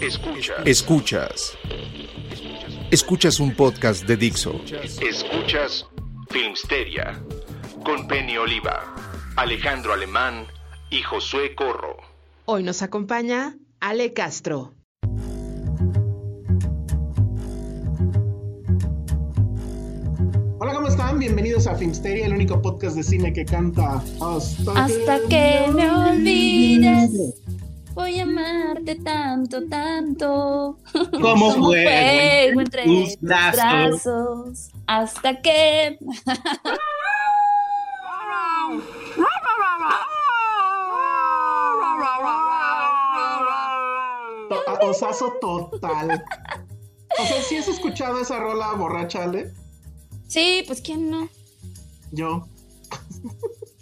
Escuchas. Escuchas. Escuchas un podcast de Dixo. Escuchas Filmsteria con Penny Oliva, Alejandro Alemán y Josué Corro. Hoy nos acompaña Ale Castro. Hola, ¿cómo están? Bienvenidos a Filmsteria, el único podcast de cine que canta hasta, Hasta que me olvides. Voy a amarte tanto, tanto. Como juego entre tus brazos. brazos. Hasta que. Osazo total. O sea, ¿sí has escuchado esa rola borracha, Ale? Sí, pues quién no. Yo.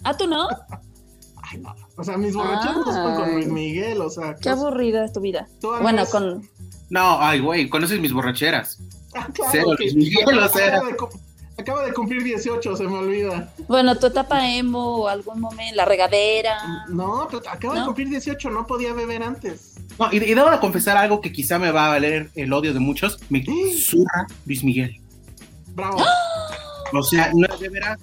¿Ah, tú no? Ay, no. O sea, mis borracheros son con. Luis Miguel, o sea. Qué aburrida es tu vida. Bueno, con. No, ay, güey, conoces mis borracheras. Ah, claro Cero, que- Luis Miguel, o sea. acaba, de, cu- acaba de cumplir 18, se me olvida. Bueno, tu etapa emo algún momento, la regadera. No, acaba de cumplir 18, no podía beber antes. No, y, y debo de confesar algo que quizá me va a valer el odio de muchos. Me zurra Luis Miguel. Bravo. O sea, no de veras,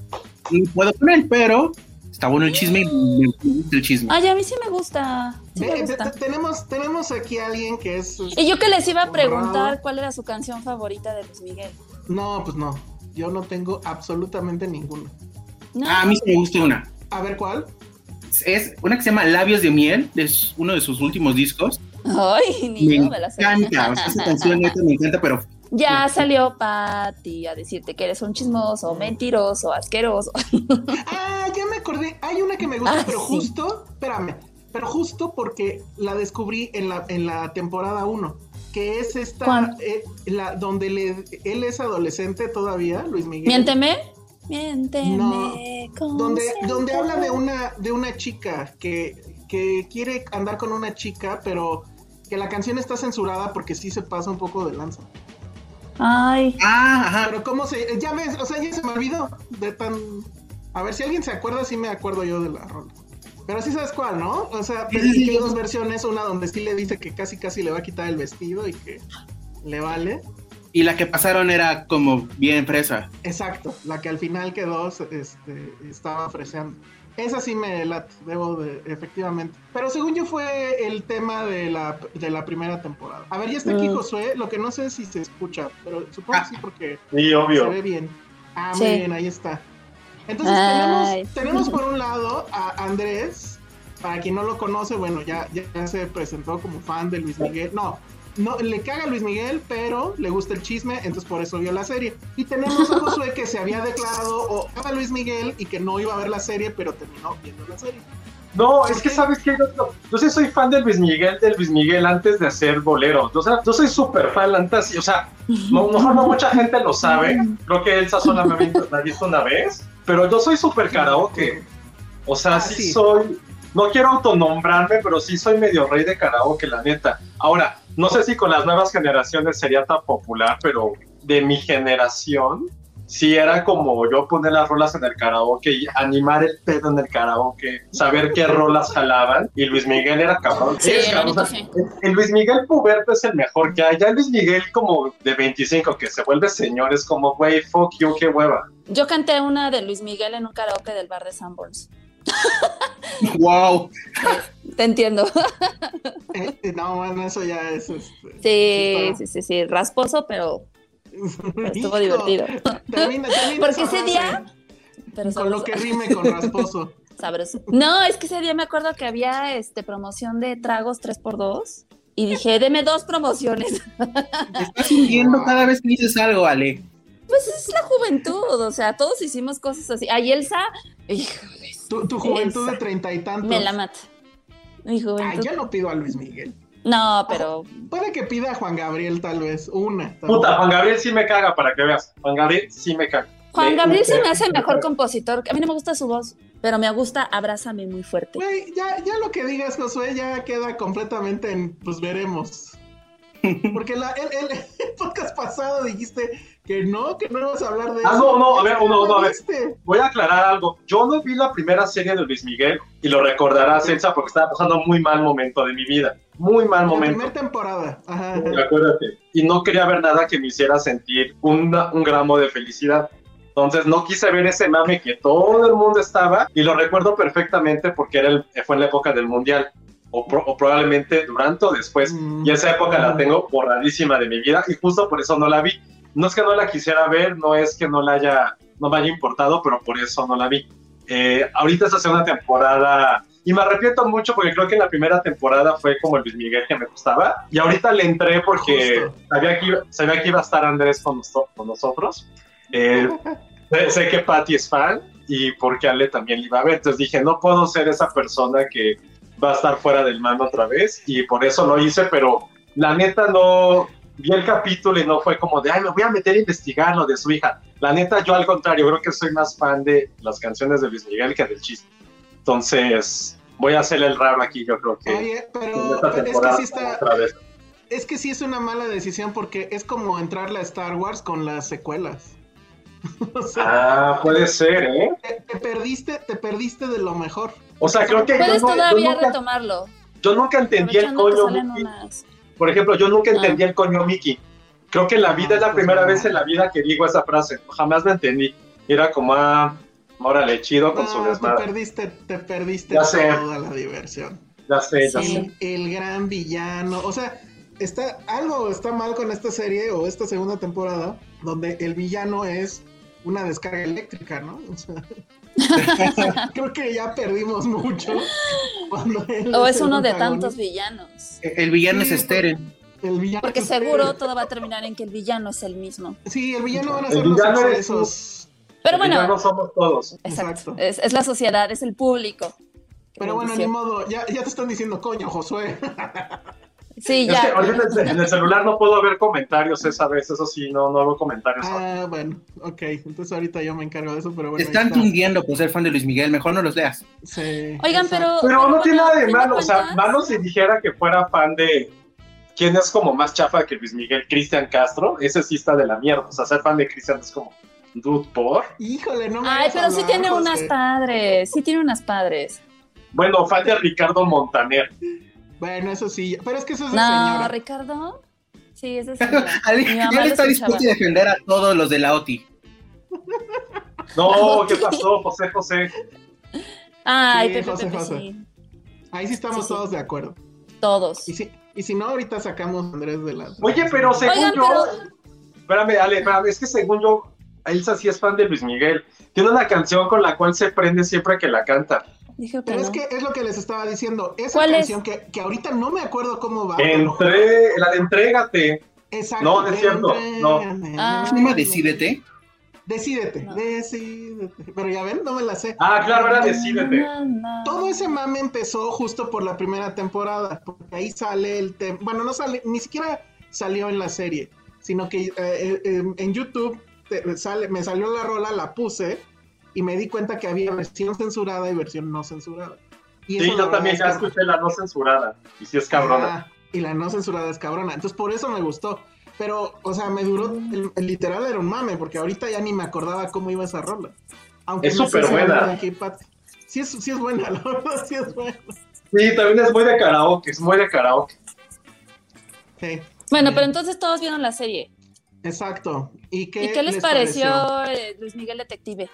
no puedo con él, pero está bueno el chisme y me gusta el chisme. Ay, a mí sí me gusta. Sí me gusta. tenemos, tenemos aquí a alguien que es. Y yo que les iba a Honrado. preguntar cuál era su canción favorita de Luis Miguel. No, pues no. Yo no tengo absolutamente ninguna. No. Ah, a mí sí me gusta una. A ver cuál. Es una que se llama Labios de Miel, es uno de sus últimos discos. Ay, ni Me yo me la sé. encanta, o sea, esa canción me encanta, pero Ya salió Patti a decirte que eres un chismoso, mentiroso, asqueroso. Ah, ya me acordé. Hay una que me gusta, Ah, pero sí. justo, espérame, pero justo porque la descubrí en la, en la temporada 1, que es esta, eh, la, donde le, él es adolescente todavía, Luis Miguel. Miénteme. Miénteme. No, Donde, donde habla de una, de una chica que, que quiere andar con una chica, pero que la canción está censurada porque sí se pasa un poco de lanza. Ay, ah, ajá. Pero cómo se, ya ves, o sea, ya se me olvidó de tan... A ver, si alguien se acuerda, sí me acuerdo yo de la rola. Pero sí sabes cuál, ¿no? O sea, pero Sí, sí, que hay dos versiones, una donde sí le dice que casi casi le va a quitar el vestido y que le vale. Y la que pasaron era como bien fresa. Exacto, la que al final quedó, este, estaba ofreciendo. Esa sí me late, debo de, efectivamente. Pero según yo fue el tema de la, de la primera temporada. A ver, ya está aquí Mm. Josué, lo que no sé si se escucha, pero supongo que sí porque Sí, se obvio. ve bien. Ah, muy bien, ahí está. Entonces tenemos, tenemos por un lado a Andrés, para quien no lo conoce, bueno, ya, ya se presentó como fan de Luis Miguel. No, no, le caga Luis Miguel, pero le gusta el chisme, entonces por eso vio la serie. Y tenemos a Josué que se había declarado o a Luis Miguel y que no iba a ver la serie, pero terminó viendo la serie. No, es que sabes que yo, yo sí soy fan de Luis Miguel, de Luis Miguel antes de hacer bolero. O sea, yo soy súper fan antes, o sea, no, no, no mucha gente lo sabe. Creo que Elsa solamente la ha visto una vez, pero yo soy súper karaoke. O sea, Ah, sí, sí. soy, no quiero autonombrarme, pero sí soy medio rey de karaoke, la neta. Ahora, no sé si con las nuevas generaciones sería tan popular, pero de mi generación, sí era como yo poner las rolas en el karaoke y animar el pedo en el karaoke, saber qué rolas jalaban. Y Luis Miguel era cabrón. Sí, Es cabrón. El, el Luis Miguel puberto es el mejor que hay. Ya el Luis Miguel como de 25 que se vuelve señor es como, güey, fuck you, qué hueva. Yo canté una de Luis Miguel en un karaoke del bar de Sanborns. Wow. Te entiendo. Eh, no, bueno, eso ya es. este, Sí, sí, sí, sí. Rasposo, pero, pero estuvo Hijo, divertido. Termina, termina Porque ese día. Pero Con lo que rime con rasposo. Sabroso. No, es que ese día me acuerdo que había este promoción de tragos 3x2 y dije, deme dos promociones. Te estás hundiendo cada vez que dices algo, Ale. Pues es la juventud, o sea, todos hicimos cosas así. Ay, Elsa, híjoles, Tu, tu juventud de treinta y tantos. me la mata. Mi Ay, juventud. yo no pido a Luis Miguel. No, pero Puede que pida a Juan Gabriel, tal vez. Una. tal Puta, vez. Juan Gabriel sí me caga para que veas. Juan Gabriel sí me caga. Juan Me- Gabriel se me me- hace mejor compositor. A mí no me gusta su voz, pero me gusta Abrázame muy fuerte. Güey, ya, ya lo que digas, Josué, ya queda completamente en. Pues veremos. Porque la, el, el- el podcast pasado dijiste que no, que no ibas a hablar de Ah, eso. no, no, a ver, no, no, a ver. Voy a aclarar algo. Yo no vi la primera serie de Luis Miguel y lo recordarás, Elsa, porque estaba pasando un muy mal momento de mi vida. Muy mal La momento. primera temporada. Ajá. Acuérdate. Y no quería ver nada que me hiciera sentir una- un gramo de felicidad. Entonces no quise ver ese mame que todo el mundo estaba y lo recuerdo perfectamente porque era el- fue en la época del mundial o, pro- o probablemente durante o después. Mm. Y esa época la tengo borradísima de mi vida y justo por eso no la vi. No es que no la quisiera ver, no es que no la haya, no me haya importado, pero por eso no la vi. Eh, ahorita esta segunda temporada, y me arrepiento mucho porque creo que en la primera temporada fue como el Luis Miguel que me gustaba, y ahorita le entré porque sabía que, iba, sabía que iba a estar Andrés con, noso- con nosotros. Eh, sé que Patty es fan y porque Ale también le iba a ver, entonces dije, no puedo ser esa persona que va a estar fuera del mano otra vez, y por eso lo hice, pero la neta no vi el capítulo y no fue como de, ay, me voy a meter a investigar lo de su hija. La neta, yo al contrario, creo que soy más fan de las canciones de Luis Miguel que del chiste. Entonces, voy a hacer el raro aquí, yo creo que Oye, en pero esta es que sí está. otra vez. Es que sí es una mala decisión porque es como entrarle a Star Wars con las secuelas. o sea, Ah, puede ser, ¿eh? te, te perdiste, te perdiste de lo mejor. O sea, creo que Puedes yo, no- yo todavía nunca, retomarlo. yo nunca entendí el coño Mickey. unas- Por ejemplo, yo nunca Ah. entendí el coño Mickey. Creo que en la vida es la pues primera no. vez en la vida que digo esa frase. Jamás la entendí. Era como, ah, órale, chido con su te desmadre. perdiste, te perdiste Ya sé. toda la diversión. Ya sé, ya Sí. sé. El, el gran villano. O sea, está, algo está mal con esta serie o esta segunda temporada, donde el villano es una descarga eléctrica, ¿no? O sea, creo que ya perdimos mucho. cuando él O es es el uno de tantos villanos. El villano Sí, es Steren. El villano Porque es- seguro todo va a terminar en que el villano es el mismo. Sí, el villano van a El ser los excesos. Pero bueno, no somos todos. exacto. Exacto. Es, es la sociedad, es el público. Pero bueno, ni modo, ya, ya te están diciendo coño, Josué. Sí, Es que ya. ahorita en el- en el celular no puedo ver comentarios esa vez, eso sí, no, no hago comentarios. ah, bueno, ok. Entonces ahorita yo me encargo de eso, pero bueno. Te están está. tundiendo por ser fan de Luis Miguel. Mejor no los leas. Sí, Oigan, pero. Pero no tiene nada de malo, o sea, malo si dijera que fuera fan de quién es como más chafa que Luis Miguel, Cristian Castro, ese sí está de la mierda, o sea, ser fan de Cristian es como, dude, por. Híjole, no me Ay, pero sí tiene José. unas padres. Sí tiene unas padres. Bueno, fan de Ricardo Montaner. Bueno, eso sí, pero es que eso es de No, señora. Ricardo. Sí, es de señora. Ale, Mi ya le está dispuesto a defender a todos los de la OTI. No, ¿qué pasó, José José? Ay, Sí, Pepe, José, Pepe, José. sí. Ahí sí estamos Sí, sí. todos de acuerdo. Todos. Y si, y si no, ahorita sacamos a Andrés de la. Oye, pero según Oigan, yo, pero- espérame, Ale, espérame, es que según yo, Elsa sí es fan de Luis Miguel. Tiene una canción con la cual se prende siempre que la canta. Pero es no. que es lo que les estaba diciendo. Esa ¿Cuál es? canción que, que ahorita no me acuerdo cómo va. pero- Entre, la de Entrégate. Exacto. No, no es cierto, no. Ah. ¿Se llama Decídete? Decídete, No. decídete. Pero ya ven, no me la sé. Ah, claro, era Decídete. Na. Todo ese mame empezó justo por la primera temporada, porque ahí sale el tema. Bueno, no sale, ni siquiera salió en la serie, sino que eh, eh, eh, en YouTube te- sale, me salió la rola, la puse y me di cuenta que había versión censurada y versión no censurada. Y Sí, yo también es ya escuché la no censurada. Y sí es cabrona. Ah, y la no censurada es cabrona. Entonces por eso me gustó. Pero, o sea, me duró, el, el literal era un mame, porque ahorita ya ni me acordaba cómo iba esa rola. Aunque Es no súper si buena. Sí es, sí es buena, la verdad, sí es buena. Sí, también es muy de karaoke, es muy de karaoke. Sí, Bueno, pero entonces todos vieron la serie. exacto. ¿Y qué, ¿Y qué les, pareció, eh, Luis Miguel Detective?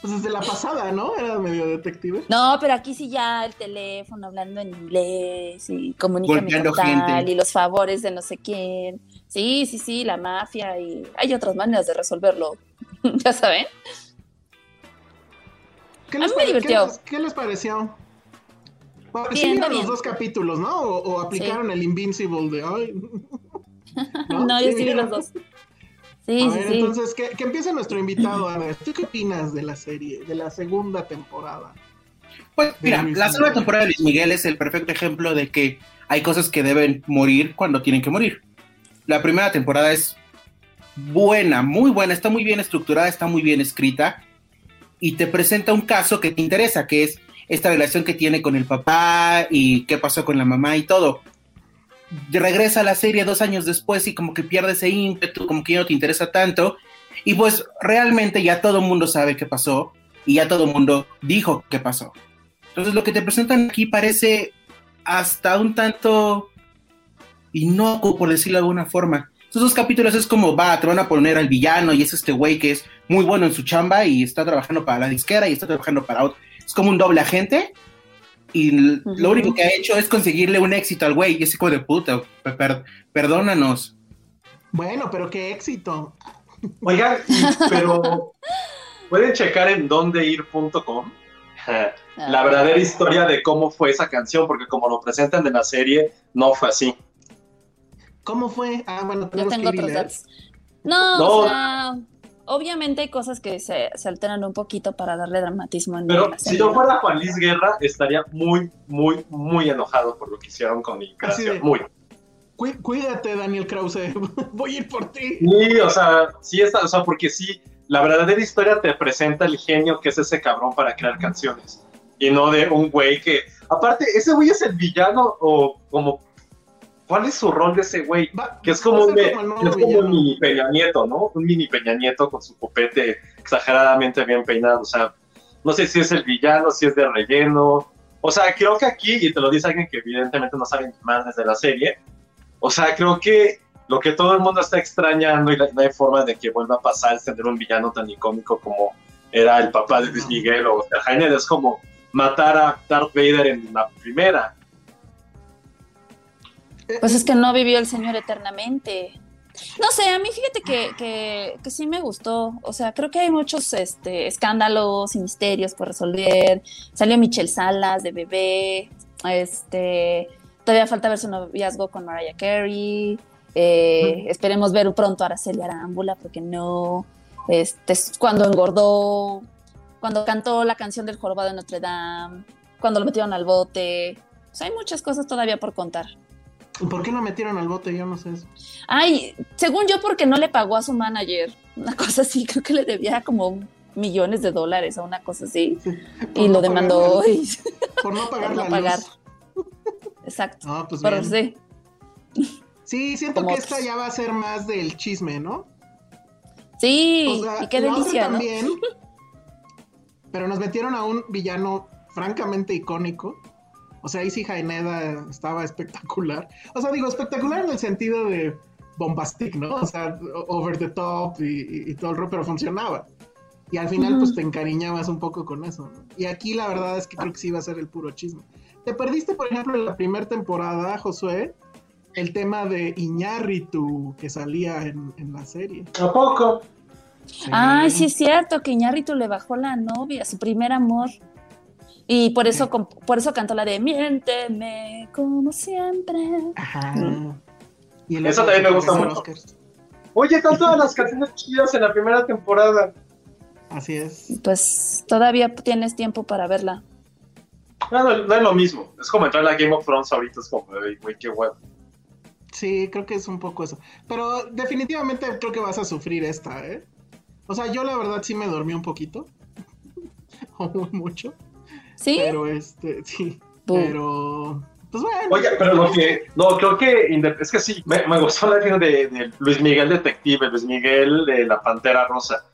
Pues desde la pasada, ¿no? Era medio detective. No, pero aquí sí ya el teléfono hablando en inglés y comunícame Golpeando con tal gente. y los favores de no sé quién. Sí, sí, sí, la mafia y hay otras maneras de resolverlo. ya saben. ¿Qué A les, mí me pare- divirtió. ¿qué les, qué les pareció? Bueno, sí Bien, los dos capítulos, ¿no? O, o aplicaron el Invincible de ay. No, yo sí vi los dos. Sí, A sí, ver, sí. entonces, que, que empiece nuestro invitado. A ver, ¿tú qué opinas de la serie, de la segunda temporada? Pues mira, Luis la segunda temporada de Luis Miguel es el perfecto ejemplo de que hay cosas que deben morir cuando tienen que morir. La primera temporada es buena, muy buena, está muy bien estructurada, está muy bien escrita y te presenta un caso que te interesa, que es esta relación que tiene con el papá y qué pasó con la mamá y todo. Regresa a la serie dos años después y como que pierde ese ímpetu, como que ya no te interesa tanto. Y pues realmente ya todo el mundo sabe qué pasó y ya todo el mundo dijo qué pasó. Entonces lo que te presentan aquí parece hasta un tanto inocuo, por decirlo de alguna forma. Estos dos capítulos es como, va, te van a poner al villano y es este güey que es muy bueno en su chamba y está trabajando para la disquera y está trabajando para otro. Es como un doble agente y lo único que ha hecho es conseguirle un éxito al güey y es como de puta, per- per- perdónanos. Bueno, pero qué éxito. Oigan, pero pueden checar en dondeir.com la verdadera historia de cómo fue esa canción, porque como lo presentan en la serie, no fue así. ¿Cómo fue? Ah, bueno, Yo tenemos tengo que otros datos. No, No. o sea, obviamente hay cosas que se, se alteran un poquito para darle dramatismo en Pero si yo fuera Juan Luis Guerra, estaría muy, muy, muy enojado por lo que hicieron con de- Muy. Cuí- Cuídate, Daniel Krause. Voy a ir por ti. Sí, o sea, sí está, o sea, porque sí, la verdadera historia te presenta el genio que es ese cabrón para crear canciones. Y no de un güey que, aparte, ese güey es el villano o como, ¿cuál es su rol de ese güey? Que es como un, como es un mini Peña Nieto, ¿no? Un mini Peña Nieto con su copete exageradamente bien peinado. O sea, no sé si es el villano, si es de relleno. O sea, creo que aquí, y te lo dice alguien que evidentemente no sabe más desde la serie, o sea, creo que lo que todo el mundo está extrañando y no hay forma de que vuelva a pasar es tener un villano tan icónico como era el papá de Luis Miguel o Jaime. Es como matar a Darth Vader en la primera. Pues es que no vivió el señor eternamente. No sé, a mí fíjate que, que, que sí me gustó. O sea, creo que hay muchos este, escándalos y misterios por resolver. Salió Michelle Salas de bebé. Este, todavía falta ver su noviazgo con Mariah Carey. Eh, Esperemos ver pronto a Araceli Arámbula, porque no. Este, es cuando engordó, cuando cantó la canción del jorobado de Notre Dame, cuando lo metieron al bote. O sea, hay muchas cosas todavía por contar. ¿Por qué lo metieron al bote? Yo no sé eso. Ay, según yo, porque no le pagó a su manager. Una cosa así, creo que le debía como millones de dólares o una cosa así. Y no lo demandó. y- Por no pagar por no la pagar. luz. Exacto. Ah, pues Pero bien. sí. Sí, siento Como que esta ya va a ser más del chisme, ¿no? Sí, O sea, y qué delicia, ¿no? también. Pero nos metieron a un villano francamente icónico. O sea, ahí sí Jaineda estaba espectacular. O sea, digo, espectacular en el sentido de bombastic, ¿no? O sea, over the top y, y- y todo el rollo, pero funcionaba. Y al final, pues te encariñabas un poco con eso, ¿no? Y aquí la verdad es que creo que sí va a ser el puro chisme. Te perdiste, por ejemplo, en la primera temporada, Josué, el tema de Iñárritu que salía en, en la serie. ¿A poco? Ay, sí es cierto que Iñárritu le bajó la novia, su primer amor. Y por eso, comp- por eso cantó la de Miénteme como siempre. Ajá. Mm. Y el Eso otro también me gusta mucho. Oscars. Oye, están todas las canciones chidas en la primera temporada. Así es. Pues todavía tienes tiempo para verla. No, no, no es lo mismo. Es como entrar a la Game of Thrones ahorita, es como, "Ay, güey, qué huevo. Sí, creo que es un poco eso. Pero definitivamente creo que vas a sufrir esta, ¿eh? O sea, yo la verdad sí me dormí un poquito. o muy mucho. ¿Sí? Pero este, sí. Pero. Pues bueno. Oye, pero lo que, no, creo que es que sí, me, me gustó la idea de, de Luis Miguel Detective, Luis Miguel de la Pantera Rosa,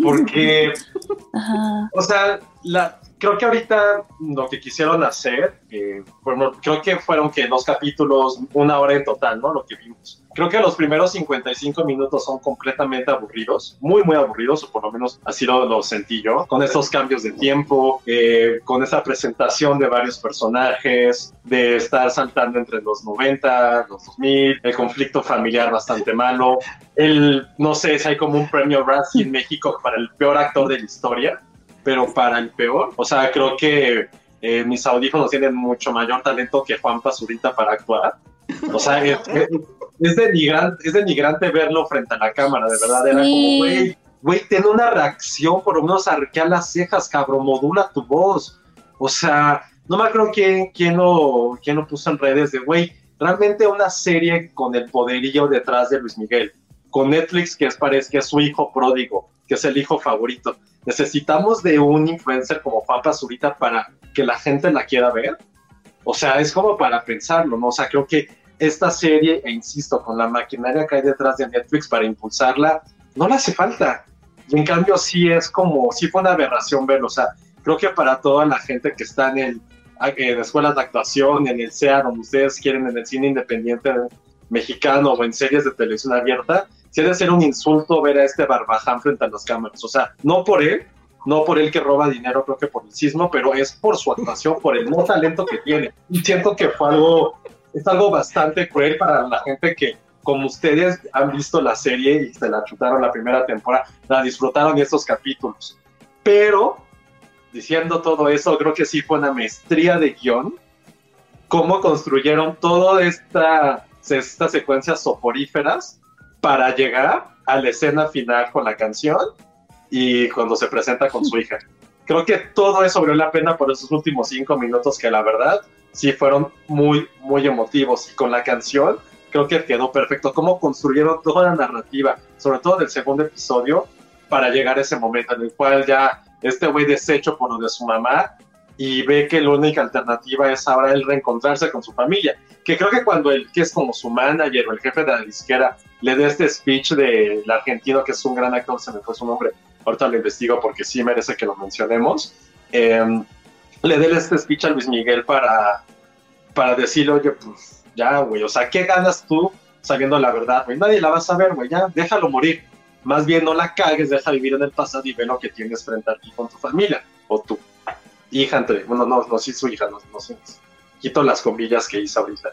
porque, Ajá. o sea, la, creo que ahorita lo que quisieron hacer, eh, bueno, creo que fueron que dos capítulos, una hora en total, ¿no? Lo que vimos. Creo que los primeros 55 minutos son completamente aburridos, muy, muy aburridos, o por lo menos así lo, sentí yo, con estos cambios de tiempo, eh, con esa presentación de varios personajes, de estar saltando entre los 90, los 2000, el conflicto familiar bastante malo, el, no sé si hay como un premio Razzie en México para el peor actor de la historia, pero para el peor, o sea, creo que eh, mis audífonos tienen mucho mayor talento que Juan Pazurita para actuar. O sea, es, es denigrante, es denigrante verlo frente a la cámara, de verdad. Era Sí. como, güey, güey, ten una reacción, por lo menos arquea las cejas, cabrón, modula tu voz. O sea, no me acuerdo quién, quién, lo, quién lo puso en redes de, güey, realmente una serie con el poderío detrás de Luis Miguel, con Netflix, que es, parece que es su hijo pródigo, que es el hijo favorito. Necesitamos de un influencer como Juan Pazurita para que la gente la quiera ver. O sea, es como para pensarlo, ¿no? O sea, creo que esta serie, e insisto, con la maquinaria que hay detrás de Netflix para impulsarla, no le hace falta. Y en cambio sí es como, sí fue una aberración verlo. O sea, creo que para toda la gente que está en, el, en escuelas de actuación, en el SEA, donde ustedes quieren, en el cine independiente mexicano o en series de televisión abierta, sí ha de ser un insulto ver a este barbaján frente a las cámaras. O sea, no por él, no por él que roba dinero, creo que por el sismo, pero es por su actuación, por el no talento que tiene. Y siento que fue algo, es algo bastante cruel para la gente que, como ustedes han visto la serie y se la chutaron la primera temporada, la disfrutaron estos capítulos. Pero, diciendo todo eso, creo que sí fue una maestría de guion, cómo construyeron toda esta, estas secuencias soporíferas para llegar a la escena final con la canción y cuando se presenta con su hija. Creo que todo eso valió la pena por esos últimos cinco minutos que la verdad sí fueron muy, muy emotivos y con la canción creo que quedó perfecto. Cómo construyeron toda la narrativa, sobre todo del segundo episodio, para llegar a ese momento en el cual ya este güey deshecho por lo de su mamá y ve que la única alternativa es ahora el reencontrarse con su familia. Que creo que cuando el que es como su manager o el jefe de la disquera le dé este speech del argentino, que es un gran actor, se me fue su nombre, ahorita lo investigo porque sí merece que lo mencionemos, eh, le dé este speech a Luis Miguel para, para decirle, oye, pues ya, güey, o sea, ¿qué ganas tú sabiendo la verdad, güey? Nadie la va a saber, güey, ya, déjalo morir. Más bien no la cagues, deja vivir en el pasado y ve lo que tienes frente a ti con tu familia o tu hija entre, bueno, no, no, sí su hija, no, no sé, quito las comillas que hice ahorita.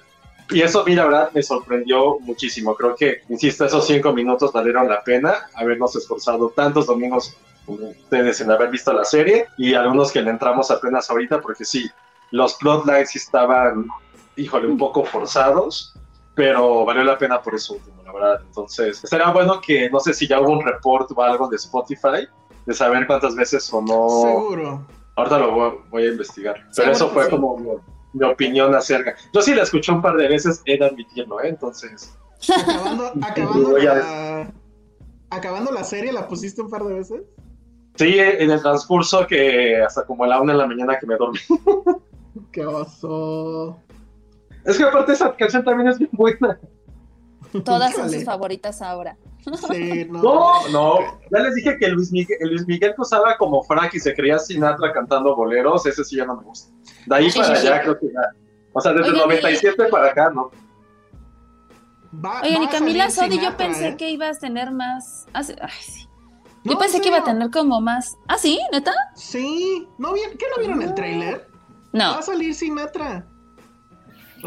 Y eso, mira, verdad, me sorprendió muchísimo. Creo que, insisto, esos cinco minutos valieron la pena habernos esforzado tantos domingos ustedes en haber visto la serie y algunos que le entramos apenas ahorita porque sí, los plotlines estaban, híjole, un poco forzados, pero valió la pena por eso último, la verdad. Entonces, estaría bueno que, no sé si ya hubo un report o algo de Spotify de saber cuántas veces sonó. Seguro. Ahorita lo voy, voy a investigar. Pero Seguro eso fue sí. como mi, mi opinión acerca. Yo sí la escuché un par de veces, he de admitirlo, ¿eh? Entonces, Acabando, acabando, la, acabando la serie, ¿la pusiste un par de veces? Sí, en el transcurso que hasta como a la una de la mañana que me dormí. Qué oso. Es que aparte esa canción también es bien buena. Todas son sus favoritas ahora. Sí, no. No, no, ya les dije que Luis Miguel, el Luis Miguel como frac y se creía Sinatra cantando boleros, ese sí ya no me gusta. De ahí para allá creo que ya. O sea, desde el Oigan, 97 para acá, ¿no? Va- y a Camila Sodi, yo pensé ¿eh? que ibas a tener más. ah, Ay, sí. Yo No, pensé en que iba a tener como más. ¿Ah, sí? ¿Neta? Sí. ¿No vi- ¿Qué no vieron el tráiler? No. Va a salir Sinatra.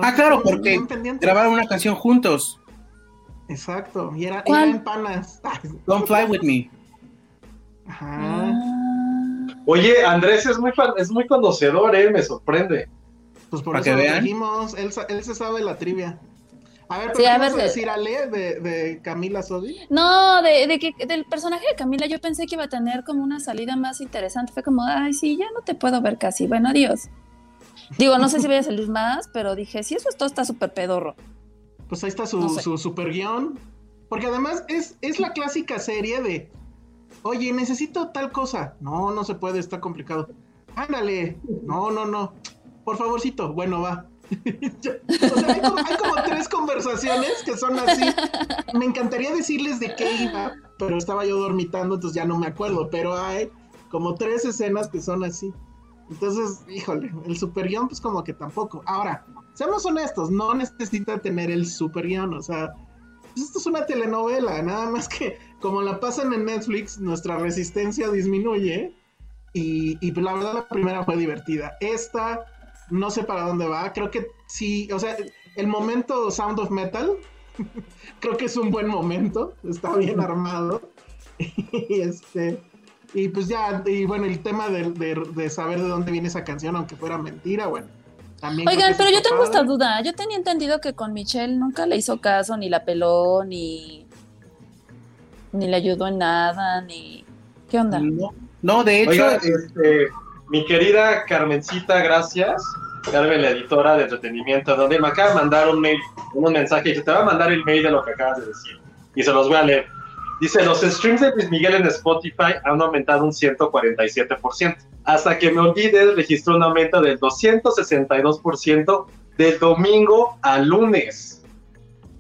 Ah, claro, porque grabaron una canción juntos. Exacto. Y era, eran panas. Don't fly with me. Ajá. Ah. Oye, Andrés es muy fan- es muy conocedor, eh, me sorprende. Pues por Para eso que lo vean. dijimos. Él, él se sabe la trivia. A ver, pero Sí, ¿qué a ver, de- decir, Ale, de, de Camila Sodi? No, de, de que del personaje de Camila yo pensé que iba a tener como una salida más interesante. Fue como, ay, sí, ya no te puedo ver casi. Bueno, adiós. Digo, no sé si voy a salir más, pero dije, sí, eso es todo está súper pedorro. Pues ahí está su, No sé. su super guion. Porque además es, es la clásica serie de, oye, necesito tal cosa. No, no se puede, está complicado. Ándale. No, no, no. Por favorcito. Bueno, va. hay como, hay como tres conversaciones que son así. Me encantaría decirles de qué iba, pero estaba yo dormitando, entonces ya no me acuerdo. Pero hay como tres escenas que son así. Entonces, híjole, el super guion, pues como que tampoco. Ahora, seamos honestos, no necesita tener el super guion, o sea, pues esto es una telenovela, nada más que como la pasan en Netflix, nuestra resistencia disminuye. Y, y pues, la verdad, la primera fue divertida. Esta, no sé para dónde va, creo que sí, o sea, el momento Sound of Metal, creo que es un buen momento, está bien armado. y este. Y pues ya, y bueno, el tema de, de, de saber de dónde viene esa canción, aunque fuera mentira, bueno, también Oigan, pero yo tengo esta duda. Yo tenía entendido que con Michelle nunca le hizo caso, ni la peló, ni, ni le ayudó en nada, ni... ¿Qué onda? No, no, de hecho, Oiga, este, mi querida Carmencita, gracias. Carmen, la editora de entretenimiento, donde me acaba de mandar un mail, un mensaje, que te va a mandar el mail de lo que acabas de decir. Y se los voy a leer. Dice, los streams de Luis Miguel en Spotify han aumentado un 147%. Hasta que me olvides, registró un aumento del 262% del domingo al lunes.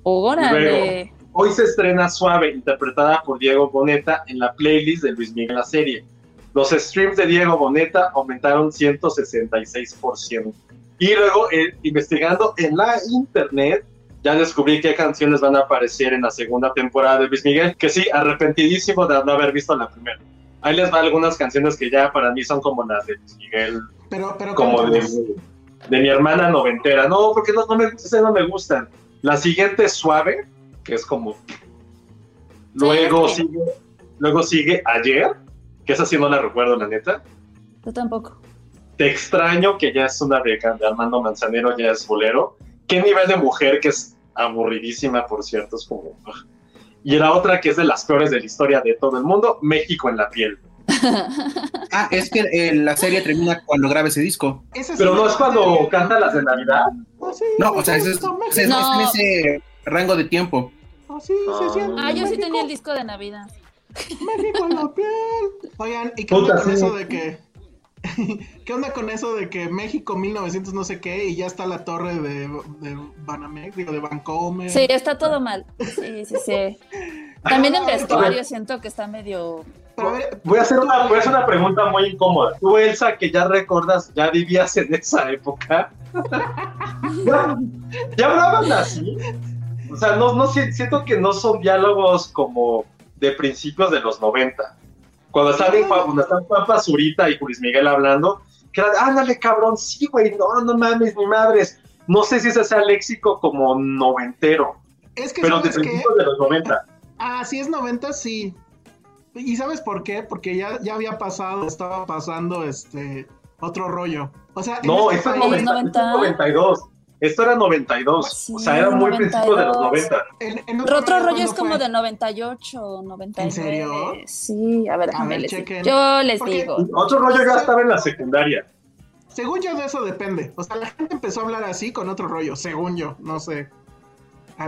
Órale. Hoy se estrena Suave, interpretada por Diego Boneta en la playlist de Luis Miguel la serie. Los streams de Diego Boneta aumentaron 166%. Y luego, eh, investigando en la internet, ya descubrí qué canciones van a aparecer en la segunda temporada de Luis Miguel, que sí, arrepentidísimo de no haber visto la primera. Ahí les va algunas canciones que ya para mí son como las de Luis Miguel, Pero, pero como de, de mi hermana noventera. No, porque no, no me, esas no me gustan. La siguiente es Suave, que es como... Luego Sí, sigue, luego sigue Ayer, que esa sí no la recuerdo, la neta. Yo tampoco. Te extraño, que ya es una de, de Armando Manzanero, ya es bolero. ¿Qué nivel de mujer que es aburridísima, por cierto? Es como... ugh. Y la otra que es de las peores de la historia de todo el mundo, México en la piel. ah, es que eh, la serie termina cuando graba ese disco. Pero no es cuando canta las de Navidad. Ah, sí, No, o sea, es, es- No. es en ese rango de tiempo. Siente. Ah, yo sí tenía el disco de Navidad. México en la piel. Oigan, ¿y qué Puta, onda con sí. eso de que. ¿Qué onda con eso de que México 1900 no sé qué y ya está la torre de, de Banamex, digo, de Bancomer? Sí, está todo mal. Sí, sí, sí. También el vestuario siento que está medio... Pero a ver, Voy a hacer una, voy a hacer una pregunta muy incómoda. Tú, Elsa, que ya recordas, ya vivías en esa época. ¿Ya, ya hablaban así? O sea, no, no si- siento que no son diálogos como de principios de los 90. Cuando están, en, cuando están Juan Pazurita y Luis Miguel hablando, que era, ándale, cabrón, sí, güey, no, no mames, mi madres. No sé si ese sea léxico como noventero, es que pero de principios de los 90. Ah, sí es 90, sí. ¿Y sabes por qué? Porque ya, ya había pasado, estaba pasando este otro rollo. O sea, No, este es país- 90, esto es 92. Esto era 92. Sí, o sea, era muy principio de los 92. 90. en- en Otro rollo es ¿cuándo como fue? de 98, 99. ¿En serio? Sí, a ver, A déjame ver, les chequen. digo. Yo les Porque- digo. Otro rollo ya estaba en la secundaria. Según yo de eso depende. O sea, la gente empezó a hablar así con otro rollo, según yo, no sé.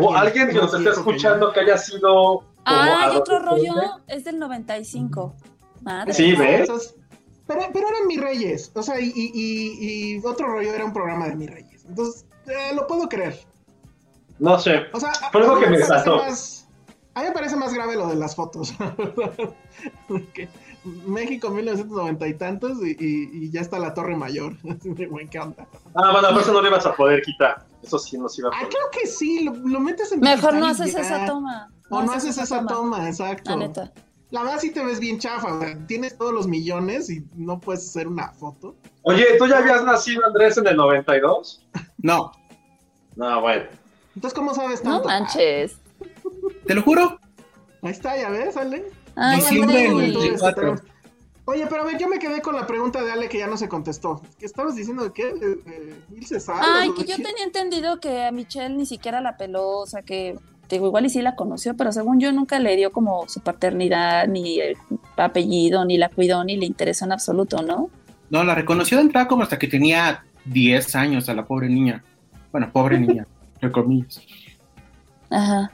O alguien que nos esté escuchando que haya sido. Ah, y otro rollo es del 95. Madre. Sí. ¿ves? Pero, pero eran mis reyes. O sea, y, y- y- y otro rollo era un programa de mis reyes. Entonces, eh, lo puedo creer. No sé. O sea, Fue algo que me parece saltó. más- A mí me parece más grave lo de las fotos. Porque México 1990 y tantos y, y- y ya está la Torre Mayor. Güey, ¿qué onda? Ah, bueno, pero eso no le ibas a poder quitar. Eso sí nos iba a Ah, poder. creo que sí, lo, lo metes en Mejor no haces ya. esa toma. O no haces esa toma, exacto. La neta. La verdad sí te ves bien chafa, o sea, tienes todos los millones y no puedes hacer una foto. Oye, ¿tú ya habías nacido, Andrés, en el 92? No, No, bueno. Entonces, ¿cómo sabes No tanto? manches. te lo juro. Ahí está, ya ves, Ale. Ay, Diciembre del Andrés. 94. Oye, pero a ver, yo me quedé con la pregunta de Ale que ya no se contestó. ¿Qué estabas diciendo de qué? ¿De, de Ilse Salas Ay, que yo qué? tenía entendido que a Michelle ni siquiera la peló, o sea que, digo, igual y sí la conoció, pero según yo nunca le dio como su paternidad, ni el apellido, ni la cuidó, ni le interesó en absoluto, ¿no? No, la reconoció de entrada como hasta que tenía 10 años a la pobre niña. Bueno, pobre niña, entre comillas. Ajá.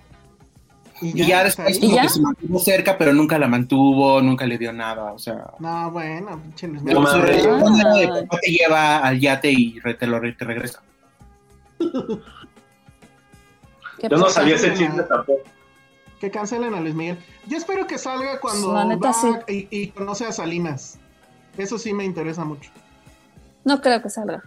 Y ya después está ¿Y como ya? que se mantuvo cerca, pero nunca la mantuvo, nunca le dio nada, o sea... No, bueno, pinche No de Ay. papá te lleva al yate y re- te lo te regresa. ¿Qué Yo no sabía ese chisme tampoco. Que cancelen a Luis Miguel. Yo espero que salga cuando La neta, va sí. y, y conoce a Salinas. Eso sí me interesa mucho. No creo que salga.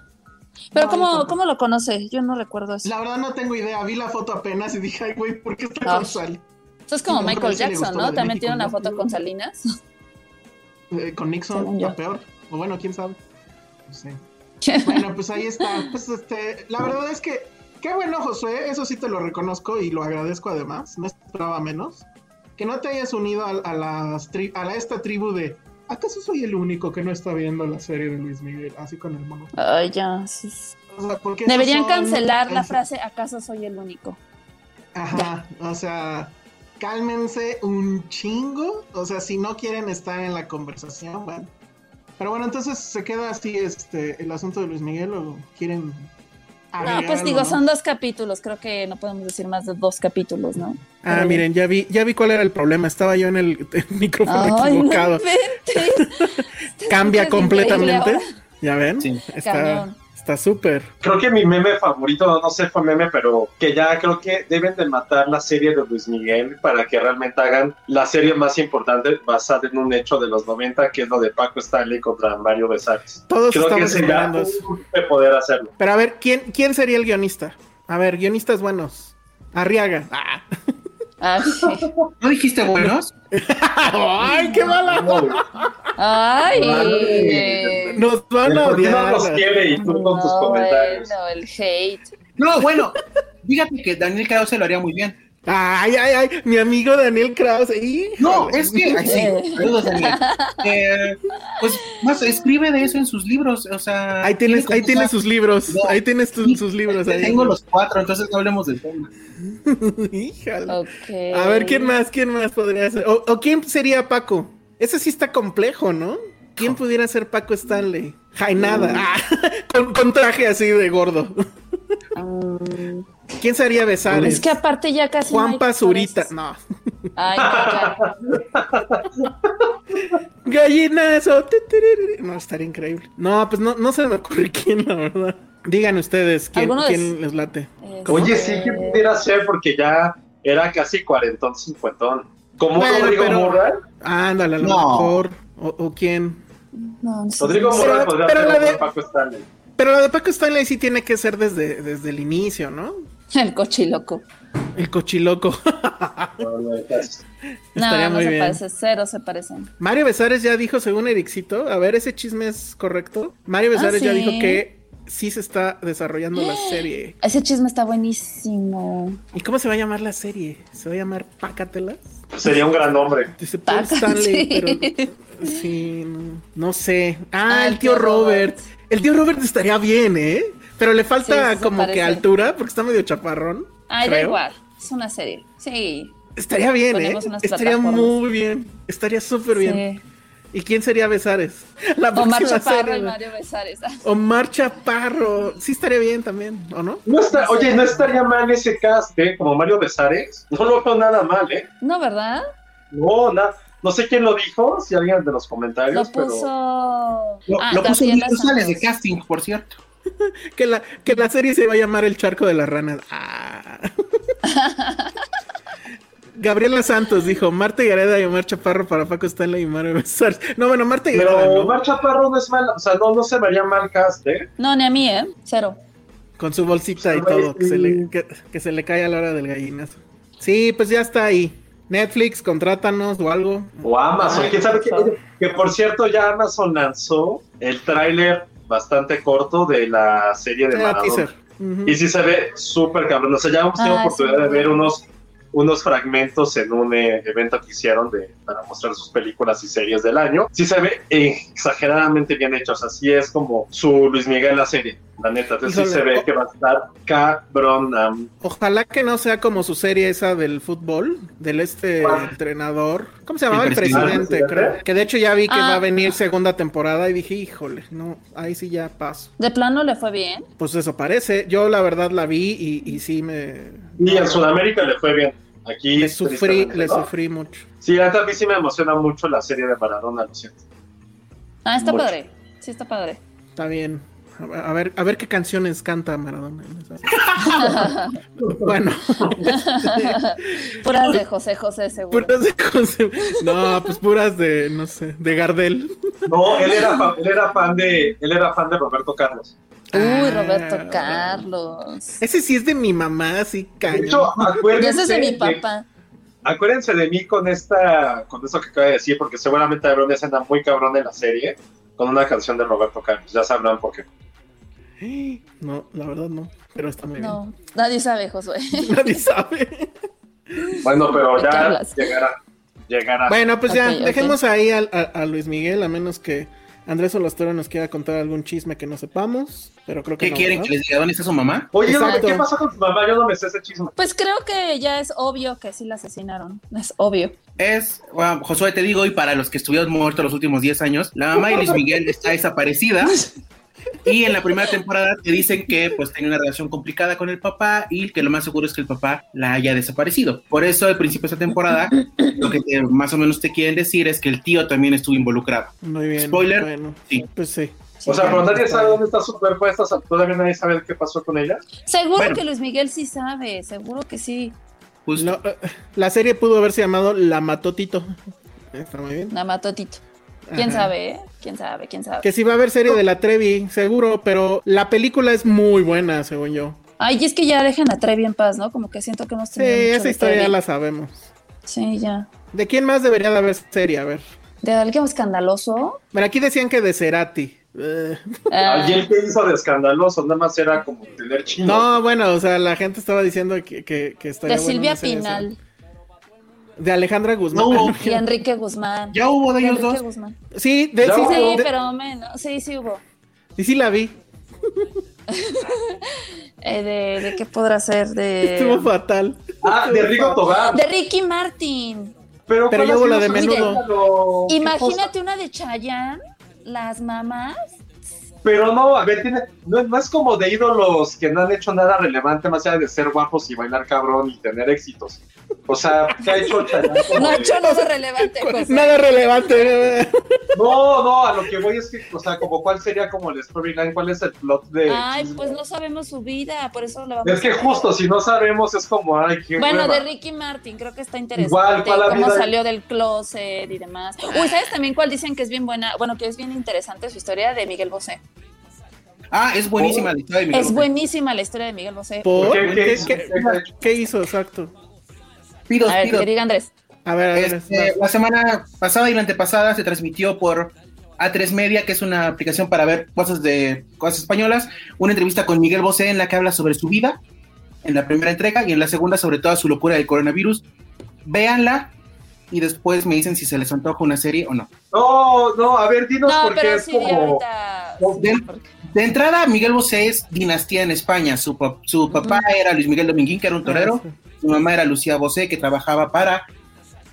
Pero No, ¿cómo. ¿cómo lo conoce? Yo no recuerdo eso. La verdad no tengo idea. Vi la foto apenas y dije, ay, güey, ¿por qué está Ah. con Sal? Eso es como no, Michael Jackson, ¿no? También México, tiene una ¿no? foto con Salinas. Eh, con Nixon, la peor. O bueno, quién sabe. No sé. Bueno, pues ahí está. Pues este, la verdad es que, qué bueno, Josué, eso sí te lo reconozco y lo agradezco además, no esperaba menos. Que no te hayas unido a, a las tri- a la- esta tribu de, ¿acaso soy el único que no está viendo la serie de Luis Miguel? Así con el mono. Ay, ya. sí. O sea, Deberían son- cancelar la frase ¿acaso soy el único? Ajá, o sea, cálmense un chingo. O sea, si no quieren estar en la conversación, bueno. Pero bueno, entonces se queda así este el asunto de Luis Miguel o quieren. No, agregar pues algo, digo, ¿no? son dos capítulos. Creo que no podemos decir más de dos capítulos, ¿no? Ah, Pero- miren, ya vi, ya vi cuál era el problema. Estaba yo en el, el micrófono Ay, no equivocado. inventes. Cambia completamente. ¿Ya ven? Sí. Está Cañón. Está súper. Creo que mi meme favorito, no, sé, fue meme, pero que ya creo que deben de matar la serie de Luis Miguel para que realmente hagan la serie más importante basada en un hecho de los 90, que es lo de Paco Stanley contra Mario Besares. Todos Creo que estamos sería esperando de poder hacerlo. Pero a ver, ¿quién, ¿quién sería el guionista? A ver, guionistas buenos. Arriaga. Ah. Ay, sí. ¿No dijiste buenos? ¡Ay, qué mala! Ay. Ay. Nos van a qué no odiar. los quiere y tú con tus No, comentarios. bueno, el hate. No, bueno, fíjate que Daniel Krause lo haría muy bien. Ay, ay, ay, mi amigo Daniel Krause. No, es que, ay, sí, saludos, Daniel. Eh, pues más escribe de eso en sus libros, o sea. Ahí tienes, tiene ahí tienes sus libros. No. Ahí tienes tus- sus libros. Ahí. Tengo los cuatro, entonces no hablemos del tema. Híjole. Ok. A ver, ¿quién más? ¿Quién más podría ser? ¿O, o quién sería Paco? Ese sí está complejo, ¿no? ¿Quién pudiera ser Paco Stanley? Jainada. Ah, con, con traje así de gordo. ¿Quién sería Besares? es que aparte ya casi. no Juan Pazurita. actores. No. Ay, no. Gallinazo. No, estaría increíble. No, pues no, no se me ocurre quién, la verdad. Digan ustedes quién, ¿Alguno de- quién les late. Este, Oye, sí, que pudiera ser porque ya era casi cuarentón, cincuentón. Como Bueno, Rodrigo pero- Murray. Ándale, a lo No. mejor. O, o quién. No, no sé. Rodrigo Murray podría ser de- Paco Stanley. Pero la de Paco Stanley sí tiene que ser desde, desde el inicio, ¿no? El cochiloco. El cochiloco. No, no, es- No, Estaría no muy se bien. parece, cero se parecen. Mario Besares ya dijo, según Ericito, a ver, ese chisme es correcto. Mario Besares ya ¿sí? dijo que sí se está desarrollando la serie. Ese chisme está buenísimo. ¿Y cómo se va a llamar la serie? ¿Se va a llamar Pácatelas? Sería un gran nombre. Dice Paul Stanley, pero sí, no, no sé. Ah, Ah, el tío Robert. El tío Robert estaría bien, ¿eh? Pero le falta Sí, como que altura porque está medio chaparrón. Ay, da creo. igual. Es una serie. Sí. Estaría bien, ¿eh? Ponemos Estaría muy bien. Estaría súper bien. sí. ¿Y quién sería Besares? La Omar Chaparro serie, y. Mario Besares. Omar Chaparro. Sí estaría bien también, ¿o no? No está, oye, no estaría mal ese cast, ¿eh? Como Mario Besares. No lo veo nada mal, ¿eh? No, ¿verdad? No, nada. No sé quién lo dijo, si alguien de los comentarios, Lo puso. Lo, Ah, lo puso González de casting, por cierto. Que la, que la serie se va a llamar El Charco de las Ranas. Ah. Gabriela Santos dijo, Marta Gareda y Omar Chaparro para Paco Stanley y Mario Besares. No, bueno, Marta Pero Gareda, ¿no? Omar Chaparro no es mal, o sea, no, no se vería mal cast, ¿eh? No, ni a mí, ¿eh? Cero. Con su bolsita y todo, que se, le, que, que se le cae a la hora del gallinazo. Sí, pues ya está ahí. Netflix, contrátanos o algo. O Amazon, Ay, quién sabe qué- que por cierto ya Amazon lanzó el tráiler bastante corto de la serie de Era Maradona. Y sí se ve súper cabrón. O sea, ya hemos tenido Ah, oportunidad sí. de ver unos, unos fragmentos en un eh, evento que hicieron de, para mostrar sus películas y series del año. Sí se ve exageradamente bien hecho. O sea, sí es como su Luis Miguel la serie, la neta. Entonces sí se ve que va a estar cabrón. am. Ojalá que no sea como su serie esa del fútbol, del este entrenador. ¿Cómo se llamaba? El El presidente. creo. Que de hecho ya vi que Ah. va a venir segunda temporada y dije, híjole, no, ahí sí ya paso. De plano le fue bien. Pues eso parece. Yo la verdad la vi y, y sí me... Y en Sudamérica le fue bien. Aquí Le sufrí, le ¿no? sufrí mucho. Sí, a mí sí me emociona mucho la serie de Maradona, lo siento. Ah, está Mucho. padre. Sí, está padre. Está bien. A ver, a ver qué canciones canta Maradona. bueno. puras de José José, seguro. Puras de José. No, pues puras de, no sé, de Gardel. No, él era, fan, él era fan de, él era fan de Roberto Carlos. Uy, Roberto Carlos. Ese sí es de mi mamá, sí, cañón. De hecho, acuérdense. ese es de mi papá. acuérdense de mí con esta, con eso que acabo de decir, porque seguramente habrá una escena muy cabrón en la serie con una canción de Roberto Carlos. Ya sabrán por qué. No, la verdad no, pero está muy No, bien. nadie sabe, Josué. Nadie sabe. Bueno, pero ¿De qué ya llegará. Llegará. Bueno, pues ya, dejemos ahí a Luis Miguel, a menos que Andrés Olastero nos quiera contar algún chisme que no sepamos, pero creo que ¿Qué no, quieren ¿verdad? que les diga dónde está su mamá? Oye, Exacto. ¿qué pasó con tu mamá? Yo no me sé ese chisme. Pues creo que ya es obvio que sí la asesinaron. Es obvio. Es, bueno, Josué, te digo, y para los que estuvieron muertos los últimos 10 años, la mamá de Luis Miguel está desaparecida. Y en la primera temporada te dicen que pues tenía una relación complicada con el papá y que lo más seguro es que el papá la haya desaparecido. Por eso al principio de esta temporada lo que te- más o menos te quieren decir es que el tío también estuvo involucrado. Muy bien. Spoiler, Bueno, sí. pues sí. O sea, pero nadie sabe dónde está su cuerpo. a Estas, todavía nadie sabe qué pasó con ella. Seguro Bueno. que Luis Miguel sí sabe, seguro que sí. Justo. No, eh, la serie pudo haberse llamado La Mató Tito. Está muy bien. La mató Tito. ¿Quién Ajá. sabe, eh? ¿Quién sabe? ¿Quién sabe? Que sí va a haber serie de la Trevi, seguro, pero la película es muy buena, según yo. Ay, y es que ya dejen a Trevi en paz, ¿no? Como que siento que hemos Sí, tenido mucho esa historia ya la sabemos. Sí, ya. ¿De quién más debería de haber serie? A ver. ¿De alguien escandaloso? Bueno, aquí decían que de Cerati. Eh, Ah, Ayer que hizo de escandaloso, nada más era como tener chino. No, bueno, o sea, la gente estaba diciendo que, que, que estaría de bueno Silvia Pinal. De Alejandra Guzmán. No, y Enrique Guzmán. Ya hubo de ellos Enrique dos. Guzmán. Sí, de, sí, hubo. Sí, de- pero menos. Sí, sí hubo. sí, sí la vi. Eh, de, ¿De qué podrá ser? Estuvo De, fatal. Ah, de Rigo Tobar. de Ricky Martin. Pero, Pero ¿cuál ya ha hubo sido la de menudo. Imagínate una de Chayanne, las mamás. Pero no, a ver, tiene, no, no es como de ídolos que no han hecho nada relevante más allá de ser guapos y bailar cabrón y tener éxitos. O sea, ¿qué ha hecho Chayanne? No ha hecho nada relevante, José. Nada relevante. No, no, a lo que voy es que, o sea, como cuál sería como el storyline, cuál es el plot de... Ay, pues no sabemos su vida, por eso lo vamos Es que a justo, si no sabemos, es como, ay, qué Bueno, hueva. de Ricky Martin, creo que está interesante. Igual, ¿cuál ha cómo habido? salió del closet y demás. Uy, ¿sabes también cuál dicen que es bien buena? Bueno, que es bien interesante su historia de Miguel Bosé. Ah, es buenísima la historia de Miguel Es Bosé. buenísima la historia de Miguel Bosé. ¿Por? ¿Qué- qué ¿Qué, hizo? Exacto. Pidos, A ver, pidos. que diga Andrés. A ver, a ver. Este, la semana pasada y la antepasada se transmitió por A3 Media, que es una aplicación para ver cosas de cosas españolas, una entrevista con Miguel Bosé en la que habla sobre su vida en la primera entrega y en la segunda sobre toda su locura del coronavirus. Véanla y después me dicen si se les antoja una serie o no. No, no, a ver, dinos No, porque pero es sí, como... ahorita. De, porque- de entrada, Miguel Bosé es dinastía en España. Su, su papá era Luis Miguel Dominguín, que era un torero. Ah, sí. Su mamá era Lucía Bosé, que trabajaba para...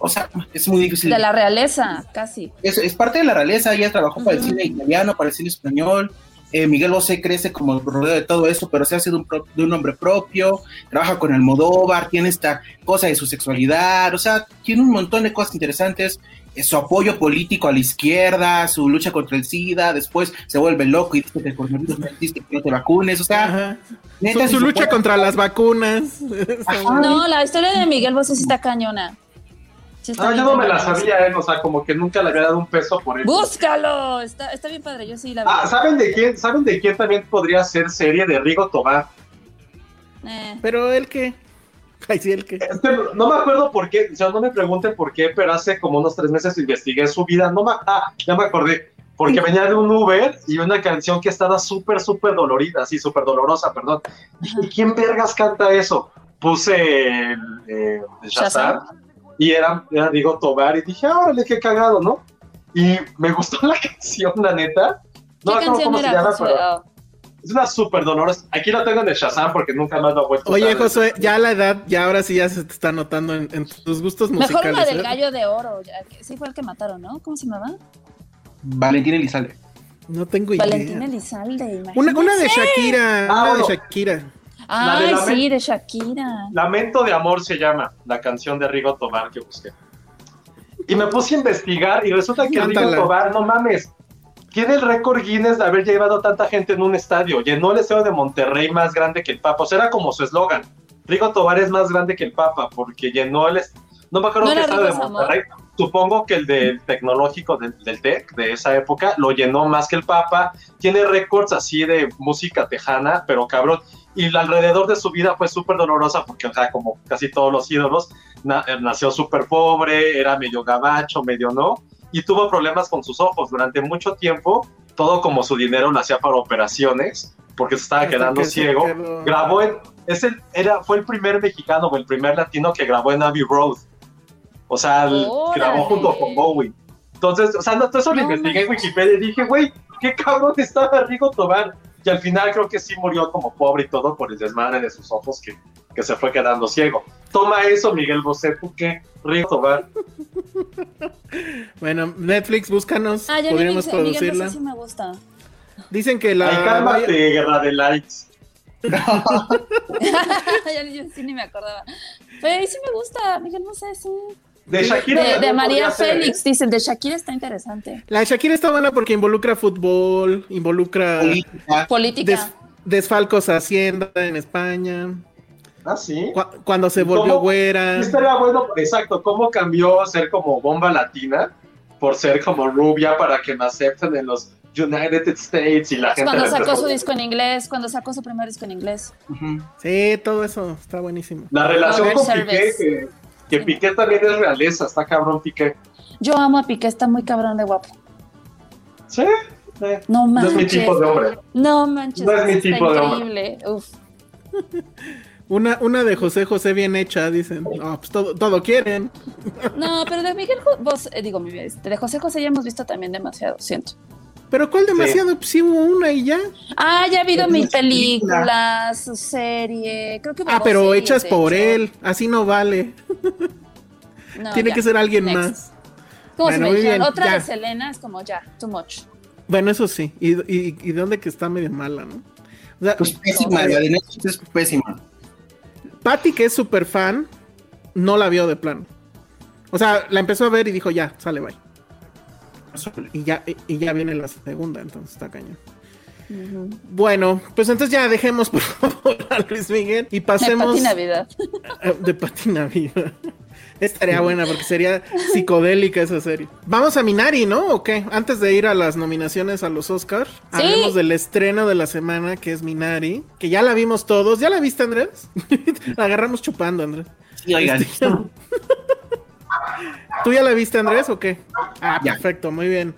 O sea, es muy difícil. De la realeza, casi. es, es parte de la realeza, ella trabajó para el cine italiano, para el cine español. Eh, Miguel Bosé crece como rodeo de todo eso, pero se hace de un, pro- de un hombre propio, trabaja con Almodóvar, tiene esta cosa de su sexualidad, o sea, tiene un montón de cosas interesantes. Su apoyo político a la izquierda, su lucha contra el SIDA, después se vuelve loco y dice que el coronavirus no existe, que no te vacunes, o sea, neta, Su, lucha puede- contra las vacunas. Ajá. No, la historia de Miguel Bosé sí está cañona. Sí está Ah, bien yo no me la sabía, ¿eh? O sea, como que nunca le había dado un peso por eso. Búscalo, está, está bien padre, yo sí la vi. Ah, ¿saben de quién? ¿Saben de quién también podría ser serie de Rigo Tobar? Eh, Pero él que. Que. No me acuerdo por qué, o sea, no me pregunten por qué, pero hace como unos tres meses investigué su vida. No me, ah, ya me acordé. Porque venía de un Uber y una canción que estaba súper, súper dolorida, así, súper dolorosa, perdón. ¿Y quién vergas canta eso? Puse el, eh, Shazam y era, era Rigo Tobar y dije, "Ah, órale, qué cagado, ¿no? Y me gustó la canción, la neta. No ¿Qué canción cómo se era? llama, Josué? pero es una súper dolorosa. Aquí la tengo en el Shazam porque nunca más lo he vuelto a Oye. Josué, ya a la edad, ya ahora sí ya se te está notando en, en tus gustos Mejor musicales. una del ¿eh? gallo de oro, ya sí fue el que mataron, ¿no? ¿Cómo se llamaba? Valentín Elizalde. No tengo idea. Valentín Elizalde, Una, una de. Shakira. Ah, una bueno. de Shakira. La la sí, de Shakira. Lamento de amor se llama la canción de Rigo Tobar que busqué. Y me puse a investigar y resulta que. Rigo Tobar, no mames, tiene el récord Guinness de haber llevado tanta gente en un estadio. Llenó el estadio de Monterrey más grande que el Papa. O sea, era como su eslogan. Rigo Tobar es más grande que el Papa porque llenó el... No me acuerdo ¿No qué estadio de? Monterrey. Supongo que el del tecnológico del, del TEC de esa época lo llenó más que el Papa. Tiene récords así de música tejana, pero cabrón. Y alrededor de su vida fue súper dolorosa porque, o sea, como casi todos los ídolos, na- nació súper pobre, era medio gabacho, medio no, y tuvo problemas con sus ojos durante mucho tiempo. Todo como su dinero lo hacía para operaciones, porque se estaba Hasta quedando que ciego. quedó- Grabó en, es el, era, fue el primer mexicano o el primer latino que grabó en Abbey Road. O sea, el- grabó junto con Bowie. Entonces, o sea, no, todo eso lo No investigué en. Wikipedia y dije, güey, qué cabrón estaba Rigo Tobar. Y al final creo que sí murió como pobre y todo por el desmadre de sus ojos que, que se fue quedando ciego. Toma eso, Miguel Bosé, ¿tú qué? Tobar. Bueno, Netflix, búscanos. Ah, Podríamos Miguel, Miguel producirla. Bosé sí me gusta. Dicen que la. Ay, cálmate, guerra de likes. ni- yo sí ni me acordaba. Pero sí me gusta, Miguel Bosé, sí. De Shakira. De, de también María. Félix, dicen, de Shakira está interesante. La de Shakira está buena porque involucra fútbol, involucra Política. Política. des- desfalcos a Hacienda en España. Ah, sí. Cu- cuando se volvió ¿Cómo? güera. Estaría bueno, exacto, cómo cambió ser como bomba latina por ser como rubia para que me acepten en los United States y la gente... Cuando sacó su disco en inglés, cuando sacó su primer disco en inglés. Sí, todo eso está buenísimo. La relación con Piqué, que, que Sí. Piqué también es realeza, está cabrón Piqué. Yo amo a Piqué, está muy cabrón de guapo. Sí, eh, No no es mi manches. tipo de hombre. No manches. No es mi tipo de hombre. increíble. Uf. Una, una de José José bien hecha, dicen. No, pues todo, todo quieren. No, pero de Miguel vos, eh, digo, mi- de José José ya hemos visto también demasiado, siento. Pero ¿cuál demasiado? Pues sí hubo una y ya. Ah, ya ha habido Pero mil es película. películas, su serie, creo que hubo Ah, pero series, hechas por hecho. él. Así no vale. No, Tiene ya, que ser alguien next. más. Como si Bueno, me dijeran, otra ya. de Selena es como ya, too much. Bueno, eso sí. Y, y, y de dónde que está medio mala, ¿no? O sea, Pues pésima, la de Netflix es pésima. Patty, que es súper fan, no la vio de plano. O sea, la empezó a ver y dijo, ya, sale, bye. Y ya, y, y ya viene la segunda, entonces está cañón. Bueno, pues entonces ya dejemos por favor a Luis Miguel y De pasemos Pati Navidad. Eh, de Patina Vida. Estaría buena porque sería psicodélica esa serie. Vamos a Minari, ¿no? ¿O qué? Antes de ir a las nominaciones a los Oscars, hablemos del estreno de la semana que es Minari, que ya la vimos todos. ¿Ya la viste, Andrés? la agarramos chupando, Andrés. Sí, oigan. Este, ¿Tú ya la viste, Andrés, o qué? Ah, Ya. perfecto, muy bien.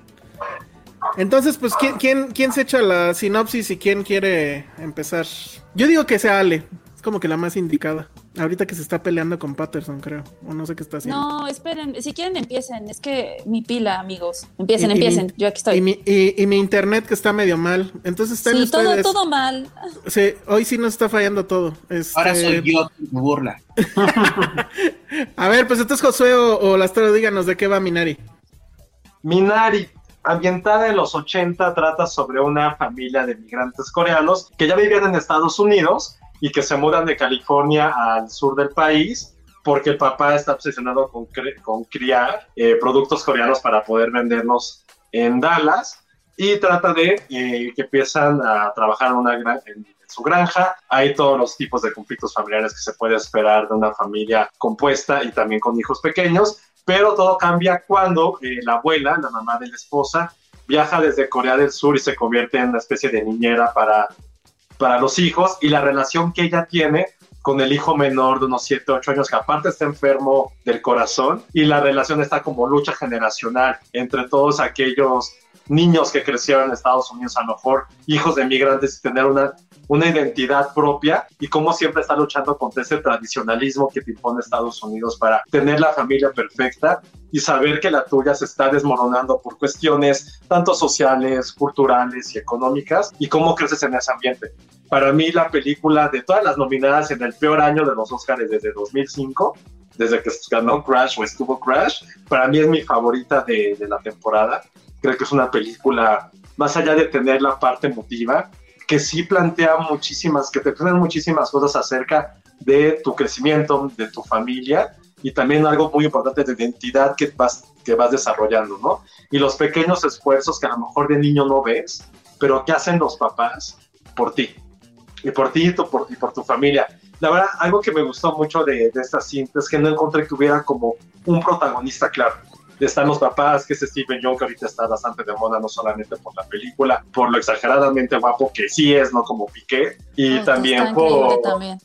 Entonces, pues, ¿quién, quién, quién se echa la sinopsis y quién quiere empezar? Yo digo que sea Ale. Es como que la más indicada. Ahorita que se está peleando con Patterson, creo. O no sé qué está haciendo. No, esperen, si quieren empiecen, es que mi pila, amigos. Empiecen, Y- y empiecen, mi- yo aquí estoy. Y mi, y- y mi internet que está medio mal. Entonces están sí, todo, ustedes. todo mal. Sí, hoy sí nos está fallando todo. Este, Ahora soy yo burla. A ver, pues entonces Josué o, o Lastaro, díganos de qué va Minari. Minari, ambientada en los 80, trata sobre una familia de migrantes coreanos que ya vivían en Estados Unidos y que se mudan de California al sur del país porque el papá está obsesionado con, criar eh, productos coreanos para poder venderlos en Dallas y trata de eh, que empiezan a trabajar en su granja. Hay todos los tipos de conflictos familiares que se puede esperar de una familia compuesta y también con hijos pequeños, pero todo cambia cuando eh, la abuela, la mamá de la esposa, viaja desde Corea del Sur y se convierte en una especie de niñera para, para los hijos. Y la relación que ella tiene con el hijo menor de unos 7, 8 años que aparte está enfermo del corazón y la relación está como lucha generacional entre todos aquellos niños que crecieron en Estados Unidos, a lo mejor hijos de migrantes y tener una, una identidad propia y como siempre está luchando contra ese tradicionalismo que te impone Estados Unidos para tener la familia perfecta y saber que la tuya se está desmoronando por cuestiones tanto sociales, culturales y económicas y cómo creces en ese ambiente. Para mí la película de todas las nominadas en el peor año de los Oscars desde 2005, desde que ganó Crash o estuvo Crash, para mí es mi favorita de la temporada. Creo que es una película, más allá de tener la parte emotiva, que sí plantea muchísimas, que te plantean muchísimas cosas acerca de tu crecimiento, de tu familia y también algo muy importante de identidad que vas, que vas desarrollando, ¿no? Y los pequeños esfuerzos que a lo mejor de niño no ves, pero que hacen los papás por ti, y por ti y, por, y por tu familia. La verdad, algo que me gustó mucho de, de esta cinta es que no encontré que hubiera como un protagonista claro están los papás, que es Stephen Young, que ahorita está bastante de moda, no solamente por la película, por lo exageradamente guapo que sí es, ¿no? Como Piqué, y Ay, también por... también.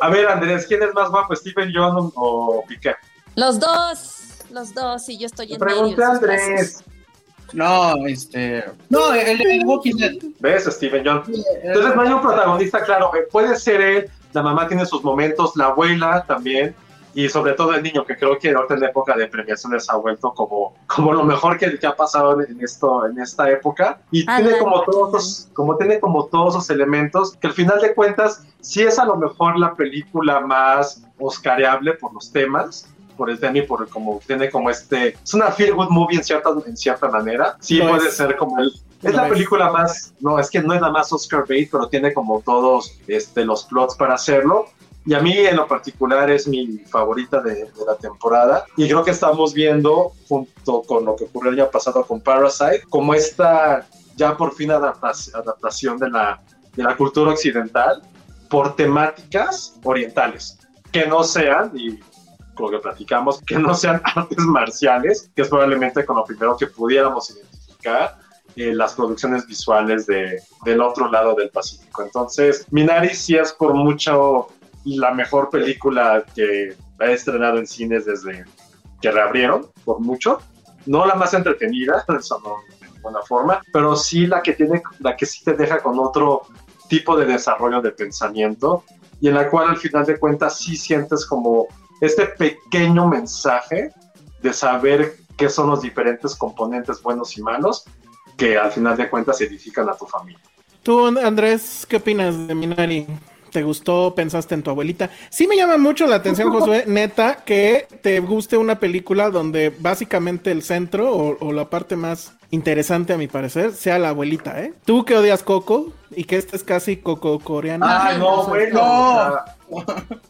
A ver, Andrés, ¿quién es más guapo, Stephen Young o Piqué? Los dos, los dos, y yo estoy en Pregunté medio. a de sus brazos. Andrés. No, este. No, el, el Walking Dead. ¿Ves, Stephen Young? Entonces no hay un protagonista claro. eh, Puede ser él, la mamá tiene sus momentos, la abuela también, y sobre todo el niño, que creo que ahorita en la época de premiaciones ha vuelto como, como lo mejor que, que ha pasado en, esto, en esta época. Y Ah, tiene como todos, los- como tiene como todos esos elementos, que al final de cuentas sí es a lo mejor la película más oscareable por los temas, por el tema y por como tiene como este es una feel good movie en cierta en cierta manera sí Lo puede es. ser como el es Lo la es. película más no es que no es la más Oscar bait pero tiene como todos este los plots para hacerlo y a mí en lo particular es mi favorita de, de la temporada y creo que estamos viendo junto con lo que ocurrió el año pasado con Parasite como esta ya por fin adaptación, de la de la cultura occidental por temáticas orientales que no sean y con lo que platicamos, que no sean artes marciales, que es probablemente con lo primero que pudiéramos identificar eh, las producciones visuales de, del otro lado del Pacífico. Entonces, Minari sí es por mucho la mejor película que ha estrenado en cines desde que reabrieron, por mucho. No la más entretenida, eso no de forma, pero sí la que tiene, la que sí te deja con otro tipo de desarrollo de pensamiento y en la cual al final de cuentas sí sientes como este pequeño mensaje de saber qué son los diferentes componentes buenos y malos que al final de cuentas edifican a tu familia. Tú, Andrés, ¿qué opinas de Minari? ¿Te gustó? ¿Pensaste en tu abuelita? Sí me llama mucho la atención, Josué, neta, que te guste una película donde básicamente el centro o, o la parte más interesante, a mi parecer, sea la abuelita, ¿eh? Tú que odias Coco y que este es casi Coco coreano. Ah, no, bueno.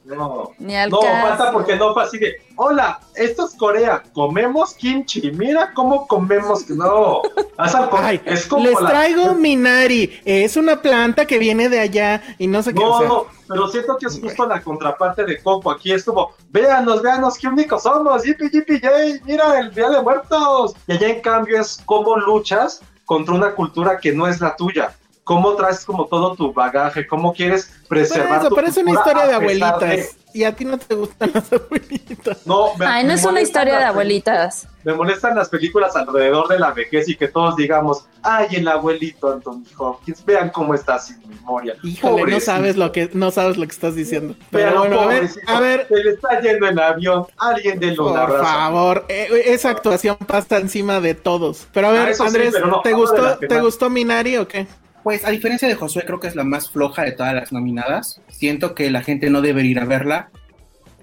No. Ni al no, caso. falta porque no fue así de, hola, esto es Corea, comemos kimchi, mira cómo comemos, no, Ay, es como les la- traigo Minari. Es una planta que viene de allá y no sé qué. o No, sea, no, pero siento que es justo la contraparte de Coco. Aquí es como, véanos, véanos, qué únicos somos, yipi, yipi, yay, mira el Día de Muertos. Y allá en cambio es cómo luchas contra una cultura que no es la tuya. Cómo traes como todo tu bagaje, cómo quieres preservar eso, tu es una historia de abuelitas. Y a ti no te gustan las abuelitas. No, me- Ay, no me es una historia de abuelitas. Me molestan las películas alrededor de la vejez y que todos digamos, ay, el abuelito Anthony Hopkins, vean cómo está sin memoria. Híjole, no sabes lo que no sabes lo que estás diciendo. Pero Pero bueno, a ver, a ver, se le está yendo en avión, alguien de por abrazo. favor, eh, esa actuación pasa encima de todos. Pero a Ah, ver, sí, Andrés, no, ¿te gustó te gustó Minari o qué? Pues a diferencia de Josué, creo que es la más floja de todas las nominadas. Siento que la gente no debe ir a verla.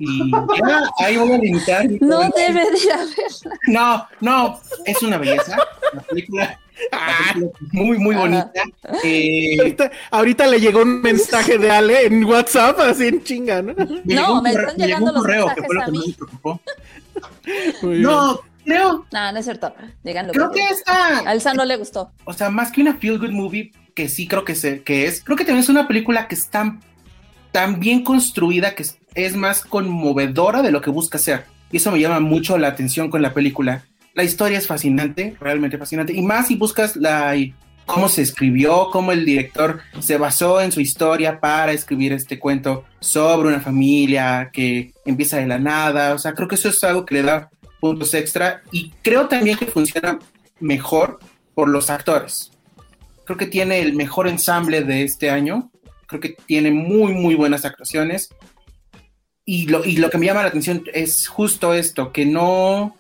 Y ya, ahí voy a limitar. mi No comentario. debe de ir a verla. No, no, es una belleza. La película, la película es muy, muy bonita. Eh, Ahorita, ahorita le llegó un mensaje de Ale en WhatsApp, así en chinga, ¿no? me No, un me correo- están me llegando los correo, que mensajes fue lo a que mí. me preocupó. Muy bien. No, creo, No, no es cierto. Díganlo. creo que esta, A Elsa no le gustó. o sea, más que una feel good movie, que sí creo que, se, que es, creo que también es una película que es tan, bien construida que es, es más conmovedora de lo que busca ser. Y eso me llama mucho la atención con la película. La historia es fascinante, realmente fascinante. Y más si buscas la cómo se escribió, cómo el director se basó en su historia para escribir este cuento sobre una familia que empieza de la nada. O sea, creo que eso es algo que le da puntos extra y creo también que funciona mejor por los actores. Creo que tiene el mejor ensamble de este año. Creo que tiene muy, muy buenas actuaciones. Y lo, y lo que me llama la atención es justo esto, que no,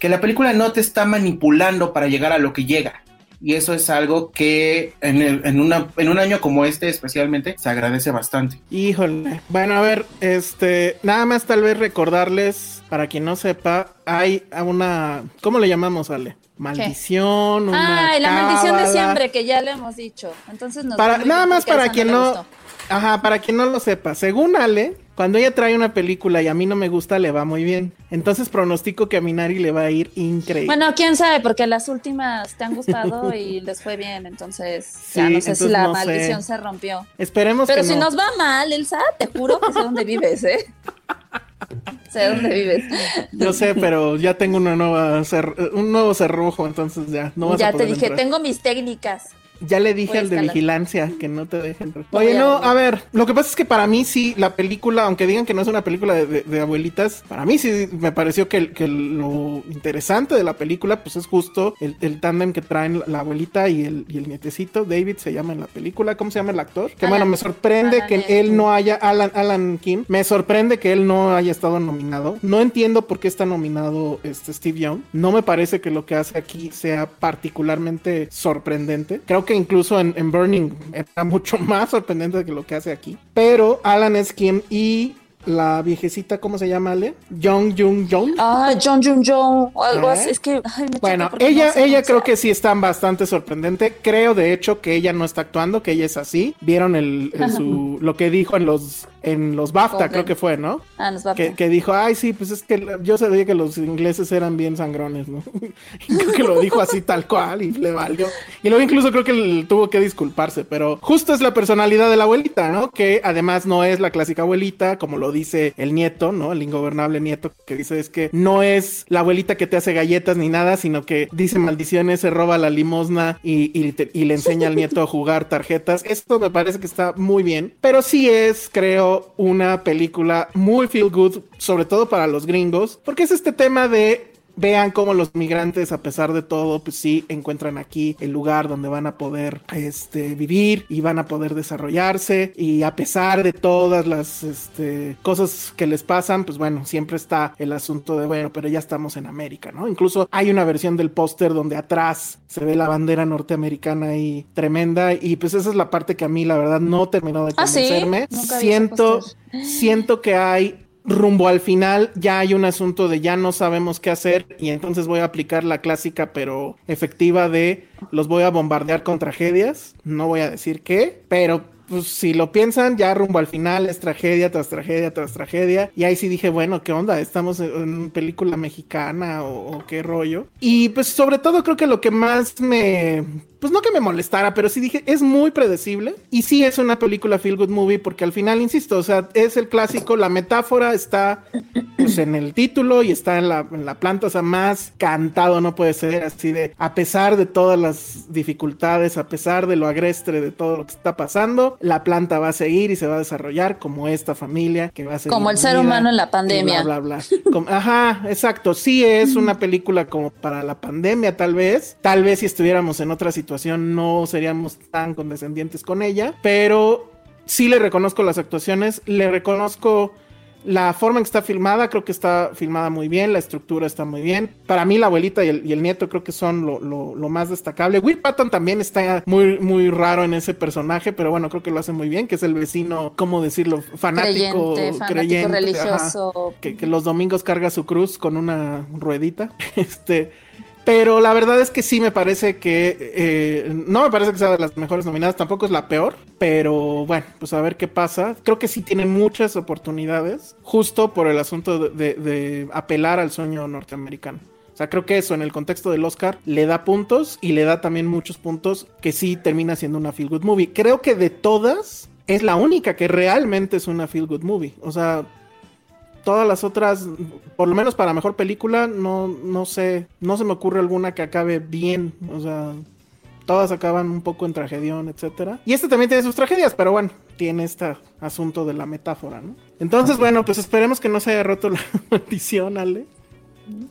que la película no te está manipulando para llegar a lo que llega. Y eso es algo que en, el- en, una, en un año como este especialmente se agradece bastante. Híjole. Bueno, a ver, este, nada más tal vez recordarles, para quien no sepa, hay una, ¿cómo le llamamos, Ale? Maldición, una Ay, la maldición de siempre, que ya le hemos dicho. Entonces nos Para, nada más para quien no, gustó. Ajá, para quien no lo sepa, según Ale, cuando ella trae una película y a mí no me gusta, le va muy bien. Entonces pronostico que a Minari le va a ir increíble. Bueno, quién sabe, porque las últimas te han gustado y les fue bien, entonces ya no sé si la maldición se rompió. Esperemos Pero que si no. nos va mal, Elsa, te juro que sé dónde vives, ¿eh? sé dónde vives. Yo sé, pero ya tengo una nueva un nuevo cerrojo, entonces ya no vas a ya te poder dije, entrar. tengo mis técnicas. Ya le dije al de vigilancia que no te dejen. Oye, no, a ver, lo que pasa es que para mí sí, la película, aunque digan que no es una película de, de- de abuelitas, para mí sí me pareció que, que lo interesante de la película, pues es justo el, el tándem que traen la abuelita y el, y el nietecito, David se llama en la película, ¿cómo se llama el actor? Que Alan- bueno, me sorprende Alan que él no haya, Alan, Alan Kim, me sorprende que él no haya estado nominado. No entiendo por qué está nominado este Steve Young. No me parece que lo que hace aquí sea particularmente sorprendente. Creo que incluso en, en Burning era mucho más sorprendente que lo que hace aquí. Pero Alan es quien y la viejecita, ¿cómo se llama, Ale? Jung Jung Jung. Ah, John Jun Jung o algo ¿Eh? así. Es que, ay, me Bueno, ella, no ella creo que sí está bastante sorprendente. Creo de hecho que ella no está actuando, que ella es así. Vieron el, el- su, lo que dijo en los en los BAFTA, Golden. creo que fue, ¿no? Ah, nos va Que, que dijo, ay, sí, pues es que yo sabía que los ingleses eran bien sangrones, ¿no? Y creo que lo dijo así tal cual y le valió. Y luego incluso creo que tuvo que disculparse, pero justo es la personalidad de la abuelita, ¿no? Que además no es la clásica abuelita, como lo dice el nieto, ¿no? El ingobernable nieto, que dice es que no es la abuelita que te hace galletas ni nada, sino que dice maldiciones, se roba la limosna y, y te- y le enseña al nieto a jugar tarjetas. Esto me parece que está muy bien, pero sí es, creo, una película muy feel good, sobre todo para los gringos, porque es este tema de vean cómo los migrantes, a pesar de todo, pues sí encuentran aquí el lugar donde van a poder este, vivir y van a poder desarrollarse. Y a pesar de todas las este, cosas que les pasan, pues bueno, siempre está el asunto de, bueno, pero ya estamos en América, ¿no? Incluso hay una versión del póster donde atrás se ve la bandera norteamericana ahí tremenda. Y pues esa es la parte que a mí, la verdad, no terminó de Ah, ¿sí? convencerme. Siento, siento que hay rumbo al final ya hay un asunto de ya no sabemos qué hacer y entonces voy a aplicar la clásica pero efectiva de los voy a bombardear con tragedias, no voy a decir qué, pero pues si lo piensan ya rumbo al final es tragedia tras tragedia tras tragedia. Y ahí sí dije bueno qué onda estamos en película mexicana o, o qué rollo y pues sobre todo creo que lo que más me pues no que me molestara, pero sí dije, es muy predecible. Y sí es una película feel good movie, porque al final, insisto, o sea, es el clásico, la metáfora está pues, en el título y está en la, en la planta, o sea, más cantado no puede ser, así de, a pesar de todas las dificultades, a pesar de lo agrestre de todo lo que está pasando, la planta va a seguir y se va a desarrollar como esta familia que va a ser Como el ser humano en la pandemia. Bla, bla, bla. Como- ajá, exacto. Sí es una película como para la pandemia, tal vez. Tal vez si estuviéramos en otra situación no seríamos tan condescendientes con ella, pero sí le reconozco las actuaciones, le reconozco la forma en que está filmada, creo que está filmada muy bien, la estructura está muy bien. Para mí la abuelita y el, y el nieto creo que son lo, lo- lo más destacable. Will Patton también está muy, muy raro en ese personaje, pero bueno, creo que lo hace muy bien, que es el vecino, ¿cómo decirlo? Fanático, Creyente, fanático creyente, ajá religioso. que, que los domingos carga su cruz con una ruedita. Este, pero la verdad es que sí me parece que eh, no me parece que sea de las mejores nominadas, tampoco es la peor, pero bueno, pues a ver qué pasa. Creo que sí tiene muchas oportunidades, justo por el asunto de, apelar al sueño norteamericano. O sea, creo que eso en el contexto del Oscar le da puntos y le da también muchos puntos que sí termina siendo una feel good movie. Creo que de todas es la única que realmente es una feel good movie. O sea, todas las otras, por lo menos para mejor película, no, no sé, no se me ocurre alguna que acabe bien. O sea, todas acaban un poco en tragedión, etcétera. Y este también tiene sus tragedias, pero bueno, tiene este asunto de la metáfora, ¿no? Entonces, bueno, pues esperemos que no se haya roto la maldición, Ale.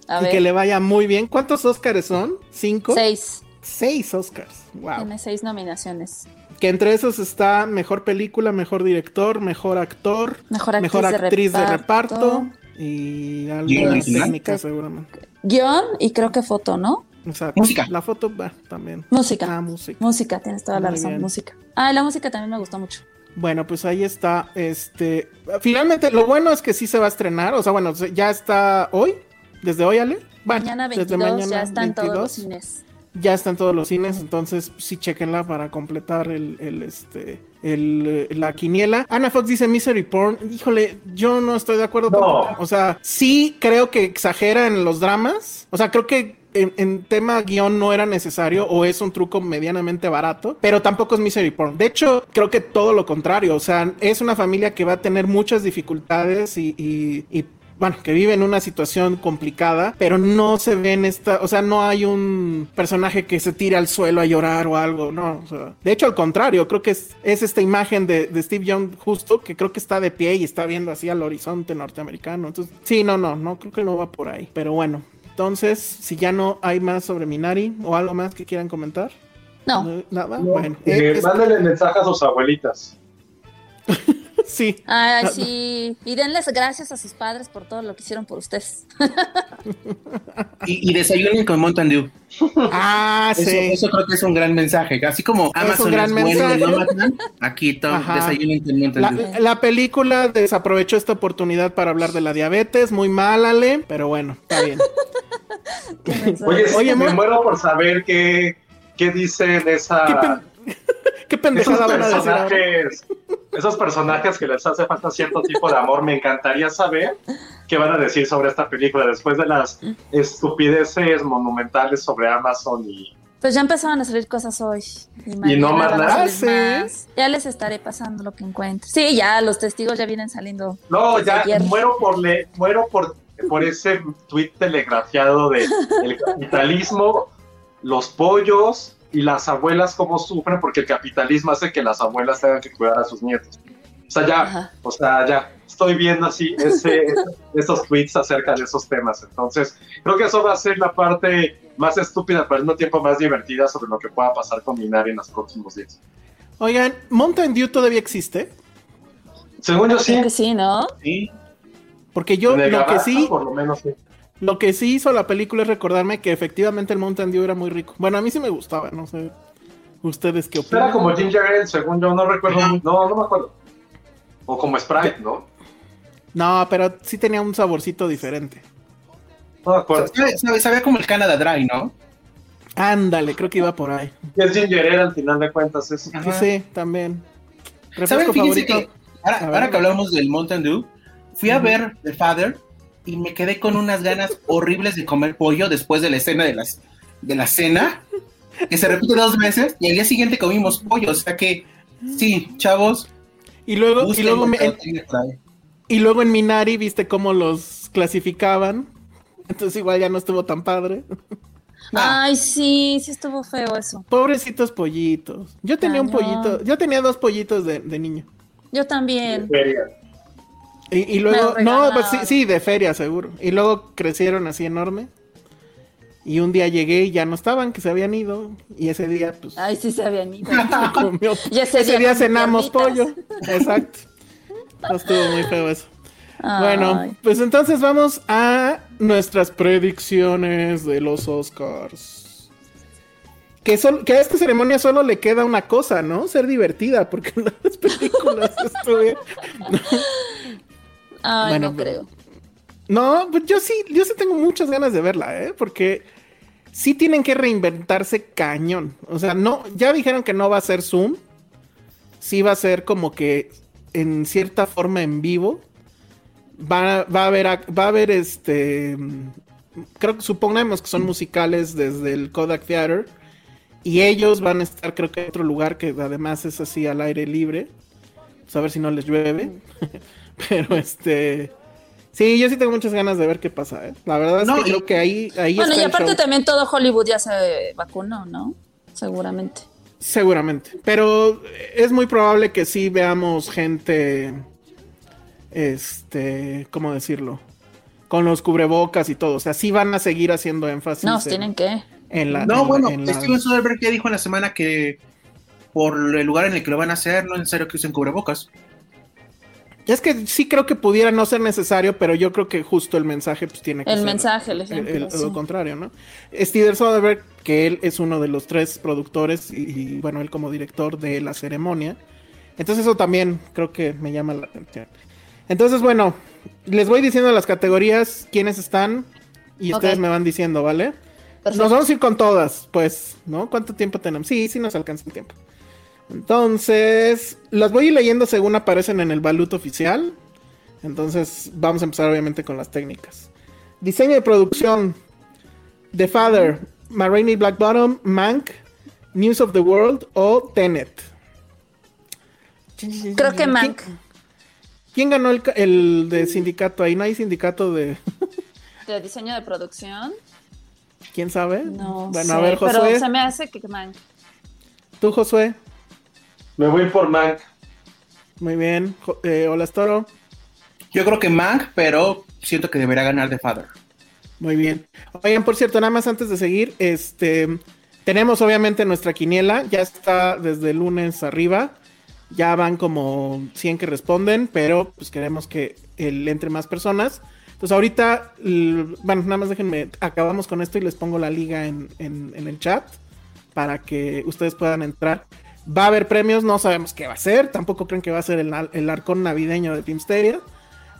A y ver. que le vaya muy bien. ¿Cuántos Oscars son? ¿Cinco? Seis. Seis Oscars. Wow. Tiene seis nominaciones. Que entre esos está mejor película, mejor director, mejor actor, Mejor actriz de actriz de reparto. reparto y algo de técnica seguramente. Guión y creo que foto, ¿no? O sea, Música. La foto va también. Música. Ah, música. Música, tienes toda la Muy razón, bien. música. Ah, la música también me gustó mucho. Bueno, pues ahí está. Este, finalmente, lo bueno es que sí se va a estrenar. O sea, bueno, ya está hoy, desde hoy, Ale. Bueno, Mañana desde 22 ya mañana están todos los 22. cines. Ya está en todos los cines, entonces sí chequenla para completar el, el este el, eh, la quiniela. Ana Fox dice Misery Porn. Híjole, yo no estoy de acuerdo. No. O sea, sí creo que exagera en los dramas. O sea, creo que en, en tema guion no era necesario o es un truco medianamente barato, pero tampoco es misery porn. De hecho, creo que todo lo contrario. O sea, es una familia que va a tener muchas dificultades y, y- y, bueno, que vive en una situación complicada, pero no se ve en esta, o sea, no hay un personaje que se tire al suelo a llorar o algo, no. o sea, de hecho, al contrario, creo que es, es esta imagen de, de Steve Young justo, que creo que está de pie y está viendo así al horizonte norteamericano. Entonces, sí, no, no, no, creo que no va por ahí. Pero bueno, entonces, si ya no hay más sobre Minari o algo más que quieran comentar. No. Nada, No, bueno. eh, eh, es- mándenle mensaje a sus abuelitas. sí. Ay, sí. Y denles gracias a sus padres por todo lo que hicieron por ustedes. Y, y desayunen con Mountain Dew. Ah, Eso, sí. eso creo que es un gran mensaje. Así como Amazon un gran es bueno mensaje. en Nomadland, aquí desayunen con Mountain La, Dew. la película desaprovechó esta oportunidad para hablar de la diabetes, muy mal, Ale, pero bueno, está bien. Oye, sí, Oye, me muero por saber qué, qué dicen esa, ¿Qué, pen- qué esos pendejada van a decir ahora? Esos personajes que les hace falta cierto tipo de amor. Me encantaría saber qué van a decir sobre esta película después de las estupideces monumentales sobre Amazon y Pues ya empezaron a salir cosas hoy. Y, no más nada. Ah, más. Ya les estaré pasando lo que encuentre. Sí, ya los testigos ya vienen saliendo. No, ya ayer. muero por le, muero por, por ese tuit telegrafiado de el capitalismo, los pollos y las abuelas cómo sufren porque el capitalismo hace que las abuelas tengan que cuidar a sus nietos. O sea, ya, Ajá. o sea, ya estoy viendo así ese, esos tweets acerca de esos temas. Entonces, creo que eso va a ser la parte más estúpida, pero al mismo tiempo más divertida sobre lo que pueda pasar con Minari en los próximos días. Oigan, Mountain Dew todavía existe, Según yo sí, Creo que sí, ¿no? Sí. porque yo lo que sí, por lo menos sí. Lo que sí hizo la película es recordarme que efectivamente el Mountain Dew era muy rico. Bueno, a mí sí me gustaba, no sé. ¿Ustedes qué opinan? Era como Ginger Ale, según yo, no recuerdo. No, no me acuerdo. O como Sprite, ¿no? No, pero sí tenía un saborcito diferente. No me acuerdo. Sabía como el Canada Dry, ¿no? Ándale, creo que iba por ahí. Es Ginger Ale al final de cuentas. Es... Sí, sí, también. ¿Saben? Fíjense favorito. que ahora que hablamos del Mountain Dew, fui a ver The Father y me quedé con unas ganas horribles de comer pollo después de la escena de, las, de la cena, que se repite dos veces, y al día siguiente comimos pollo. O sea que, sí, chavos, Y luego, y luego, me- ahí. y luego en Minari viste cómo los clasificaban. Entonces igual ya no estuvo tan padre. Ay, sí, sí estuvo feo eso. Pobrecitos pollitos. Yo tenía un pollito, yo tenía dos pollitos de, de niño. Yo también. Y, y luego, no, pues sí, sí, de feria seguro. Y luego crecieron así enorme. Y un día llegué y ya no estaban, que se habían ido. Y ese día, pues, Ay, sí se habían ido. comió. Y ese Ese día cenamos pollo. Exacto. No estuvo muy feo eso. Ay. Bueno, pues entonces vamos a nuestras predicciones de los Oscars. Que, sol- que a esta ceremonia solo le queda una cosa, ¿no? Ser divertida, porque las películas estuvieron... Ay, Bueno, no creo. No, pues yo sí, yo sí tengo muchas ganas de verla, ¿eh? Porque sí tienen que reinventarse cañón. O sea, no, ya dijeron que no va a ser Zoom. Sí va a ser como que en cierta forma en vivo. Va, va a haber, va a haber este. Creo que supongamos que son musicales desde el Kodak Theater. Y ellos van a estar, creo que en otro lugar que además es así al aire libre. Pues a ver si no les llueve. Pero este. Sí, yo sí tengo muchas ganas de ver qué pasa, ¿eh? La verdad es No, que y- creo que ahí, ahí Bueno, está y el aparte show. también todo Hollywood ya se vacunó, ¿no? Seguramente. Seguramente. Pero es muy probable que sí veamos gente. Este. ¿Cómo decirlo? Con los cubrebocas y todo. O sea, sí van a seguir haciendo énfasis. No, en, tienen que. en la. No, en- bueno, en la- Steven Soderbergh ya dijo en la semana que por el lugar en el que lo van a hacer, no es necesario que usen cubrebocas. Es que sí creo que pudiera no ser necesario, pero yo creo que justo el mensaje pues tiene que El ser mensaje, el el- ejemplo. el- sí. lo contrario, ¿no? Steven Soderbergh, que él es uno de los tres productores y, y, bueno, él como director de la ceremonia. Entonces eso también creo que me llama la atención. Entonces, bueno, les voy diciendo las categorías, quiénes están y ustedes me van diciendo, ¿vale? Nos vamos a ir con todas, pues, ¿no? ¿Cuánto tiempo tenemos? Sí, sí nos alcanza el tiempo. Entonces, las voy a ir leyendo según aparecen en el balut oficial. Entonces, vamos a empezar obviamente con las técnicas. Diseño de producción. The Father, Marraine Black Bottom, Mank, News of the World o Tenet. Creo que Mank. ¿Quién, ganó el, el, de sindicato? Ahí no hay sindicato de... ¿De diseño de producción? ¿Quién sabe? No bueno, sé, a ver, Josué. pero se me hace que Mank. ¿Tú, Josué? Me voy por Mank. Muy bien. Eh, hola, Toro. Yo creo que Mank, pero siento que debería ganar The Father. Muy bien. Oigan, por cierto, nada más antes de seguir, este tenemos obviamente nuestra quiniela, ya está desde el lunes arriba. Ya van como 100 que responden, pero pues queremos que el, entre más personas. Entonces ahorita, bueno, nada más déjenme, acabamos con esto y les pongo la liga en, en- en el chat para que ustedes puedan entrar. Va a haber premios, no sabemos qué va a ser, tampoco creen que va a ser el, el arcón navideño de Filmsteria.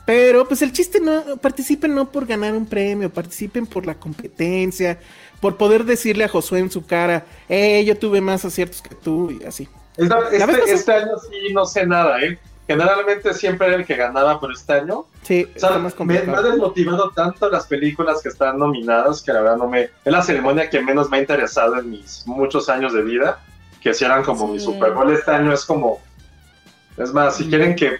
Pero pues el chiste no, participen no por ganar un premio, participen por la competencia, por poder decirle a Josué en su cara, eh, yo tuve más aciertos que tú y así. Esta- ¿La vez este, este año sí no sé nada, ¿eh? Generalmente siempre era el que ganaba, pero este año Sí, o sea, está más me, me ha desmotivado tanto las películas que están nominadas que la verdad no me... Es la ceremonia que menos me ha interesado en mis muchos años de vida, que si eran como mi. Super Bowl este año es como... Es más, si quieren que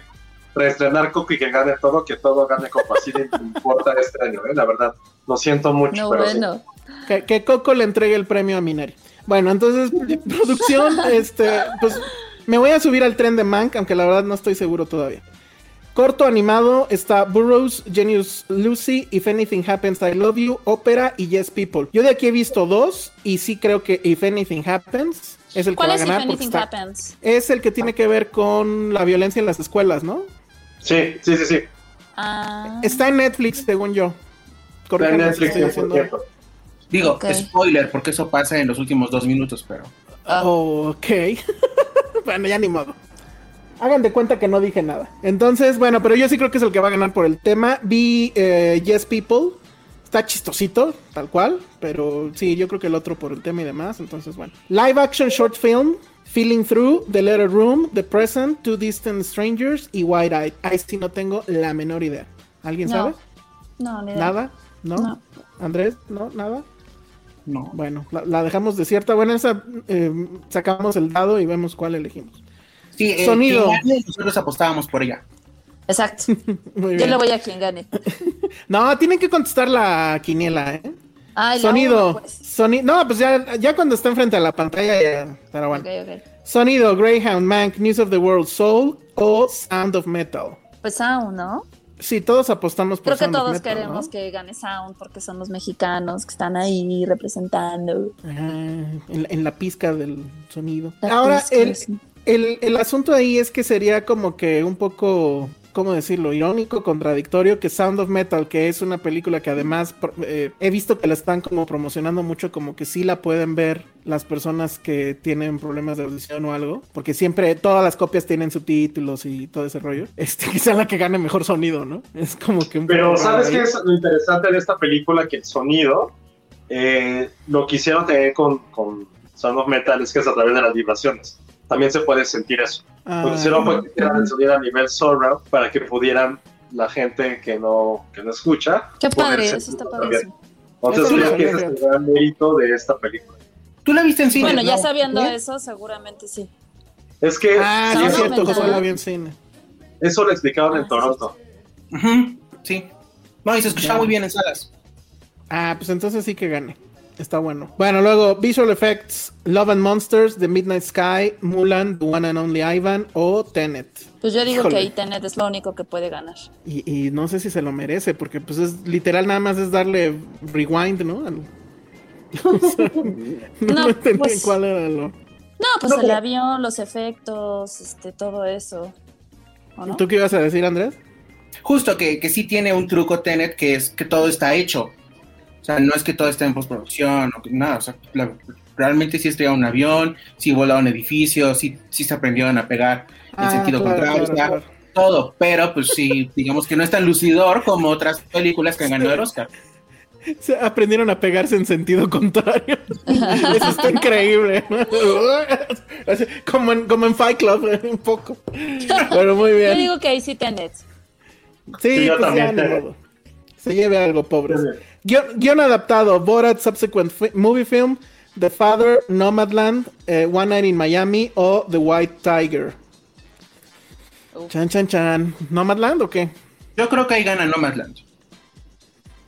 reestrenar Coco y que gane todo, que todo gane Coco, así no importa este año, ¿eh? La verdad, lo siento mucho, No, pero sí. bueno. Que, que Coco le entregue el premio a Minari. Bueno, entonces, producción, este, pues me voy a subir al tren de Mank, aunque la verdad no estoy seguro todavía. Corto animado está Burroughs, Genius Lucy, If Anything Happens, I Love You, Ópera y Yes People. Yo de aquí he visto dos y sí creo que If Anything Happens es el que ¿Cuál va a es ganar. porque está- es el que tiene que ver con la violencia en las escuelas, ¿no? Sí, sí, sí, sí. Ah, Está en Netflix, según yo. Está en Netflix, estoy diciendo- 100%. Digo, spoiler, porque eso pasa en los últimos dos minutos, pero. ah, Ok. bueno, ya ni modo. Hagan de cuenta que no dije nada. Entonces, bueno, pero yo sí creo que es el que va a ganar por el tema. Vi eh, Yes People. Está chistosito, tal cual. Pero sí, yo creo que el otro por el tema y demás. Entonces, bueno. Live action short film. Feeling Through, The Letter Room, The Present, Two Distant Strangers y Wide Eyed. Ahí sí no tengo la menor idea. ¿Alguien No. sabe? no, idea. ¿Nada? ¿No? No. ¿Andrés? ¿No? ¿Nada? No. Bueno, la, la dejamos desierta. Bueno, esa eh, sacamos el dado y vemos cuál elegimos. Sí, eh, Sonido. nosotros apostábamos por ella. Exacto. Muy Yo le voy a quien gane. No, tienen que contestar la quiniela, ¿eh? Ay, Sonido. uno, pues. Soni- No, pues ya, ya cuando está enfrente a la pantalla ya. Pero bueno. Sonido, Greyhound, Mank, News of the World, Soul o Sound of Metal. Pues Sound, ¿no? Sí, todos apostamos por Creo que of todos Metal, queremos ¿no? que gane Sound porque son los mexicanos que están ahí representando. Ajá, en, en la pizca del sonido. La Ahora, pizca, el, sí. el, el asunto ahí es que sería como que un poco, ¿cómo decirlo? Irónico, contradictorio, que Sound of Metal, que es una película que además eh, he visto que la están como promocionando mucho, como que sí la pueden ver las personas que tienen problemas de audición o algo, porque siempre todas las copias tienen subtítulos y todo ese rollo. Este, quizá la que gane mejor sonido, ¿no? Es como que un Pero ¿sabes qué es lo interesante de esta película? Que el sonido eh, lo quisieron tener con, con Sound of Metal es que es a través de las vibraciones. También se puede sentir eso. Ah, Lo que hicieron fue que hicieran el sonido a nivel surround para que pudieran la gente que no, que no escucha. Qué padre, eso está padrísimo. Entonces Eso creo que ese es el gran mérito de esta película. ¿Tú la viste en cine? Bueno, ya sabiendo ¿Eh? eso, seguramente sí. Es que Ah, sí, es cierto. José la vio en cine. eso lo explicaron Ah, en sí, Toronto. Ujú, Sí. No, y se escuchaba muy bien en salas. Ah, pues entonces sí que gane. Está bueno. Bueno, luego Visual Effects, Love and Monsters, The Midnight Sky, Mulan, The One and Only Ivan o Tenet. Pues yo digo Híjole. que ahí Tenet es lo único que puede ganar. Y, y no sé si se lo merece, porque pues es literal nada más es darle rewind, ¿no? Al- O sea, no, No, entendí pues- cuál era lo. No, pues No, el pero- avión, los efectos, este, todo eso. ¿O no? ¿Tú qué ibas a decir, Andrés? Justo que, que sí tiene un truco Tenet que es que todo está hecho. O sea, no es que todo esté en postproducción o que nada. O sea, la- realmente sí estrellaron un avión, sí volaron edificios, sí, sí se aprendieron a pegar en Ah, sentido claro, contrario. claro, o sea, claro. Todo, pero pues sí, digamos que no es tan lucidor como otras películas que han ganado el Oscar. Se aprendieron a pegarse en sentido contrario. Eso está increíble. Como, en, como en Fight Club, un poco. Pero muy bien. Yo digo que ahí sí tenés. Sí, Sí, yo pues ya modo. Se lleve algo, pobres. Guión, guion adaptado: Borat Subsequent fi- Movie Film, The Father, Nomadland, eh, One Night in Miami o The White Tiger. Chan, chan, chan. ¿Nomadland o qué? Yo creo que ahí gana Nomadland.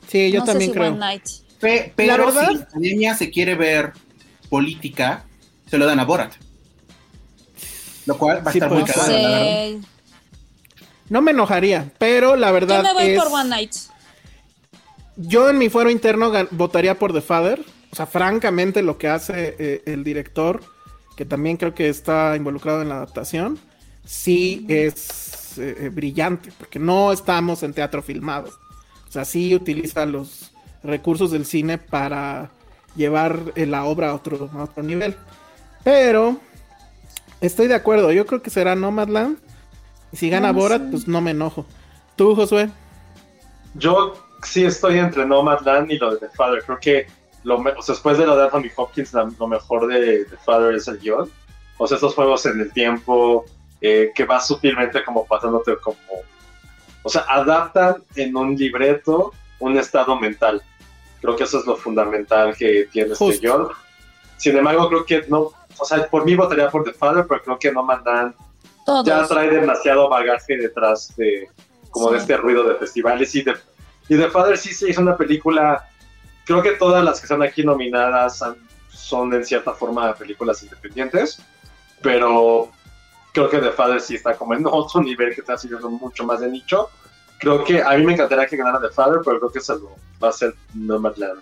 Sí, yo no también sé si creo. One Night. Pe- pero verdad- si la academia se quiere ver política, se lo dan a Borat. Lo cual va a Sí, estar muy pues, cagado, la verdad. No me enojaría, pero la verdad Yo me voy es... por One Night. Yo en mi fuero interno votaría por The Father. O sea, francamente lo que hace eh, el director, que también creo que está involucrado en la adaptación, sí es eh, eh, brillante, porque no estamos en teatro filmado. O sea, sí utiliza los recursos del cine para llevar eh, la obra a otro, a otro nivel. Pero estoy de acuerdo, yo creo que será Nomadland. Y si gana No Borat, pues no me enojo. ¿Tú, Josué? Yo sí estoy entre Nomadland y lo de The Father. Creo que lo me- o sea, después de lo de Anthony Hopkins, la- lo mejor de The Father es el guion. O sea, estos juegos en el tiempo eh, que va sutilmente como pasándote como... O sea, adaptan en un libreto un estado mental. Creo que eso es lo fundamental que tiene este guion. Sin embargo, creo que no... O sea, por mí votaría por The Father, pero creo que Nomadland Todos. ya trae demasiado bagaje detrás de como de este ruido de festivales y de y The Father sí se hizo una película creo que todas las que están aquí nominadas son en cierta forma películas independientes pero creo que The Father sí está como en otro nivel que está siguiendo mucho más de nicho creo que a mí me encantaría que ganara The Father pero creo que se lo va a hacer Nomadland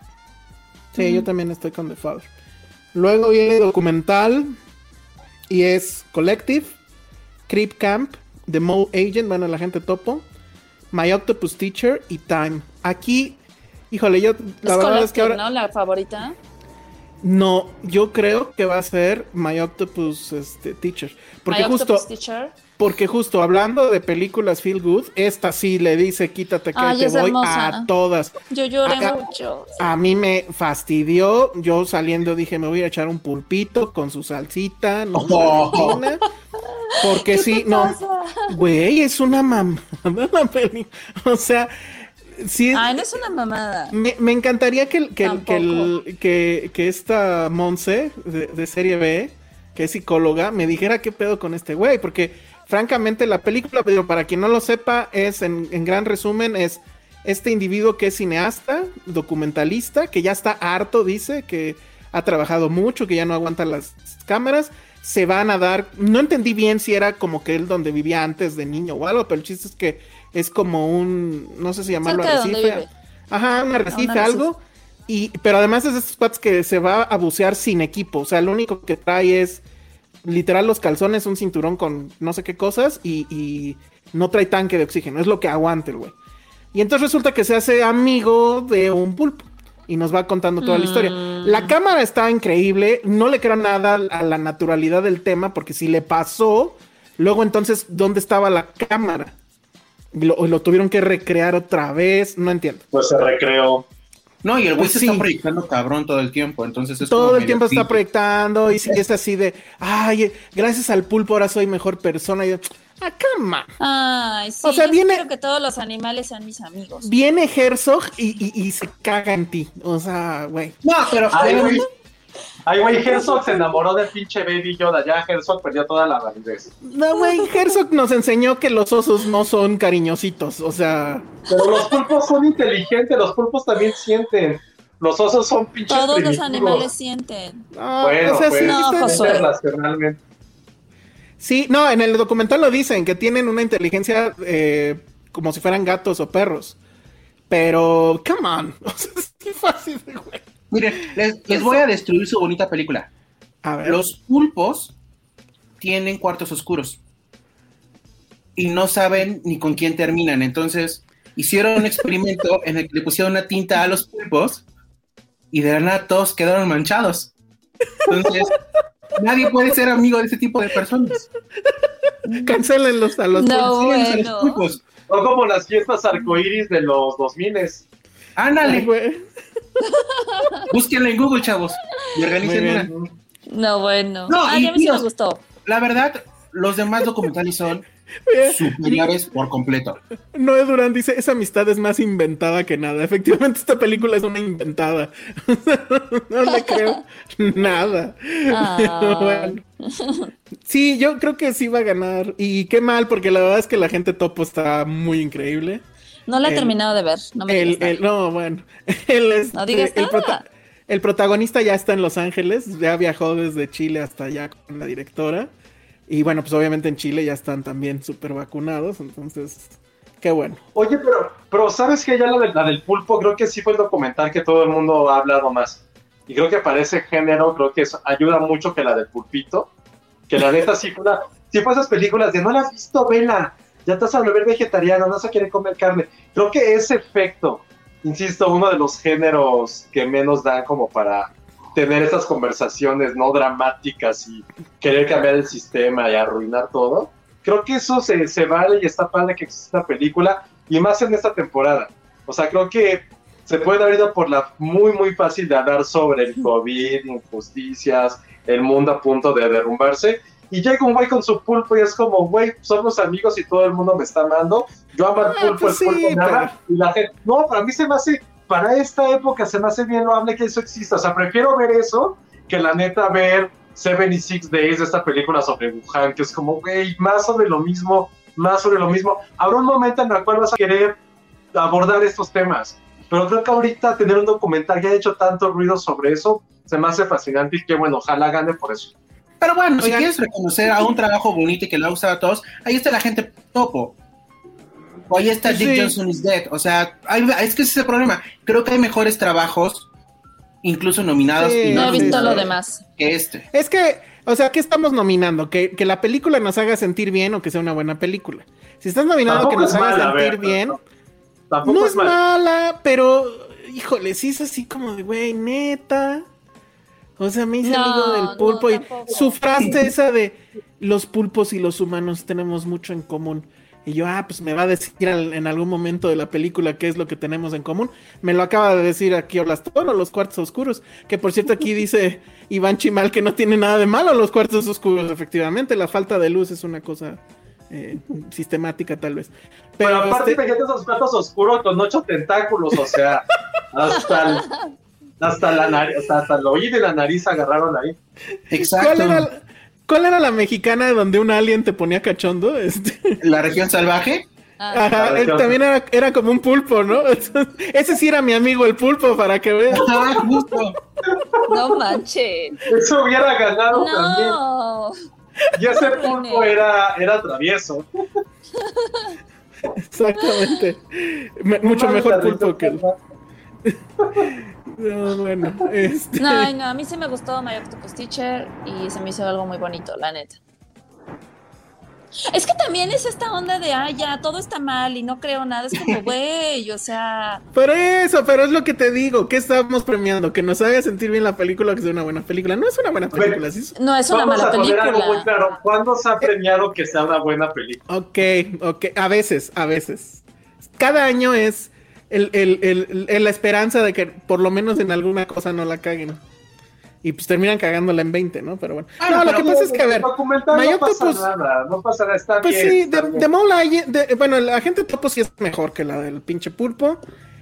Sí, yo también estoy con The Father. Luego viene documental y es Collective, Creep Camp, The Mole Agent, bueno, la gente topo, My Octopus Teacher y Time. Aquí, híjole, yo la es verdad es que ahora ¿no? La favorita. no, yo creo que va a ser My Octopus este, Teacher, porque My justo Octopus Teacher. Porque justo hablando de películas feel good, esta sí le dice quítate que Ay, te voy hermosa. a todas. Yo lloré Acá- mucho. A mí me fastidió. Yo saliendo dije, me voy a echar un pulpito con su salsita. No, Oh. Porque sí, no. pasa? Güey, es una mamada la peli. O sea, sí. Ay, no es una mamada. Me, me encantaría que, el- que, el- que, el- que, que esta Monse de, de serie B, que es psicóloga, me dijera qué pedo con este güey. Porque, francamente, la película, pero para quien no lo sepa, es en, en gran resumen, es este individuo que es cineasta, documentalista, que ya está harto, dice, que ha trabajado mucho, que ya no aguanta las cámaras. Se van a dar. No entendí bien si era como que él donde vivía antes de niño o algo, pero el chiste es que es como un. No sé si llamarlo arrecife. Ajá, un arrecife, algo. Y, pero además es de esos cuates que se va a bucear sin equipo. O sea, lo único que trae es literal los calzones, un cinturón con no sé qué cosas y, y no trae tanque de oxígeno. Es lo que aguanta el güey. Y entonces resulta que se hace amigo de un pulpo y nos va contando toda la historia. Mm. La cámara está increíble. No le creo nada a la naturalidad del tema porque si le pasó, luego entonces, ¿dónde estaba la cámara? Lo, lo tuvieron que recrear otra vez. No entiendo. pues se recreó No, y el güey Pues se sí. está proyectando cabrón todo el tiempo, entonces es todo como el tiempo está proyectando y sí, es así de, ay, gracias al pulpo ahora soy mejor persona. Y yo, ah, on. Ay, sí. O sea, yo viene- que todos los animales sean mis amigos. Viene Herzog y, y- y se caga en ti. O sea, güey. No, pero Ay. Ay, güey, Herzog se enamoró del pinche Baby Yoda. Ya Herzog perdió toda la validez. No, güey, Herzog nos enseñó que los osos no son cariñositos. O sea, Pero los pulpos son inteligentes, los pulpos también sienten. Los osos son pinches Todos los animales sienten. no, Bueno, o sea, sí, pues, No, Josué. Internacionalmente. sí, no, en el documental lo dicen, que tienen una inteligencia eh, como si fueran gatos o perros. Pero, come on. O sea, es muy fácil, güey. Miren, les, les voy a destruir su bonita película. A ver. Los pulpos tienen cuartos oscuros y no saben ni con quién terminan. Entonces, hicieron un experimento en el que le pusieron una tinta a los pulpos y de la nada todos quedaron manchados. Entonces, nadie puede ser amigo de ese tipo de personas. Cancélenlos a los No, Síganse a los bueno. pulpos. Son como las fiestas arcoíris de los 2000 Ándale. Güey. Búsquenla en Google, chavos. Y organicen una. No, bueno. No, Ay, y a mí sí me gustó. La verdad, los demás documentales son superiores por completo. Noé Durán dice, esa amistad es más inventada que nada. Efectivamente, esta película es una inventada. no le creo nada. Ah. Bueno. Sí, yo creo que sí va a ganar. Y qué mal, porque la verdad es que la gente topo está muy increíble. No la he El- terminado de ver. No me El, el- no, bueno. El, este, No digas el, nada. el protagonista ya está en Los Ángeles, ya viajó desde Chile hasta allá con la directora. Y bueno, pues obviamente en Chile ya están también súper vacunados, entonces, qué bueno. Oye, pero, pero ¿sabes que Ya la, de- la del pulpo creo que sí fue el documental que todo el mundo ha hablado más. Y creo que para ese género, creo que eso ayuda mucho que la del pulpito. Que la neta sí fue, una- sí fue esas películas de no la has visto, vela. Ya te vas a volver vegetariano, no vas a querer comer carne. Creo que ese efecto, insisto, uno de los géneros que menos dan como para tener esas conversaciones no dramáticas y querer cambiar el sistema y arruinar todo. Creo que eso se, se vale y está padre que exista esta película y más en esta temporada. O sea, creo que se puede haber ido por la muy, muy fácil de hablar sobre el COVID, injusticias, el mundo a punto de derrumbarse. Y llega un güey con su pulpo y es como, güey, somos amigos y todo el mundo me está amando. Yo amo al Ah, pulpo, pues el pulpo sí, ama. Y la gente, no, para mí se me hace, para esta época se me hace bien loable que eso exista. O sea, prefiero ver eso que la neta ver Seven y Six Days, esta película sobre Wuhan, que es como, güey, más sobre lo mismo, más sobre lo mismo. Habrá un momento en el cual vas a querer abordar estos temas. Pero creo que ahorita tener un documental que haya hecho tanto ruido sobre eso, se me hace fascinante y que bueno, ojalá gane por eso. Pero bueno, si quieres reconocer a un trabajo bonito y que le ha gustado a todos, ahí está la gente topo. O ahí está Dick Sí. Johnson is Dead. O sea, hay- es que ese es el problema. Creo que hay mejores trabajos, incluso nominados, Sí, y No he visto lo demás. que este. Es que, o sea, ¿qué estamos nominando? ¿Que, que la película nos haga sentir bien o que sea una buena película. Si estás nominando Tampoco que nos haga mala, sentir ver, bien, no, es es mal. mala, pero, híjole, sí es así como de, güey, neta. O sea, me hice No, amigo del no, pulpo y su frase esa de los pulpos y los humanos tenemos mucho en común. Y yo, ah, pues me va a decir al- en algún momento de la película qué es lo que tenemos en común. Me lo acaba de decir aquí Olastón o los cuartos oscuros. Que por cierto aquí dice Iván Chimal que no tiene nada de malo los cuartos oscuros. Efectivamente, la falta de luz es una cosa eh, sistemática tal vez. Pero, Pero, aparte, este- esos platos oscuros con ocho tentáculos, o sea, hasta el, hasta la nariz, hasta, hasta el oído y la nariz agarraron ahí. Exacto. ¿cuál, era, la- cuál era la mexicana donde un alien te ponía cachondo? Este, La región salvaje. Ah, Ajá, él región. también era, era como un pulpo, ¿no? Ese sí era mi amigo el pulpo, para que veas. Ah, justo. no manches. Eso hubiera ganado también. No. Y ese pulpo era, era travieso. Exactamente. Me- mucho mejor pulpo que el. No, bueno, este. No, no, a mí sí me gustó My Octopus Teacher y se me hizo algo muy bonito, la neta. Es que también es esta onda de, ah, ya, todo está mal y no creo nada. Es como, güey, o sea, Por eso, pero es lo que te digo. ¿Qué estamos premiando? Que nos haga sentir bien la película, que sea una buena película. No es una buena película, sí. no es una Vamos mala a poner algo muy película. claro. ¿Cuándo se ha premiado que sea una buena película? Ok, ok. A veces, a veces. Cada año es el, el- el- el- la esperanza de que por lo menos en alguna cosa no la caguen. Y pues terminan cagándola en 20, ¿no? Pero bueno. Ah, no, lo pero que pasa es que, a ver, My no pasa Octopus- nada, no pasa nada, está Pues bien. sí, está de, bien. de Mola, de- bueno, la gente topo sí es mejor que la del pinche pulpo.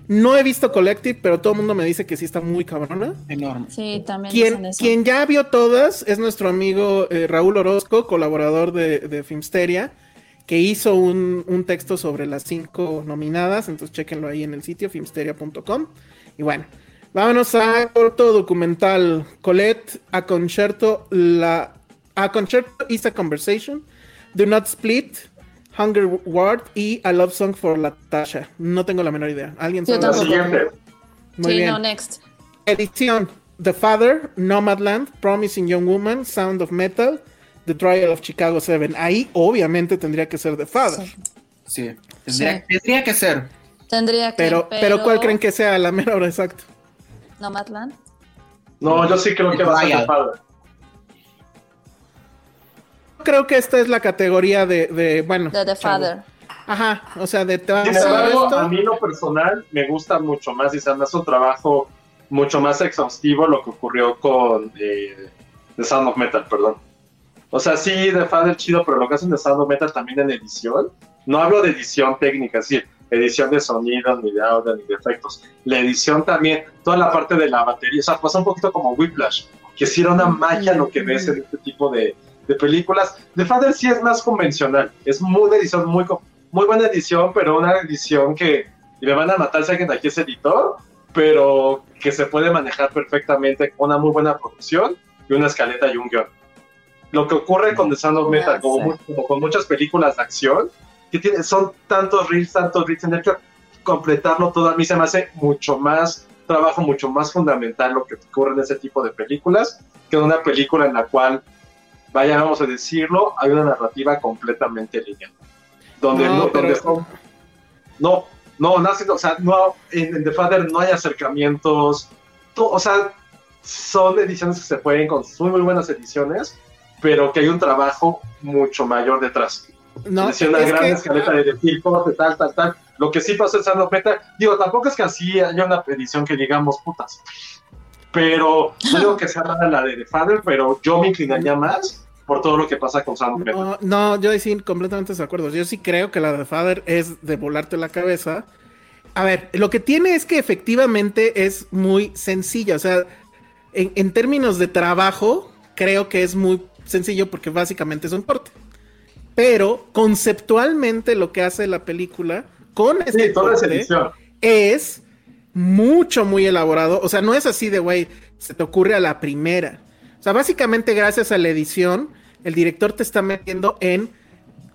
No he visto Collective, pero todo el mundo me dice que sí está muy cabrona. Enorme. Sí, también dicen Quien, eso. quien ya vio todas es nuestro amigo eh, Raúl Orozco, colaborador de, de Filmsteria, que hizo un, un texto sobre las cinco nominadas. Entonces, chéquenlo ahí en el sitio filmsteria.com. Y bueno, vámonos a corto documental Colette, a concierto, la, a concierto is a conversation, Do Not Split, Hunger Ward y A Love Song for Latasha. No tengo la menor idea. ¿Alguien Yo sabe? Siguiente. Muy sí, bien. no, next. Edición: The Father, Nomadland, Promising Young Woman, Sound of Metal, The Trial of Chicago 7. Ahí obviamente tendría que ser The Father. Sí. Tendría, Sí. tendría que ser. Tendría que. Pero, pero, ¿cuál creen que sea la mera hora exacta? Nomadland. No, yo sí creo que va a ser de padre. Creo que esta es la categoría de, de bueno. De The chavo. Father. Ajá, o sea, de Sin embargo, a mí lo personal me gusta mucho más y se me hace un trabajo mucho más exhaustivo lo que ocurrió con eh, The Sound of Metal, perdón. O sea, sí, de Father chido, pero lo que hacen de Sound Metal también en edición. No hablo de edición técnica, sí, edición de sonido, ni de audio, ni de efectos. La edición también, toda la parte de la batería, o sea, pasa un poquito como Whiplash, que sí era una magia lo que ves en este tipo de, de películas. The Father sí es más convencional, es muy, una edición muy, muy buena edición, pero una edición que y me van a matar si alguien aquí es editor, pero que se puede manejar perfectamente con una muy buena producción y una escaleta y un guion. Lo que ocurre con The Sound of Metal, como, como con muchas películas de acción, que tiene, son tantos reels, tantos reels, tener que completarlo todo a mí se me hace mucho más trabajo, mucho más fundamental lo que ocurre en ese tipo de películas que en una película en la cual, vaya, vamos a decirlo, hay una narrativa completamente lineal. Donde no, donde son, no, no, no, o sea, no, en, en, The Father no hay acercamientos, to, o sea, son ediciones que se pueden, con muy, muy buenas ediciones, pero que hay un trabajo mucho mayor detrás. No, es una gran que, escaleta de decir corte, tal, tal, tal. Lo que sí pasó en Sound of Metal, digo, tampoco es que así haya una edición que digamos putas, pero no digo que sea la de The Father, pero yo me inclinaría más por todo lo que pasa con Sound of Metal. No, no, yo sí completamente de acuerdo. Yo sí creo que la de The Father es de volarte la cabeza. A ver, lo que tiene es que efectivamente es muy sencilla, o sea, en, en términos de trabajo, creo que es muy sencillo porque básicamente es un corte. Pero conceptualmente lo que hace la película con este sí, corte es mucho, muy elaborado. O sea, no es así de, güey, se te ocurre a la primera. O sea, básicamente gracias a la edición, el director te está metiendo en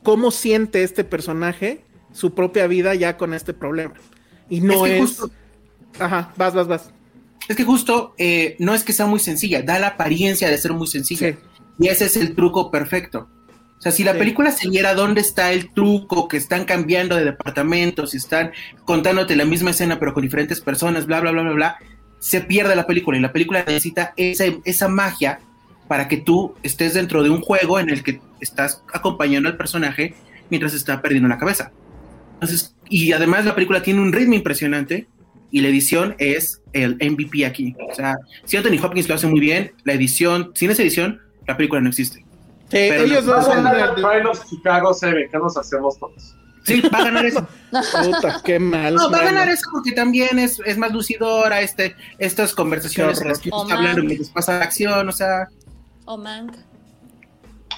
cómo siente este personaje su propia vida ya con este problema. Y no es... Que es... Justo... Ajá, vas, vas, vas. Es que justo eh, no es que sea muy sencilla, da la apariencia de ser muy sencilla. Sí. Y ese es el truco perfecto. O sea, si la sí. película se viera dónde está el truco, que están cambiando de departamentos, están contándote la misma escena pero con diferentes personas, bla, bla, bla, bla, bla, se pierde la película y la película necesita esa, esa magia para que tú estés dentro de un juego en el que estás acompañando al personaje mientras está perdiendo la cabeza. Entonces, y además la película tiene un ritmo impresionante y la edición es el MVP aquí. O sea, si Anthony Hopkins lo hace muy bien, la edición, sin esa edición, la película no existe. Sí, ellos dos son of Chicago 7, ¿qué nos hacemos todos? Sí, va a ganar eso. Puta, qué mal. No, va a ganar eso porque también es, es más lucidora este, estas conversaciones en las que estás hablando mientras pasa la acción, o sea. O Mank.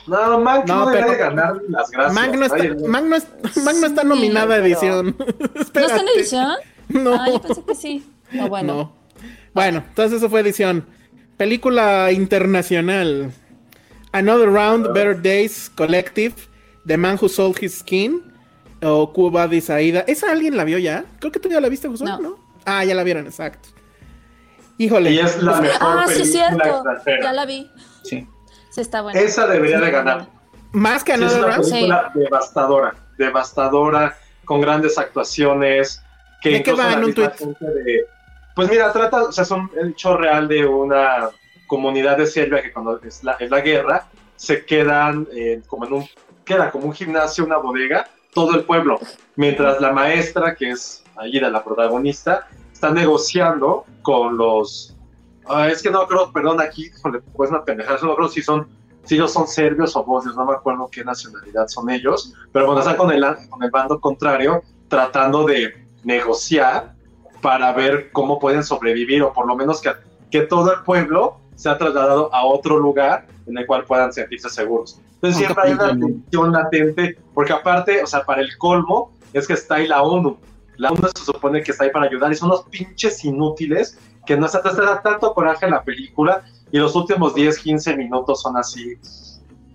No, Mank no, no debe ganar las gracias. Mank no está, Mank no, es, Mank no está nominada a edición. ¿No está en edición? No. Ah, yo pensé que sí. Oh, bueno. No. Bueno, entonces eso fue edición. Película internacional. Another Round, Better Days, Collective, The Man Who Sold His Skin, o Cuba de. ¿Esa alguien la vio ya? Creo que tú ya la viste, José, no. ¿no? Ah, ya la vieron, exacto. Híjole. Y es la mejor ah, película sí, cierto. extranjera. Ya la vi. Sí. Sí, está buena. Esa debería de ganar. Más que Sí, es Another una Round. película devastadora, devastadora, con grandes actuaciones. Que ¿De qué va en un gente de- Pues mira, trata, o sea, es un hecho real de una comunidad de Serbia que cuando es la, es la guerra se quedan eh, como en un, queda como un gimnasio, una bodega, todo el pueblo, mientras la maestra, que es Aida, la protagonista, está negociando con los, ah, es que no creo, perdón, aquí, pues una pendejada, no creo si son, si ellos son serbios o bosnios, no me acuerdo qué nacionalidad son ellos, pero bueno, están con el, con el bando contrario, tratando de negociar para ver cómo pueden sobrevivir o por lo menos que, que todo el pueblo se ha trasladado a otro lugar en el cual puedan sentirse seguros. Entonces siempre hay una tensión latente, porque aparte, o sea, para el colmo, es que está ahí la ONU. La ONU se supone que está ahí para ayudar y son unos pinches inútiles que no se te da tanto coraje en la película y los últimos 10, 15 minutos son así.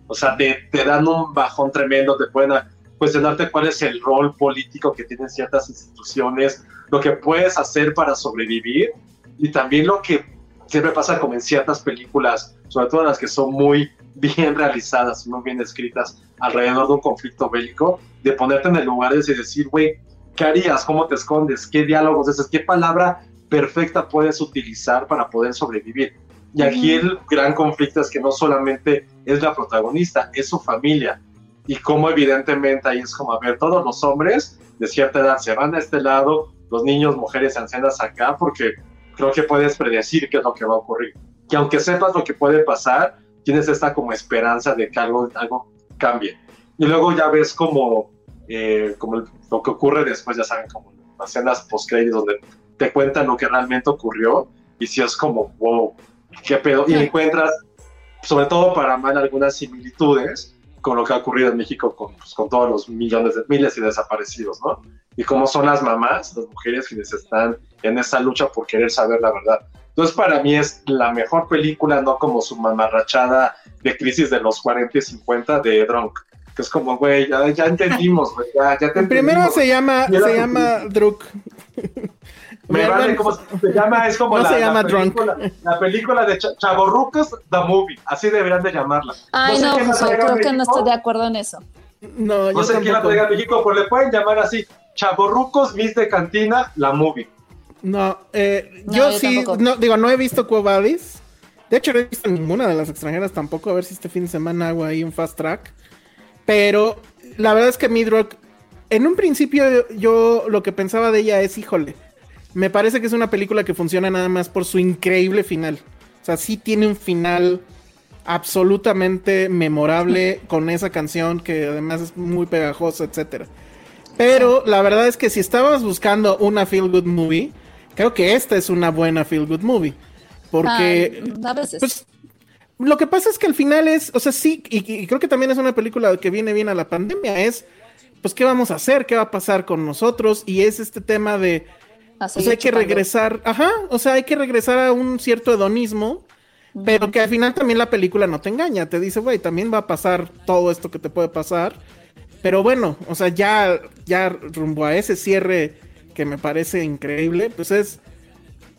O sea, te, te dan un bajón tremendo, te pueden cuestionarte cuál es el rol político que tienen ciertas instituciones, lo que puedes hacer para sobrevivir y también lo que siempre pasa como en ciertas películas, sobre todo las que son muy bien realizadas, muy bien escritas alrededor de un conflicto bélico, de ponerte en el lugar de decir, güey, ¿qué harías? ¿Cómo te escondes? ¿Qué diálogos haces? ¿Qué palabra perfecta puedes utilizar para poder sobrevivir? Y aquí el gran conflicto es que no solamente es la protagonista, es su familia. y cómo evidentemente ahí es como, a ver, todos los hombres de cierta edad se van a este lado, los niños, mujeres, ancianas acá, porque creo que puedes predecir qué es lo que va a ocurrir. Que aunque sepas lo que puede pasar, tienes esta como esperanza de que algo, algo cambie. Y luego ya ves como, eh, como lo que ocurre después, ya saben, como las escenas post-créditos donde te cuentan lo que realmente ocurrió y si es como, wow, qué pedo. Y encuentras, sobre todo para mal, algunas similitudes con lo que ha ocurrido en México con, pues, con todos los millones de miles de desaparecidos, ¿no? Y cómo son las mamás, las mujeres quienes están en esa lucha por querer saber la verdad. Entonces, para mí es la mejor película, no como su mamarrachada de crisis de los 40 y 50 de Drunk. Que es como, güey, ya, ya entendimos, güey, ya, ya te primero se llama, se llama Drunk. Me vale cómo se llama, es como No la, se llama la película, la película de Ch- Chavorrucos, The Movie, así deberían de llamarla. Ay, sé no, a creo que no estoy de acuerdo en eso. No, No yo sé quién la traiga a México, pero le pueden llamar así, Chavorrucos, Miss de Cantina, la movie. No, eh, No, yo yo sí, tampoco. no, digo, no he visto Quo Vadis. De hecho, no he visto ninguna de las extranjeras tampoco. A ver si este fin de semana hago ahí un fast track. Pero la verdad es que Midrock, en un principio yo lo que pensaba de ella es, híjole, me parece que es una película que funciona nada más por su increíble final. O sea, sí tiene un final absolutamente memorable con esa canción que además es muy pegajosa, etcétera. Pero la verdad es que si estábamos buscando una feel good movie, creo que esta es una buena feel good movie. Porque Ay, a veces. pues, lo que pasa es que al final es, o sea, sí, y, y creo que también es una película que viene bien a la pandemia, es, pues, ¿qué vamos a hacer? ¿Qué va a pasar con nosotros? Y es este tema de, A pues seguir hay que regresar, ajá, o sea, hay que regresar a un cierto hedonismo, pero que al final también la película no te engaña, te dice, güey, también va a pasar todo esto que te puede pasar, pero bueno, o sea, ya, ya rumbo a ese cierre que me parece increíble, pues es,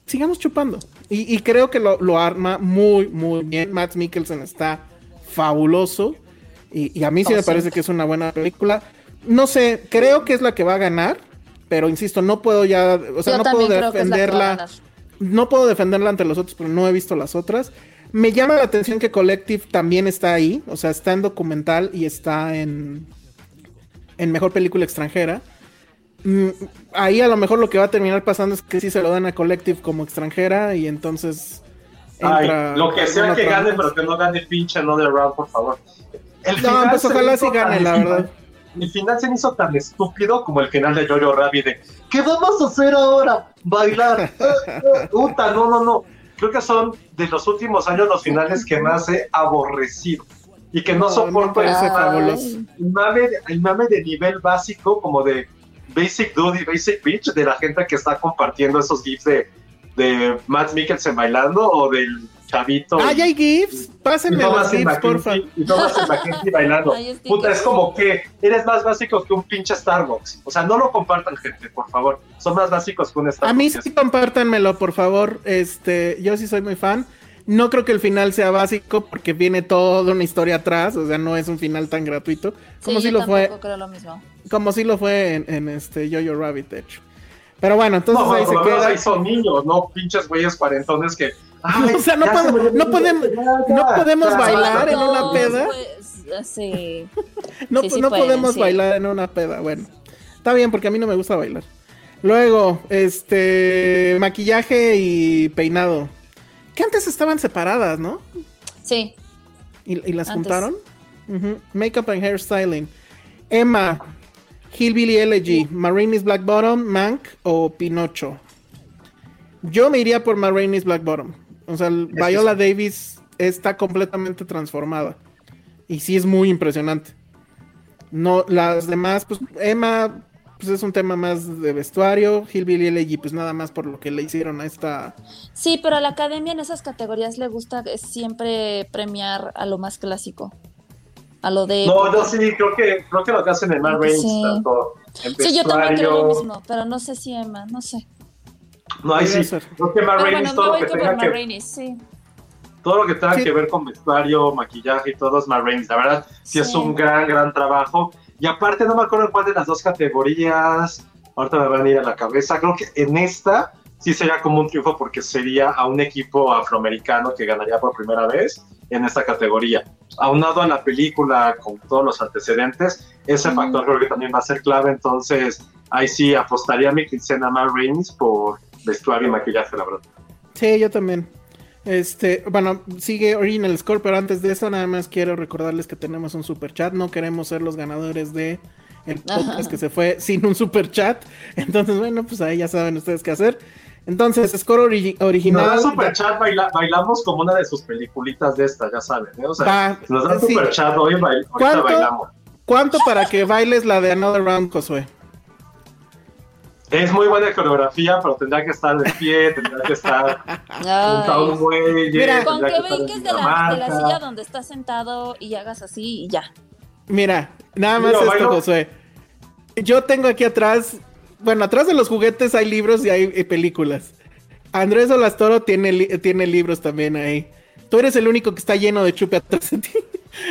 sigamos chupando. Y, y creo que lo, lo arma muy, muy bien. Matt Mikkelsen está fabuloso. Y, y a mí sí me parece que es una buena película. No sé, creo que es la que va a ganar. Pero insisto, no puedo ya, o sea, Yo no puedo defenderla. No puedo defenderla ante los otros, pero no he visto las otras. Me llama la atención que Collective también está ahí. O sea, está en documental y está en, en mejor película extranjera. Mm, ahí a lo mejor lo que va a terminar pasando es que sí se lo dan a Collective como extranjera y entonces. Ay, lo que sea que gane, pero que no gane pinche Another Round, por favor. El No, pues ojalá sí gane, la verdad. El final se me hizo tan estúpido como el final de Jojo Rabbit de ¿Qué vamos a hacer ahora? Bailar. Eh, eh, Puta, no, no, no. Creo que son de los últimos años los finales que más he aborrecido. Y que no, No, soporto el mame, el mame de nivel básico, como de Basic Dude y Basic Bitch, de la gente que está compartiendo esos gifs de, de Matt Mikkelsen bailando o del chavito. Ah, ya hay GIFs. Pásenme los GIFs, porfa. Y Thomas McKenzie bailando. Ay, es Puta, es como que eres más básico que un pinche Starbucks. O sea, no lo compartan, gente, por favor. Son más básicos que un Starbucks. A mí sí compártanmelo, por favor. Este, yo sí soy muy fan. No creo que el final sea básico porque viene toda una historia atrás, o sea, no es un final tan gratuito como sí, si yo lo fue, creo lo mismo. como si lo fue en, en este Jojo Rabbit, de hecho. Pero bueno, entonces No, ahí se queda. ahí son niños, no pinches güeyes cuarentones que. Ay, O sea, no no podemos- no podemos ya. bailar en una No, peda. pues, sí. No, Sí, sí no pueden, podemos sí. bailar en una peda. Bueno, está bien porque a mí no me gusta bailar. Luego, este, maquillaje y peinado. Que antes estaban separadas, ¿no? Sí. ¿Y, y las Antes. juntaron? Makeup and hairstyling. Emma, Hillbilly Elegy, Marini's Black Bottom, Mank o Pinocho. Yo me iría por Marini's Black Bottom. O sea, el- Viola Davis está completamente transformada. Y sí es muy impresionante. No, las demás, pues Emma, pues es un tema más de vestuario. Hillbilly Elegy, pues nada más por lo que le hicieron a esta. Sí, pero a la academia en esas categorías le gusta siempre premiar a lo más clásico. A lo de. No, yo sí, creo que, creo que lo que hacen en Reigns, Sí. tanto en Sí, yo también creo lo mismo, pero no sé si Emma, no sé. No, ahí sí. Creo que Matt bueno, todo lo que tenga que sí. todo lo que tenga Sí. que ver con vestuario, maquillaje y todo es Matt. La verdad, sí, es un gran, gran trabajo. Y aparte, no me acuerdo en cuál de las dos categorías. Ahorita me van a ir a la cabeza. Creo que en esta sí sería como un triunfo porque sería a un equipo afroamericano que ganaría por primera vez. en esta categoría. Aunado a la película con todos los antecedentes, ese factor creo que también va a ser clave, entonces ahí sí apostaría mi quincena más Reigns por vestuario y maquillaje, la verdad. Sí, yo también. Este, bueno, sigue Original Score, pero antes de eso nada más quiero recordarles que tenemos un super chat. No queremos ser los ganadores de el podcast que se fue sin un super chat. Entonces, bueno, pues ahí ya saben ustedes qué hacer. Entonces, score original. Nos da super chat, bailamos como una de sus peliculitas de esta, ya saben. ¿eh? O sea, nos da super chat hoy, ¿Cuánto, bailamos. ¿Cuánto para que bailes la de Another Round, Josué? Es muy buena coreografía, pero tendrá que estar de pie, tendrá que estar juntado un muelle. Mira, con que brinques de la, de la silla donde estás sentado y hagas así y ya. Mira, nada más esto, Josué. Yo tengo aquí atrás, bueno, atrás de los juguetes hay libros y hay, películas. Andrés Olastoro tiene, tiene libros también ahí. Tú eres el único que está lleno de chupe atrás de ti.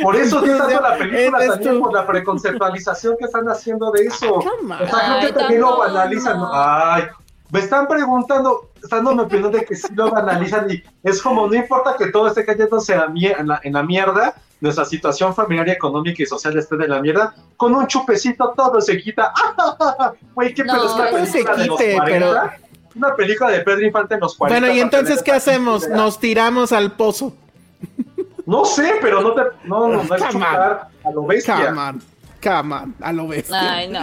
Por eso estoy dando la película también, por la preconceptualización que están haciendo de eso. o sea, creo que también lo banalizan. Ay, me están preguntando, están dando mi opinión de que sí lo banalizan y es como, no importa que todo esté cayéndose en la, en la mierda, nuestra situación familiar, económica y social esté de la mierda, con un chupecito todo se quita. Güey, qué pedo es película de los 40. Una película de Pedro Infante en los 40. Bueno, y entonces, ¿qué hacemos? Nos tiramos al pozo. No sé, pero no te. No, no, no es chupar a lo bestia. Come on. a lo bestia. Ay, no.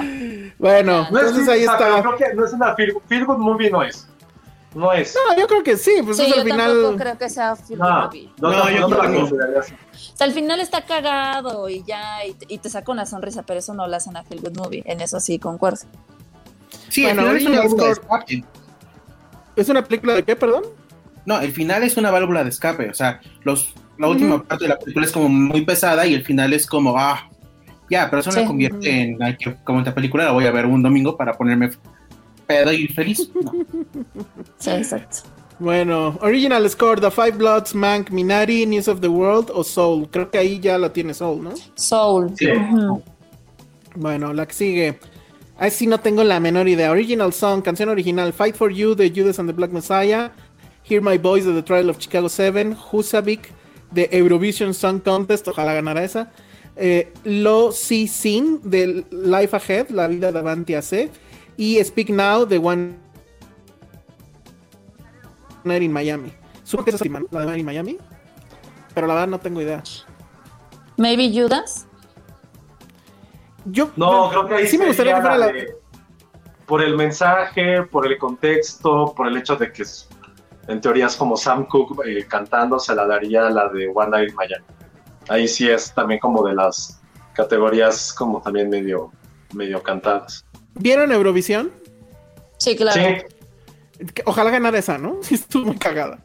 Bueno, no entonces ahí está. Creo que no es una feel, feel good movie, no es. No es. No, yo creo que sí, pues sí, es yo al final. Tampoco creo que sea feel good movie. No, no, yo no la consideraría así. O sea, al final está cagado y ya, y, y, te saca una sonrisa, pero eso no lo hacen a feel good movie. En eso sí concuerdo. Sí, bueno, es una válvula de escape. ¿Es una película de qué, perdón? No, el final es una válvula de escape. O sea, los, la última parte de la película es como muy pesada y el final es como, ah, ya, pero eso sí. me convierte en, ay, como esta película la voy a ver un domingo para ponerme pedo y feliz. No. Sí, exacto. Bueno, original score, The Five Bloods, Mank, Minari, News of the World o Soul. Creo que ahí ya la tiene Soul, ¿no? Soul. Sí. Uh -huh. Bueno, la que sigue. Ahí sí no tengo la menor idea. Original song, canción original, Fight for You de Judas and the Black Messiah, Hear My Voice de The Trial of Chicago 7, Husavik de Eurovision Song Contest, ojalá ganara esa. Eh, Lo Si Sin de Life Ahead, La Vida de Avanti AC, y Speak Now de One Night in Miami. Supongo que es la de One in Miami, pero la verdad no tengo idea. Maybe Judas. Yo no, creo que ahí sí me gustaría que fuera la... de, por el mensaje, por el contexto, por el hecho de que es, en teoría es como Sam Cooke eh, cantando, se la daría la de One Night in Miami. Ahí sí es también como de las categorías como también medio, medio cantadas. ¿Vieron Eurovisión? Sí, claro. Sí. Ojalá ganara esa, ¿no? Sí, estuvo muy cagada.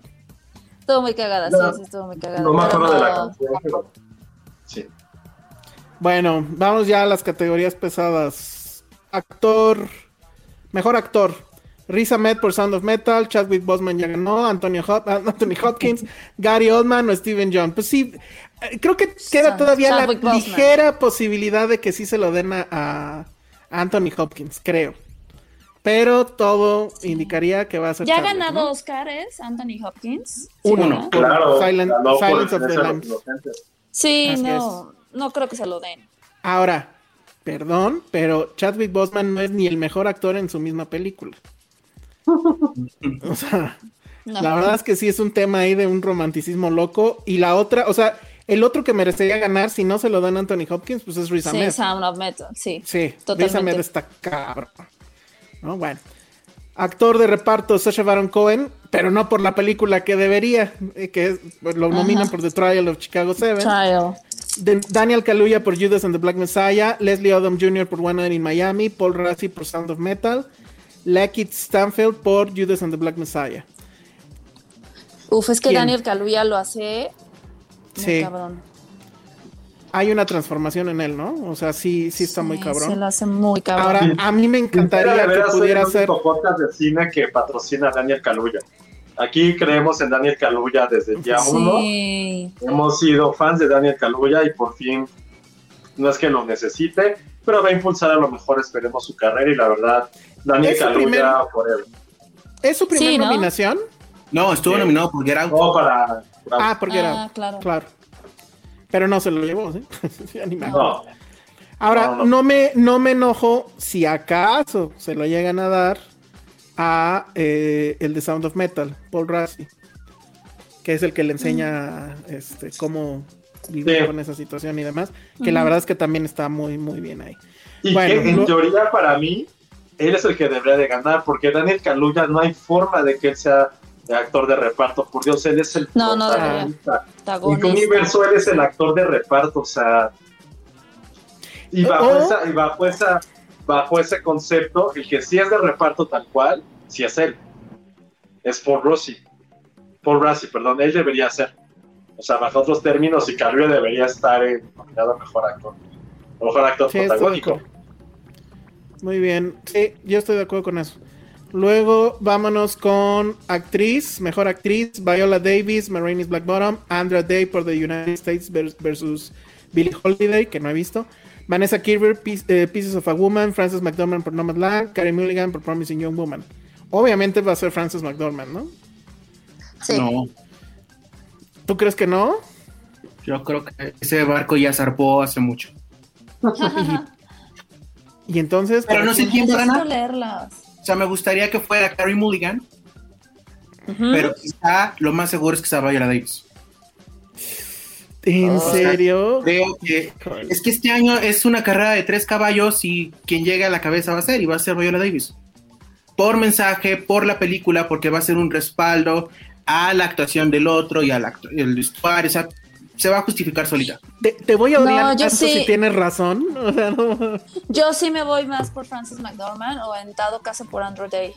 Estuvo muy cagada, no, sí, sí, estuvo muy cagada. No me acuerdo de la canción, pero sí. Bueno, vamos ya a las categorías pesadas. Actor, mejor actor. Riz Ahmed por Sound of Metal, Chadwick Boseman ya ganó, Antonio Hop Anthony Hopkins, Gary Oldman o Steven John. Pues sí, creo que queda todavía la ligera posibilidad de que sí se lo den a, a Anthony Hopkins, creo. Pero todo indicaría que va a ser. ¿Ya ha ganado ¿no? Oscars Anthony Hopkins? Uno, Sí, ¿no? ¿no? Claro, Silent- ganó por Silence of the Lambs. Sí, Así no, no creo que se lo den. Ahora, perdón, pero Chadwick Boseman no es ni el mejor actor en su misma película. o sea, No. la verdad es que sí es un tema ahí de un romanticismo loco. Y la otra, o sea, el otro que merecería ganar si no se lo dan a Anthony Hopkins, pues es Riz Sí, Ahmed. Sound of Metal, sí. Sí, Riz. Ahmed está cabrón. ¿No? Bueno. Actor de reparto, Sacha Baron Cohen, pero no por la película que debería, eh, que es- pues, lo nominan Ajá. por The Trial of Chicago 7. Trial. De- Daniel Kaluuya por Judas and the Black Messiah, Leslie Odom Jr. por One Night in Miami, Paul Rassi por Sound of Metal, Lakeith Stanfield por Judas and the Black Messiah. Uf, es que ¿Quién? Daniel Kaluuya lo hace muy Sí. cabrón. Hay una transformación en él, ¿no? O sea, sí, sí está muy cabrón. Se lo hace muy cabrón. Ahora, a mí me encantaría que pudiera ser. podcast de cine que patrocina a Daniel Kaluuya. Aquí creemos en Daniel Kaluuya desde el día uno. sí. Hemos sido fans de Daniel Kaluuya y por fin no es que lo necesite, pero va a impulsar a lo mejor, esperemos su carrera y la verdad, Daniel Kaluuya primer- forever. ¿Es su primera Sí, ¿no? nominación? No, estuvo Sí. nominado por Get Out. No, para, para- Ah, porque Ah, era. claro. Claro. Pero no se lo llevó, ¿sí? No. Ahora, No, no, no. me, no me enojo si acaso se lo llegan a dar a eh, el de Sound of Metal, Paul Rassi, que es el que le enseña este, cómo vivir Sí. con esa situación y demás, que la verdad es que también está muy, muy bien ahí. Y Bueno, que en lo- teoría para mí, él es el que debería de ganar, porque Daniel Kaluuya no hay forma de que él sea el actor de reparto. Por Dios, él es el No, no protagonista. ¿En qué universo él es el actor de reparto? O sea... Y bajo, Oh. esa, y bajo, esa, bajo ese concepto, el que sí es de reparto tal cual, sí es él. Es Paul Rossi. Paul Rassi, perdón, él debería ser. O sea, bajo otros términos, y Kaluuya debería estar en nominado a mejor actor. Mejor actor Sí, protagónico. Muy bien, sí, yo estoy de acuerdo con eso. Luego vámonos con actriz, mejor actriz, Viola Davis, Marines Black Bottom, Andra Day por The United States vers- versus Billie Holiday, que no he visto, Vanessa Kirby, Piece- eh, Pieces of a Woman, Frances McDormand por Nomadland, Carey Mulligan por Promising Young Woman. Obviamente va a ser Frances McDormand, ¿no? Sí. No, ¿Tú crees que no? yo creo que ese barco ya zarpó hace mucho. Y entonces... Pero no sé quién va a ganar. leerlas. O sea, me gustaría que fuera Carrie Mulligan, pero quizá lo más seguro es que sea Viola Davis. ¿En O sea, serio? Creo que es que este año es una carrera de tres caballos y quien llegue a la cabeza va a ser y va a ser Viola Davis. Por mensaje, por la película, porque va a ser un respaldo a la actuación del otro y al acto- el vestuario. O sea, se va a justificar solita. Te, te voy a No, odiar yo tanto sí. si tienes razón. O sea, no... Yo sí me voy más por Frances McDormand o en dado caso por Andrew Day.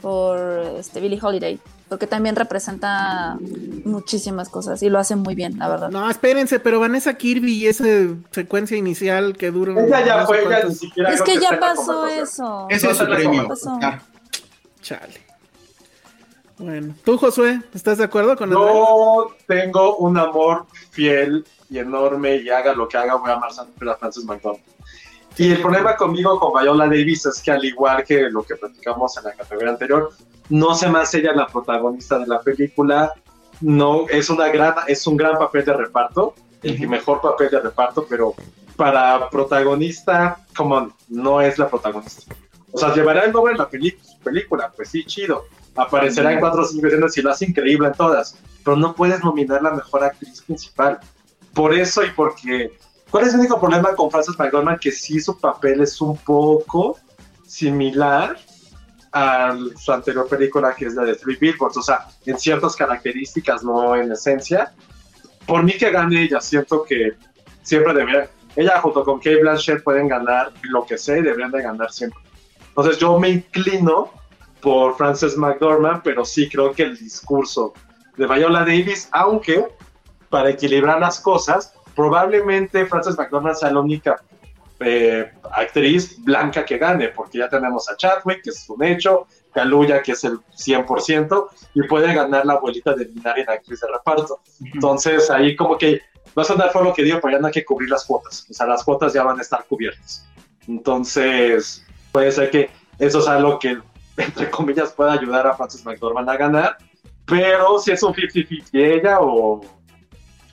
Por este, Billie Holiday. Porque también representa muchísimas cosas y lo hace muy bien, la verdad. No, espérense, pero Vanessa Kirby y esa secuencia inicial que dura. Ella ya no sé fue, ella cuántos- ni siquiera. es que ya la pasó eso. Ese es su No, no, no, premio. pasó. Chale. Bueno, tú, Josué, ¿estás de acuerdo con Yo tengo un amor fiel y enorme y haga lo que haga, voy a amar siempre a Frances McDormand. Y el problema conmigo con Viola Davis es que al igual que lo que platicamos en la categoría anterior, no se me hace ella la protagonista de la película. No, es una gran, es un gran papel de reparto, el mejor papel de reparto, pero para protagonista, como no es la protagonista. O sea, llevará el nombre en la película, pues sí, chido. Aparecerá en cuatro o cinco escenas y lo hace increíble en todas, pero no puedes nominar la mejor actriz principal. Por eso y porque. ¿Cuál es el único problema con Frances McDormand? Que sí su papel es un poco similar a su anterior película, que es la de Three Billboards. O sea, en ciertas características, no en esencia. Por mí que gane ella, siento que siempre debería. Ella junto con Kate Blanchett pueden ganar lo que sea y deberían de ganar siempre. Entonces yo me inclino por Frances McDormand, pero sí creo que el discurso de Viola Davis, aunque para equilibrar las cosas, probablemente Frances McDormand sea la única eh, actriz blanca que gane, porque ya tenemos a Chadwick, que es un hecho, Kaluuya, que es el 100%, y puede ganar la abuelita de Minari en actriz de reparto. Entonces ahí como que va a sonar fue lo que digo, pero ya no hay que cubrir las cuotas, o sea, las cuotas ya van a estar cubiertas. Entonces puede ser que eso es algo que, entre comillas, pueda ayudar a Frances McDormand a ganar, pero si es un 50-50 ella o,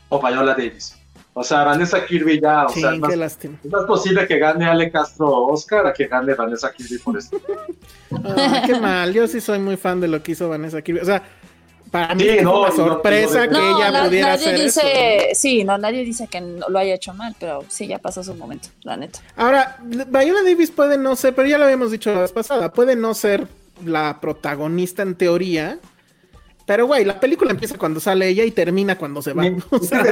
o Viola Davis. O sea, Vanessa Kirby ya, o Sí, sea, es más, es más posible que gane Ale Castro Oscar a que gane Vanessa Kirby por esto. Qué mal. Yo sí soy muy fan de lo que hizo Vanessa Kirby. O sea, para mí Sí, no, una sorpresa no- que ella pudiera nadie hacer eso. dice, sí, no, nadie dice que no lo haya hecho mal, pero sí, ya pasó su momento, la neta. Ahora, Viola Davis puede no ser, pero ya lo habíamos dicho la vez pasada, puede no ser la protagonista en teoría. Pero, güey, la película empieza cuando sale ella y termina cuando se va. O sea,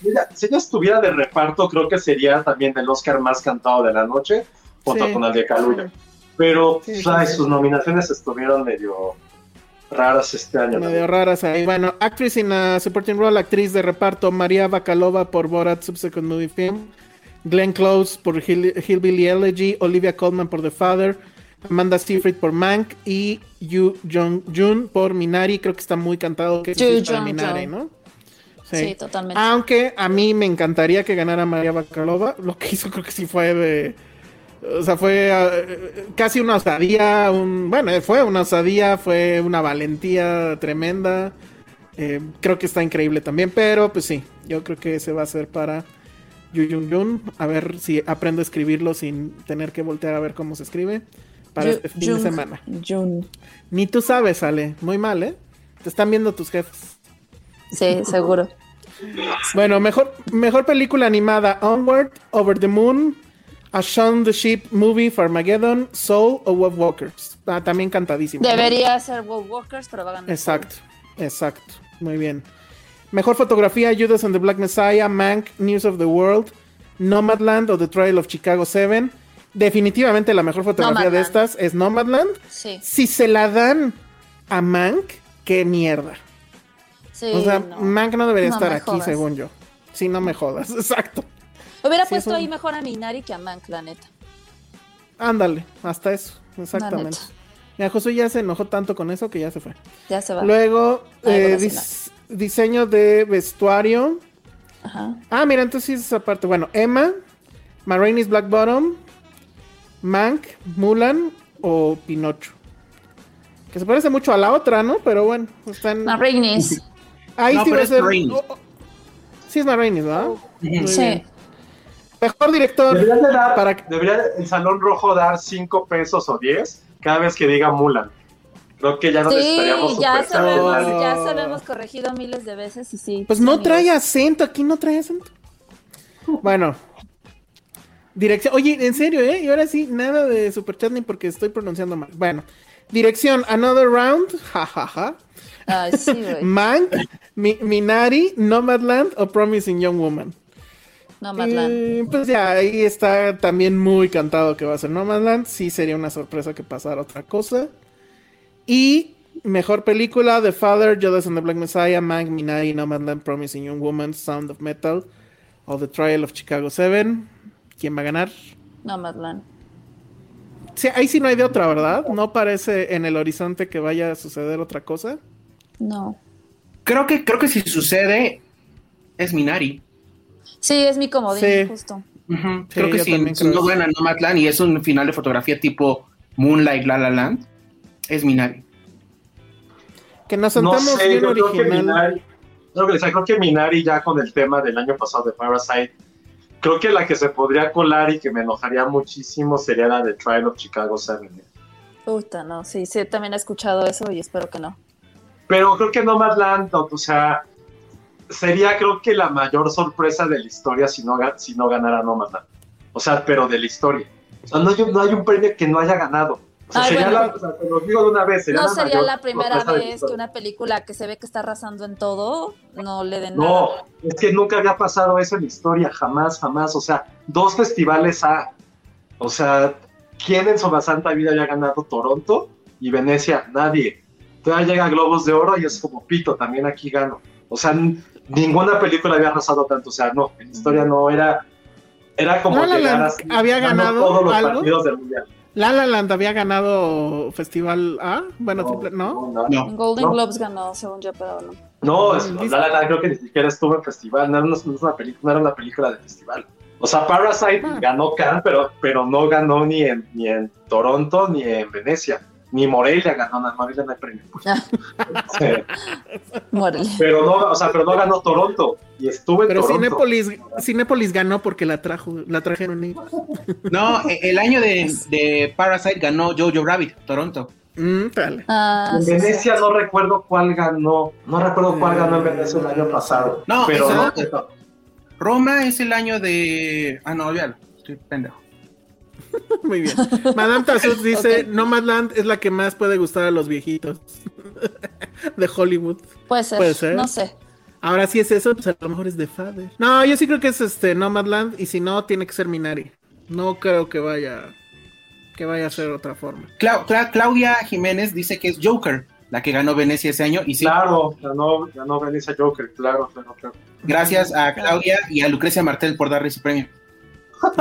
Mira, si ella estuviera de reparto, creo que sería también el Oscar más cantado de la noche, junto Sí. con el de Kaluuya. Pero Sí, sí, ay, sí. sus nominaciones estuvieron medio raras este año. medio raras ahí. Bueno, actriz in a supporting role, actriz de reparto, María Bakalova por Borat Subsequent Movie Film, Glenn Close por Hill- Hillbilly Elegy, Olivia Colman por The Father, Amanda Seyfried por Mank y Yu Jong-jun por Minari. Creo que está muy cantado que es para. Minari, ¿no? Sí, totalmente. Aunque a mí me encantaría que ganara María Bakalova. Lo que hizo creo que sí fue de... O sea, fue eh, casi una osadía, un, bueno, fue una osadía, fue una valentía tremenda. Eh, creo que está increíble también, pero pues sí, yo creo que ese va a ser para Yu Jun Jun. A ver si aprendo a escribirlo sin tener que voltear a ver cómo se escribe para Yu- este fin de semana. Jun. Ni tú sabes, Ale. Muy mal, ¿eh? Te están viendo tus jefes. Sí, seguro. Bueno, mejor, mejor película animada: Onward, Over the Moon, A Shaun the Sheep Movie, Farmageddon, Soul o Wolf Walkers. Ah, también cantadísimo. ¿no? Debería ser Wolf Walkers, pero va a ganar. Exacto, exacto. Muy bien. Mejor fotografía: Judas and the Black Messiah, Mank, News of the World, Nomadland o The Trial of Chicago 7. Definitivamente la mejor fotografía de estas es Nomadland. Sí. Si se la dan a Mank, qué mierda. Sí, o sea, no. Mank no debería No estar aquí, jodas. según yo. Si no me jodas, exacto. Hubiera Sí, puesto un- ahí mejor a Minari que a Mank, la neta. Ándale, hasta eso, exactamente. Mira, Josué ya se enojó tanto con eso que ya se fue. Ya se va. Luego, eh, dis- diseño de vestuario. Ajá. Ah, mira, entonces sí es esa parte. Bueno, Emma, Marraine's Black Bottom, Mank, Mulan o Pinocho. Que se parece mucho a la otra, ¿no? Pero bueno, están. Ma Rainey's. Ahí No, sí va a es ser. Marraine's. oh, oh. Sí, es Marraine's, ¿verdad? Muy Sí. bien. Mejor director. Debería, de dar- Para- debería el Salón Rojo dar 5 pesos o 10 cada vez que diga Mulan. Creo que ya no Sí, necesitaríamos ya super se, lo hemos, ya se lo hemos corregido miles de veces y sí. Pues sí, no amigos. trae acento, aquí no trae acento. Bueno. Dirección, oye, en serio, ¿eh? Y ahora sí, nada de superchat ni porque estoy pronunciando mal. Bueno, dirección, Another Round, jajaja. Ay, sí, güey. Mank, Mi- Minari, Nomadland o Promising Young Woman. Nomadland. Eh, pues ya, ahí está también muy cantado que va a ser Nomadland. Sí, sería una sorpresa que pasara otra cosa. Y mejor película: The Father, Judas and the Black Messiah, Mank, Minari, Nomadland, Promising Young Woman, Sound of Metal o The Trial of Chicago 7. ¿Quién va a ganar? Nomadland. Sí, ahí sí no hay de otra, ¿verdad? No parece en el horizonte que vaya a suceder otra cosa. No. Creo que, creo que si sucede, es Minari. Sí, es mi comodín, Sí. justo. Sí, creo que yo si, no eso. gana Nomadland y es un final de fotografía tipo Moonlight La La Land, es Minari. Que nos No sentamos sé, bien yo creo que original. Minari, creo que, o sea, creo que Minari ya con el tema del año pasado de Parasite, creo que la que se podría colar y que me enojaría muchísimo sería la de Trial of Chicago 7. Puta, no. Sí, sí, también he escuchado eso y espero que no. Pero creo que Nomadland, o sea, sería creo que la mayor sorpresa de la historia si no, si no ganara Nomadland. O sea, pero de la historia. O sea, no hay, un- no hay un premio que no haya ganado. O sea, Ay, sería bueno. la, o sea, te lo digo de una vez. Sería No la sería la primera vez que una película que se ve que está arrasando en todo no le den nada. No, es que nunca había pasado eso en la historia, jamás, jamás. O sea, dos festivales A. O sea, ¿quién en su más santa vida había ganado Toronto y Venecia? Nadie. Todavía llega Globos de Oro y es como pito, también aquí gano. O sea, ninguna película había arrasado tanto. O sea, no, en historia no era. Era como La La llegar Land así, había ganado todos los algo. partidos del mundial. La La Land había ganado Festival A. Bueno, No, triple- ¿no? no, No. En Golden No. Globes ganó, según yo, pero no. No, es- ¿Viste? La La Land creo que ni siquiera estuvo en festival, no era una, no es una película, no era una película de festival. O sea, Parasite Ah. ganó Cannes, pero, pero no ganó ni en, ni en Toronto ni en Venecia. Ni Morelia ganó, no, Morelia no hay premio. Ah. Sí, pero no, o sea, pero no ganó Toronto y estuvo en Pero Toronto. Cinépolis, Cinépolis ganó porque la trajo, la trajeron ellos. No, e- el año de, de Parasite ganó Jojo Rabbit, Toronto. Mm, dale. Ah, En sí, sí. Venecia no recuerdo cuál ganó, no recuerdo cuál ganó en Venecia el año pasado. No, pero esa- no, Roma es el año de. Ah, no, olvídalo. Estoy pendejo. Muy bien. Madame Tassus dice, Nomadland es la que más puede gustar a los viejitos de Hollywood. Puede ser. Puede ser. No sé. Ahora sí es eso, pues a lo mejor es de Father. No, yo sí creo que es este Nomadland y si no tiene que ser Minari. No creo que vaya que vaya a ser otra forma. Clau- Cla- Claudia Jiménez dice que es Joker, la que ganó Venecia ese año. Y sí, Claro, ganó, ganó Venecia Joker, claro, claro, claro. gracias a Claudia y a Lucrecia Martel por darle ese premio.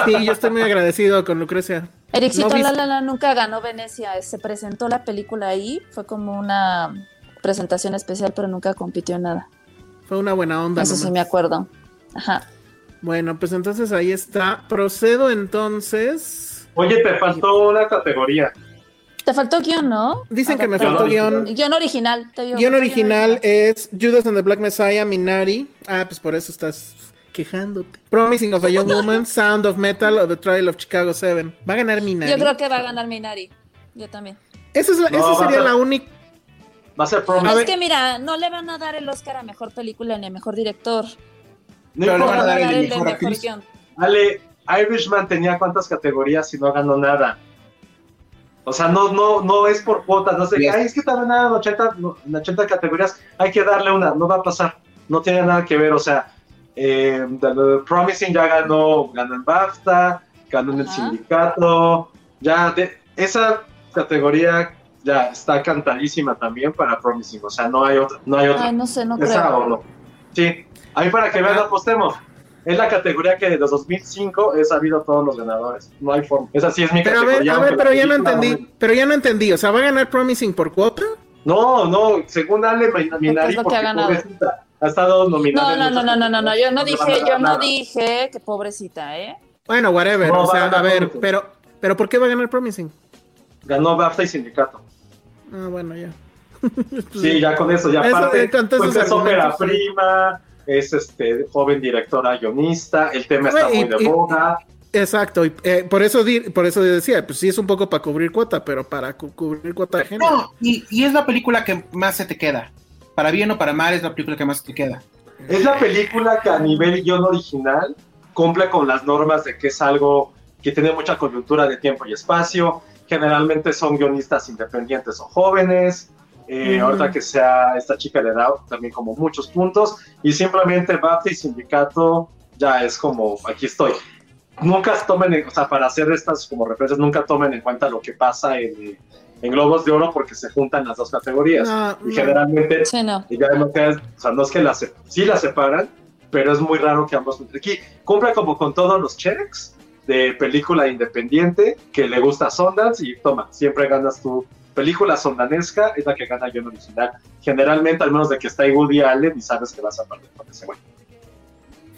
Sí, yo estoy muy agradecido con Lucrecia. Ericito No La La La nunca ganó Venecia. Se presentó la película ahí. Fue como una presentación especial, pero nunca compitió en nada. Fue una buena onda. Eso nomás. sí me acuerdo. Ajá. Bueno, pues entonces ahí está. Procedo entonces. Oye, te faltó una categoría. Te faltó guion, ¿no? Dicen que me faltó guion. Guión original. Te digo, Guión original es Judas and the Black Messiah, Minari. Ah, pues por eso estás quejándote. Promising of a Young Woman, Sound of Metal o The Trial of Chicago 7. Va a ganar Minari. Yo creo que va a ganar Minari. Yo también. Esa, es la- No, esa a sería ser- la única. Va a ser Promise. es que mira, no le van a dar el Oscar a mejor película ni a mejor director. No le van van a a dar dar el el de mejor mejor guion. Ale, Irishman tenía cuántas categorías y no ganó nada. O sea, no, no, no es por cuotas, no sé, Yes. ay, es que también en 80, no, en 80 categorías, hay que darle una, no va a pasar, no tiene nada que ver, o sea, eh, The- The Promising ya ganó, ganó en BAFTA, ganó en el sindicato, ya, de, esa categoría ya está cantadísima también para Promising, o sea, no hay otra, no hay otra. Ay, no sé, no ¿Esa creo. o no? Sí, ahí para que vean, apostemos. Es la categoría que desde 2005 he sabido todos los ganadores. No hay forma. Esa sí es mi Pero a ver, categoría. a ver, pero ya no entendí. Pero ya no entendí. O sea, ¿va a ganar Promising por cuota? No, no, según Ale Min- Minari, es lo que porque ha ganado. pobrecita, ha estado nominada. No, no, no, no, no, no, no, yo no dije, yo no dije que pobrecita, ¿eh? Bueno, whatever. No, o a sea, a ver, Promising. pero, pero ¿por qué va a ganar Promising? Ganó BAFTA y Sindicato. Ah, bueno, ya. Sí, ya con eso, ya Eso, aparte, eh, pues es ópera prima, es este joven directora guionista, el tema está muy y- de boga. Exacto, y eh, por eso di- por eso decía, pues sí es un poco para cubrir cuota, pero para cu- cubrir cuota de género. No, y, y es la película que más se te queda. Para bien o para mal, es la película que más te queda. Es la película que a nivel guion original cumple con las normas de que es algo que tiene mucha coyuntura de tiempo y espacio. Generalmente son guionistas independientes o jóvenes. Eh, Ujú. Ahorita que sea esta chica le da también como muchos puntos. Y simplemente BAFTA y Sindicato ya es como, aquí estoy. Nunca tomen, en- o sea, para hacer estas como referencias, nunca tomen en cuenta lo que pasa en, en Globos de Oro porque se juntan las dos categorías. No, y no. generalmente Sí, no. y ya no queda- o sea, no es que las sí las separan, pero es muy raro que ambos. Aquí cumple como con todos los checks de película independiente que le gusta a Sundance y toma, siempre ganas tu película sondanesca, es la que gana guion original. Generalmente, al menos de que está ahí Woody Allen y sabes que vas a perder con ese güey.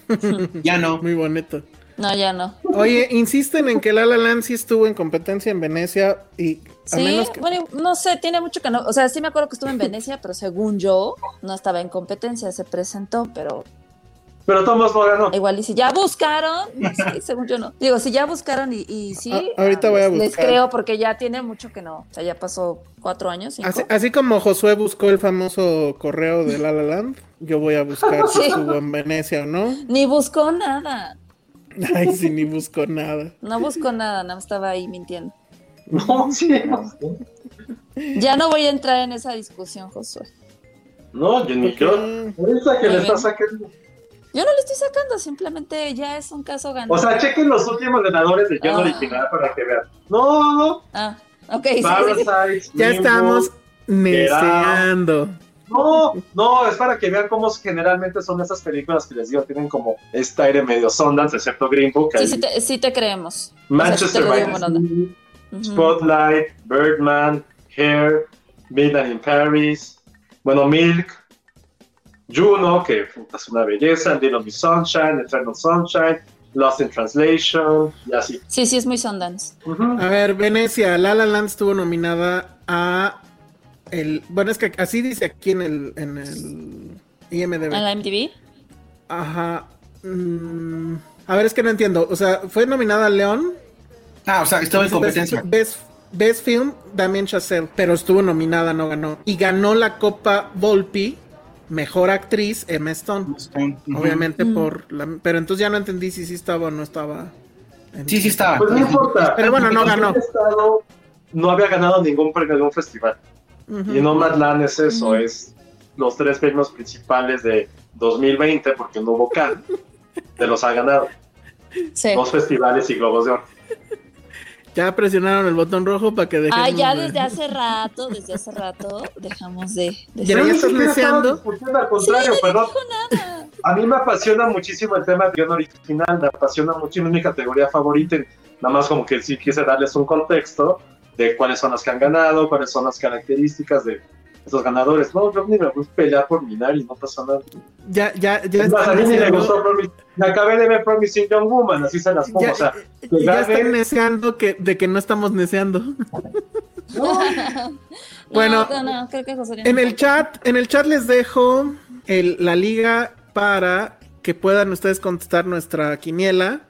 Ya no. Muy bonito. No, ya no. Oye, insisten en que La La Land sí estuvo en competencia en Venecia y Sí, que... bueno, no sé, tiene mucho que no. O sea, sí me acuerdo que estuvo en Venecia, pero según yo, no estaba en competencia, se presentó, pero Pero Tomás no ganó. igual y si ya buscaron, sí, según yo no. Digo, si ya buscaron y, y sí, Ah, ahorita voy a les- les buscar. creo porque ya tiene mucho que no. O sea, ya pasó cuatro años, cinco. Así, así como Josué buscó el famoso correo de La La Land, yo voy a buscar si estuvo en Venecia o no. Ni buscó nada. Ay, sí, ni busco nada. No buscó nada, nada más estaba ahí mintiendo. No, sí. Ya no voy a entrar en esa discusión, Josué. No, yo ni yo. Ahorita que le está sacando. Yo no le estoy sacando, simplemente ya es un caso ganado. O sea, chequen los últimos ganadores de guion Ah. original para que vean. No, no, ah, ok, sí, Ya estamos neceando. No, no, es para que vean cómo generalmente son esas películas que les digo, tienen como este aire medio Sundance, excepto Green Book. Sí, sí te, sí te creemos. Manchester O sea, sí te lo by digo the buena Spotlight, Birdman, Hair, Midnight in Paris, bueno, Milk, Juno, que es una belleza, Little Miss Sunshine, Eternal Sunshine, Lost in Translation, y así. Sí, sí, es muy Sundance. Ujú. A ver, Venecia, La La Land estuvo nominada a el, bueno, es que así dice aquí en el, en el IMDb. En la MTV. Ajá. mm, a ver, es que no entiendo. O sea, fue nominada a León. Ah, o sea, estaba en competencia. Best, Best Film, Damien Chazelle, pero estuvo nominada, no ganó. Y ganó la Copa Volpi, Mejor Actriz, Emma Stone. Obviamente Mm. por la... Pero entonces ya no entendí si sí estaba o no estaba. en- Sí, sí estaba. Pues no importa. Pero bueno, no ganó. estado no había ganado ningún premio de un festival. Ujú. Y Nomadland es eso, es los tres premios principales de 2020, porque no hubo Cannes, de los ha ganado. Sí. Dos festivales y Globos de Oro. Ya presionaron el botón rojo para que dejemos Ah, ya de- desde hace rato, desde hace rato, dejamos de. de Ya ya estás deseando. al contrario, perdón. nada. A mí me apasiona muchísimo el tema de guion original, me apasiona mucho, es mi categoría favorita. Nada más como que sí quise darles un contexto de cuáles son las que han ganado, cuáles son las características de esos ganadores. No, yo ni me voy a pelear por Minari, no pasa nada. Ya, ya, ya Es más, a están mí ni me gustó acabé de ver Promising Young Woman, así se las pongo. Ya, o sea, ya gane- están neceando que, de que no estamos neceando. Bueno, No, no, creo que José En el chat, en el chat les dejo el- la liga para que puedan ustedes contestar nuestra quiniela.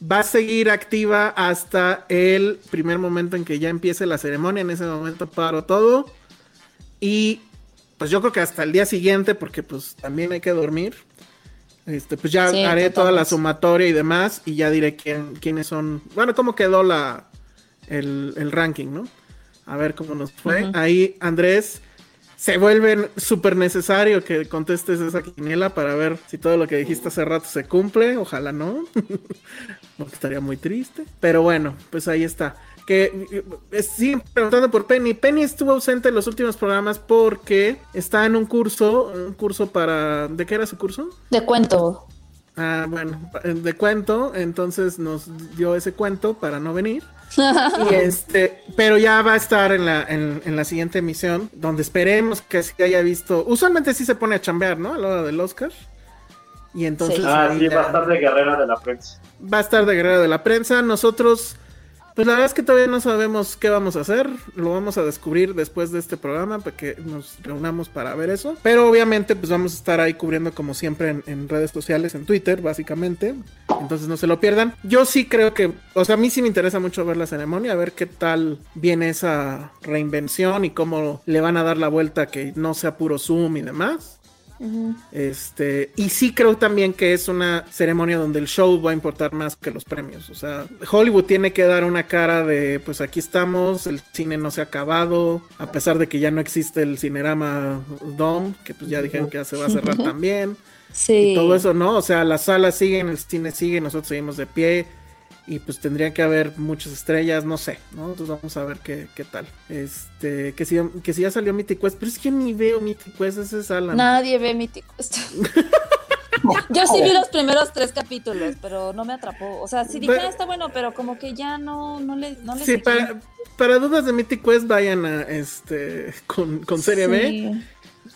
Va a seguir activa hasta el primer momento en que ya empiece la ceremonia. En ese momento paro todo. Y pues yo creo que hasta el día siguiente, porque pues también hay que dormir. Este, pues ya Sí, haré toda la sumatoria y demás. Y ya diré quién, quiénes son. Bueno, cómo quedó la el, el ranking, ¿no? A ver cómo nos fue. Ahí, Andrés, se vuelve súper necesario que contestes esa quiniela para ver si todo lo que dijiste hace rato se cumple. Ojalá no. Porque estaría muy triste. Pero bueno, pues ahí está. Que eh, siguen preguntando por Penny. Penny estuvo ausente en los últimos programas porque está en un curso. Un curso para. ¿De qué era su curso? De cuento. Ah, bueno, de cuento. Entonces nos dio ese cuento para no venir. Y este, pero ya va a estar en la, en, en la siguiente emisión, donde esperemos que sí haya visto. Usualmente sí se pone a chambear, ¿no? A la hora del Oscar. Y entonces Ah, sí, ya va a estar de guerrera de la prensa. va a estar de guerrera de la prensa. Nosotros, pues la verdad es que todavía no sabemos qué vamos a hacer. Lo vamos a descubrir después de este programa, para que nos reunamos para ver eso. Pero obviamente, pues vamos a estar ahí cubriendo como siempre en, redes sociales, en Twitter, básicamente. Entonces no se lo pierdan. Yo sí creo que, o sea, a mí sí me interesa mucho ver la ceremonia, ver qué tal viene esa reinvención y cómo le van a dar la vuelta que no sea puro Zoom y demás. Este, y sí creo también que es una ceremonia donde el show va a importar más que los premios. O sea, Hollywood tiene que dar una cara de, pues aquí estamos, el cine no se ha acabado, a pesar de que ya no existe el Cinerama Dome, que pues ya dijeron que ya se va a cerrar también. Sí. Y todo eso, ¿no? O sea, las salas siguen, el cine sigue, nosotros seguimos de pie. Y pues tendría que haber muchas estrellas, no sé, ¿no? Entonces vamos a ver qué, qué tal. Este, que si, que si ya salió Mythic Quest, pero es que ni veo Mythic Quest, ese es Alan. Nadie ve Mythic Quest. Yo sí vi los primeros tres capítulos, pero no me atrapó. O sea, sí dije, Pero- "Ah, está bueno, pero como que ya no, no le, no le Sí, para, para dudas de Mythic Quest, vayan a este con, con serie B.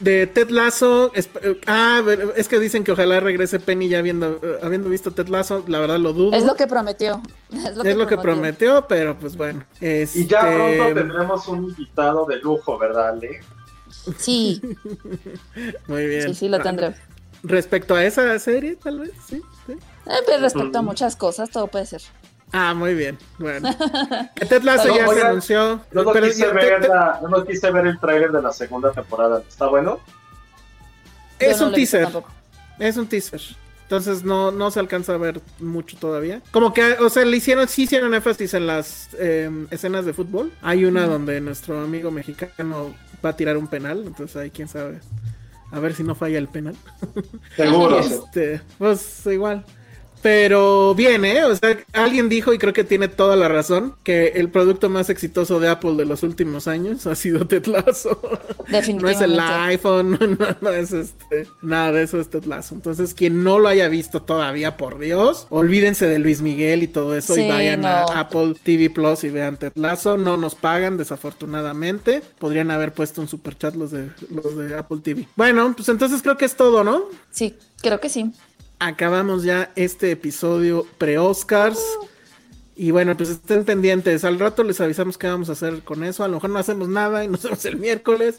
De Ted Lasso, es- eh, ah, es que dicen que ojalá regrese Penny ya habiendo, eh, habiendo visto Ted Lasso, la verdad lo dudo. Es lo que prometió. Es lo, Es lo que prometió, pero pues bueno. Y ya este, pronto tendremos un invitado de lujo, ¿verdad, Ale? Sí, Muy bien. sí, sí, lo tendré. Respecto a esa serie, tal vez, sí. sí. Eh, pero respecto a muchas cosas, todo puede ser. Ah, muy bien. Bueno. Que Ted Lasso No, ya se anunció. No, pero quise ver te- te- la- yo no quise ver el tráiler de la segunda temporada. ¿Está bueno? es Yo un teaser. Es un teaser. Entonces no, no se alcanza a ver mucho todavía. Como que, o sea, le hicieron, sí hicieron énfasis en las eh, escenas de fútbol. Hay una donde nuestro amigo mexicano va a tirar un penal. Entonces ahí quién sabe. A ver si no falla el penal. Seguro. Este, pues igual. Pero bien, ¿eh? O sea, alguien dijo, y creo que tiene toda la razón, que el producto más exitoso de Apple de los últimos años ha sido Ted Lasso. No es el Definitivamente. iPhone, no, no es este, nada de eso es Ted Lasso. Entonces, quien no lo haya visto todavía, por Dios, olvídense de Luis Miguel y todo eso Sí, y vayan a. Apple TV Plus y vean Ted Lasso. No nos pagan, desafortunadamente. Podrían haber puesto un super chat los de, los de Apple TV. Bueno, pues entonces creo que es todo, ¿no? Sí, creo que sí. Acabamos ya este episodio pre-Oscars. Y bueno, pues estén pendientes. Al rato les avisamos qué vamos a hacer con eso. A lo mejor no hacemos nada y nos vemos el miércoles.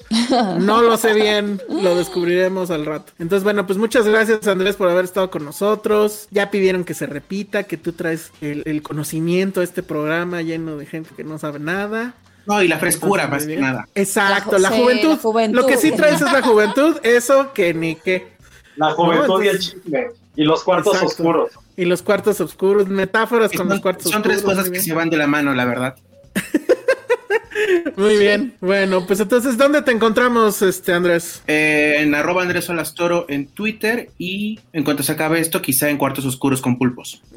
No lo sé bien, lo descubriremos al rato. Entonces, bueno, pues muchas gracias Andrés por haber estado con nosotros. Ya pidieron que se repita, que tú traes el, el conocimiento a este programa lleno de gente que no sabe nada. No, y la frescura, Entonces, más que nada. Exacto, La la, ju- sí, juventud. la juventud. Lo que sí traes es la juventud, eso que ni qué. La juventud No, y el chisme. Y los cuartos Exacto. oscuros. Y los cuartos oscuros, metáforas con Son, los cuartos son oscuros. tres cosas que bien. se van de la mano, la verdad. Muy bien. Bueno, pues entonces, ¿dónde te encontramos, este Andrés? Eh, en arroba Andrés Solastoro en Twitter y en cuanto se acabe esto, quizá en Cuartos Oscuros con Pulpos.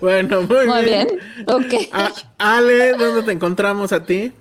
Bueno, muy, Muy bien. bien. Ok. A- Ale, ¿dónde te encontramos a ti?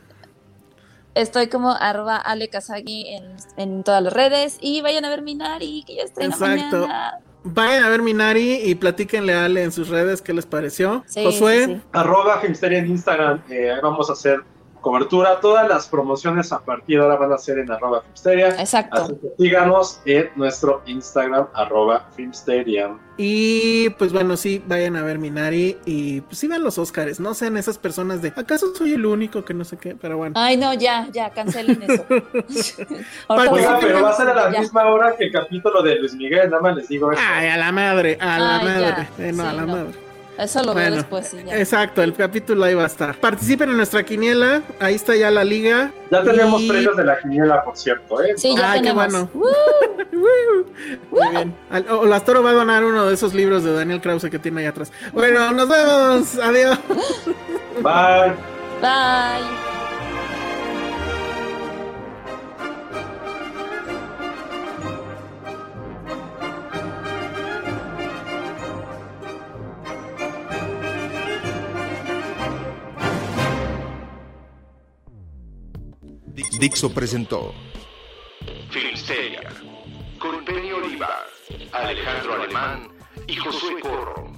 Estoy como arroba Ale Kazagi en, en todas las redes y vayan a ver Minari, que ya está en la Exacto. mañana. Vayan a ver Minari y platíquenle a Ale en sus redes qué les pareció. Sí, Josué, sí, sí. Arroba Filmsteria en Instagram. eh, ahí vamos a hacer cobertura. Todas las promociones a partir de ahora van a ser en arroba Filmsteria. Exacto. Así que síganos en nuestro Instagram, arroba Filmsteria. Y pues bueno, sí, vayan a ver Minari y pues sí vean los Oscars. No sean esas personas de ¿acaso soy el único que no sé qué? Pero bueno. Ay, no, ya, ya, cancelen eso. Oiga, pero va a ser a la Ya. misma hora que el capítulo de Luis Miguel, nada más les digo eso. Ay, a la madre, a la Ay, madre. Eh, no, a la no. madre. Eso lo veo Bueno, después, sí, ya. Exacto, el capítulo ahí va a estar. Participen en nuestra quiniela, ahí está ya la liga. Ya tenemos Y- premios de la quiniela, por cierto, ¿eh? Sí, ya Ah, qué tenemos. bueno. ¡Woo! Muy bien. O Lastoro va a donar uno de esos libros de Daniel Krause que tiene ahí atrás. Bueno, nos vemos. Adiós. Bye. Bye. Dixo presentó Filmsteria, con Penny Oliva, Alejandro Alemán y Josué Corro.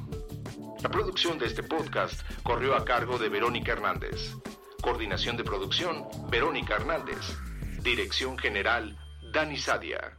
La producción de este podcast corrió a cargo de Verónica Hernández. Coordinación de producción, Verónica Hernández. Dirección General, Dani Sadia.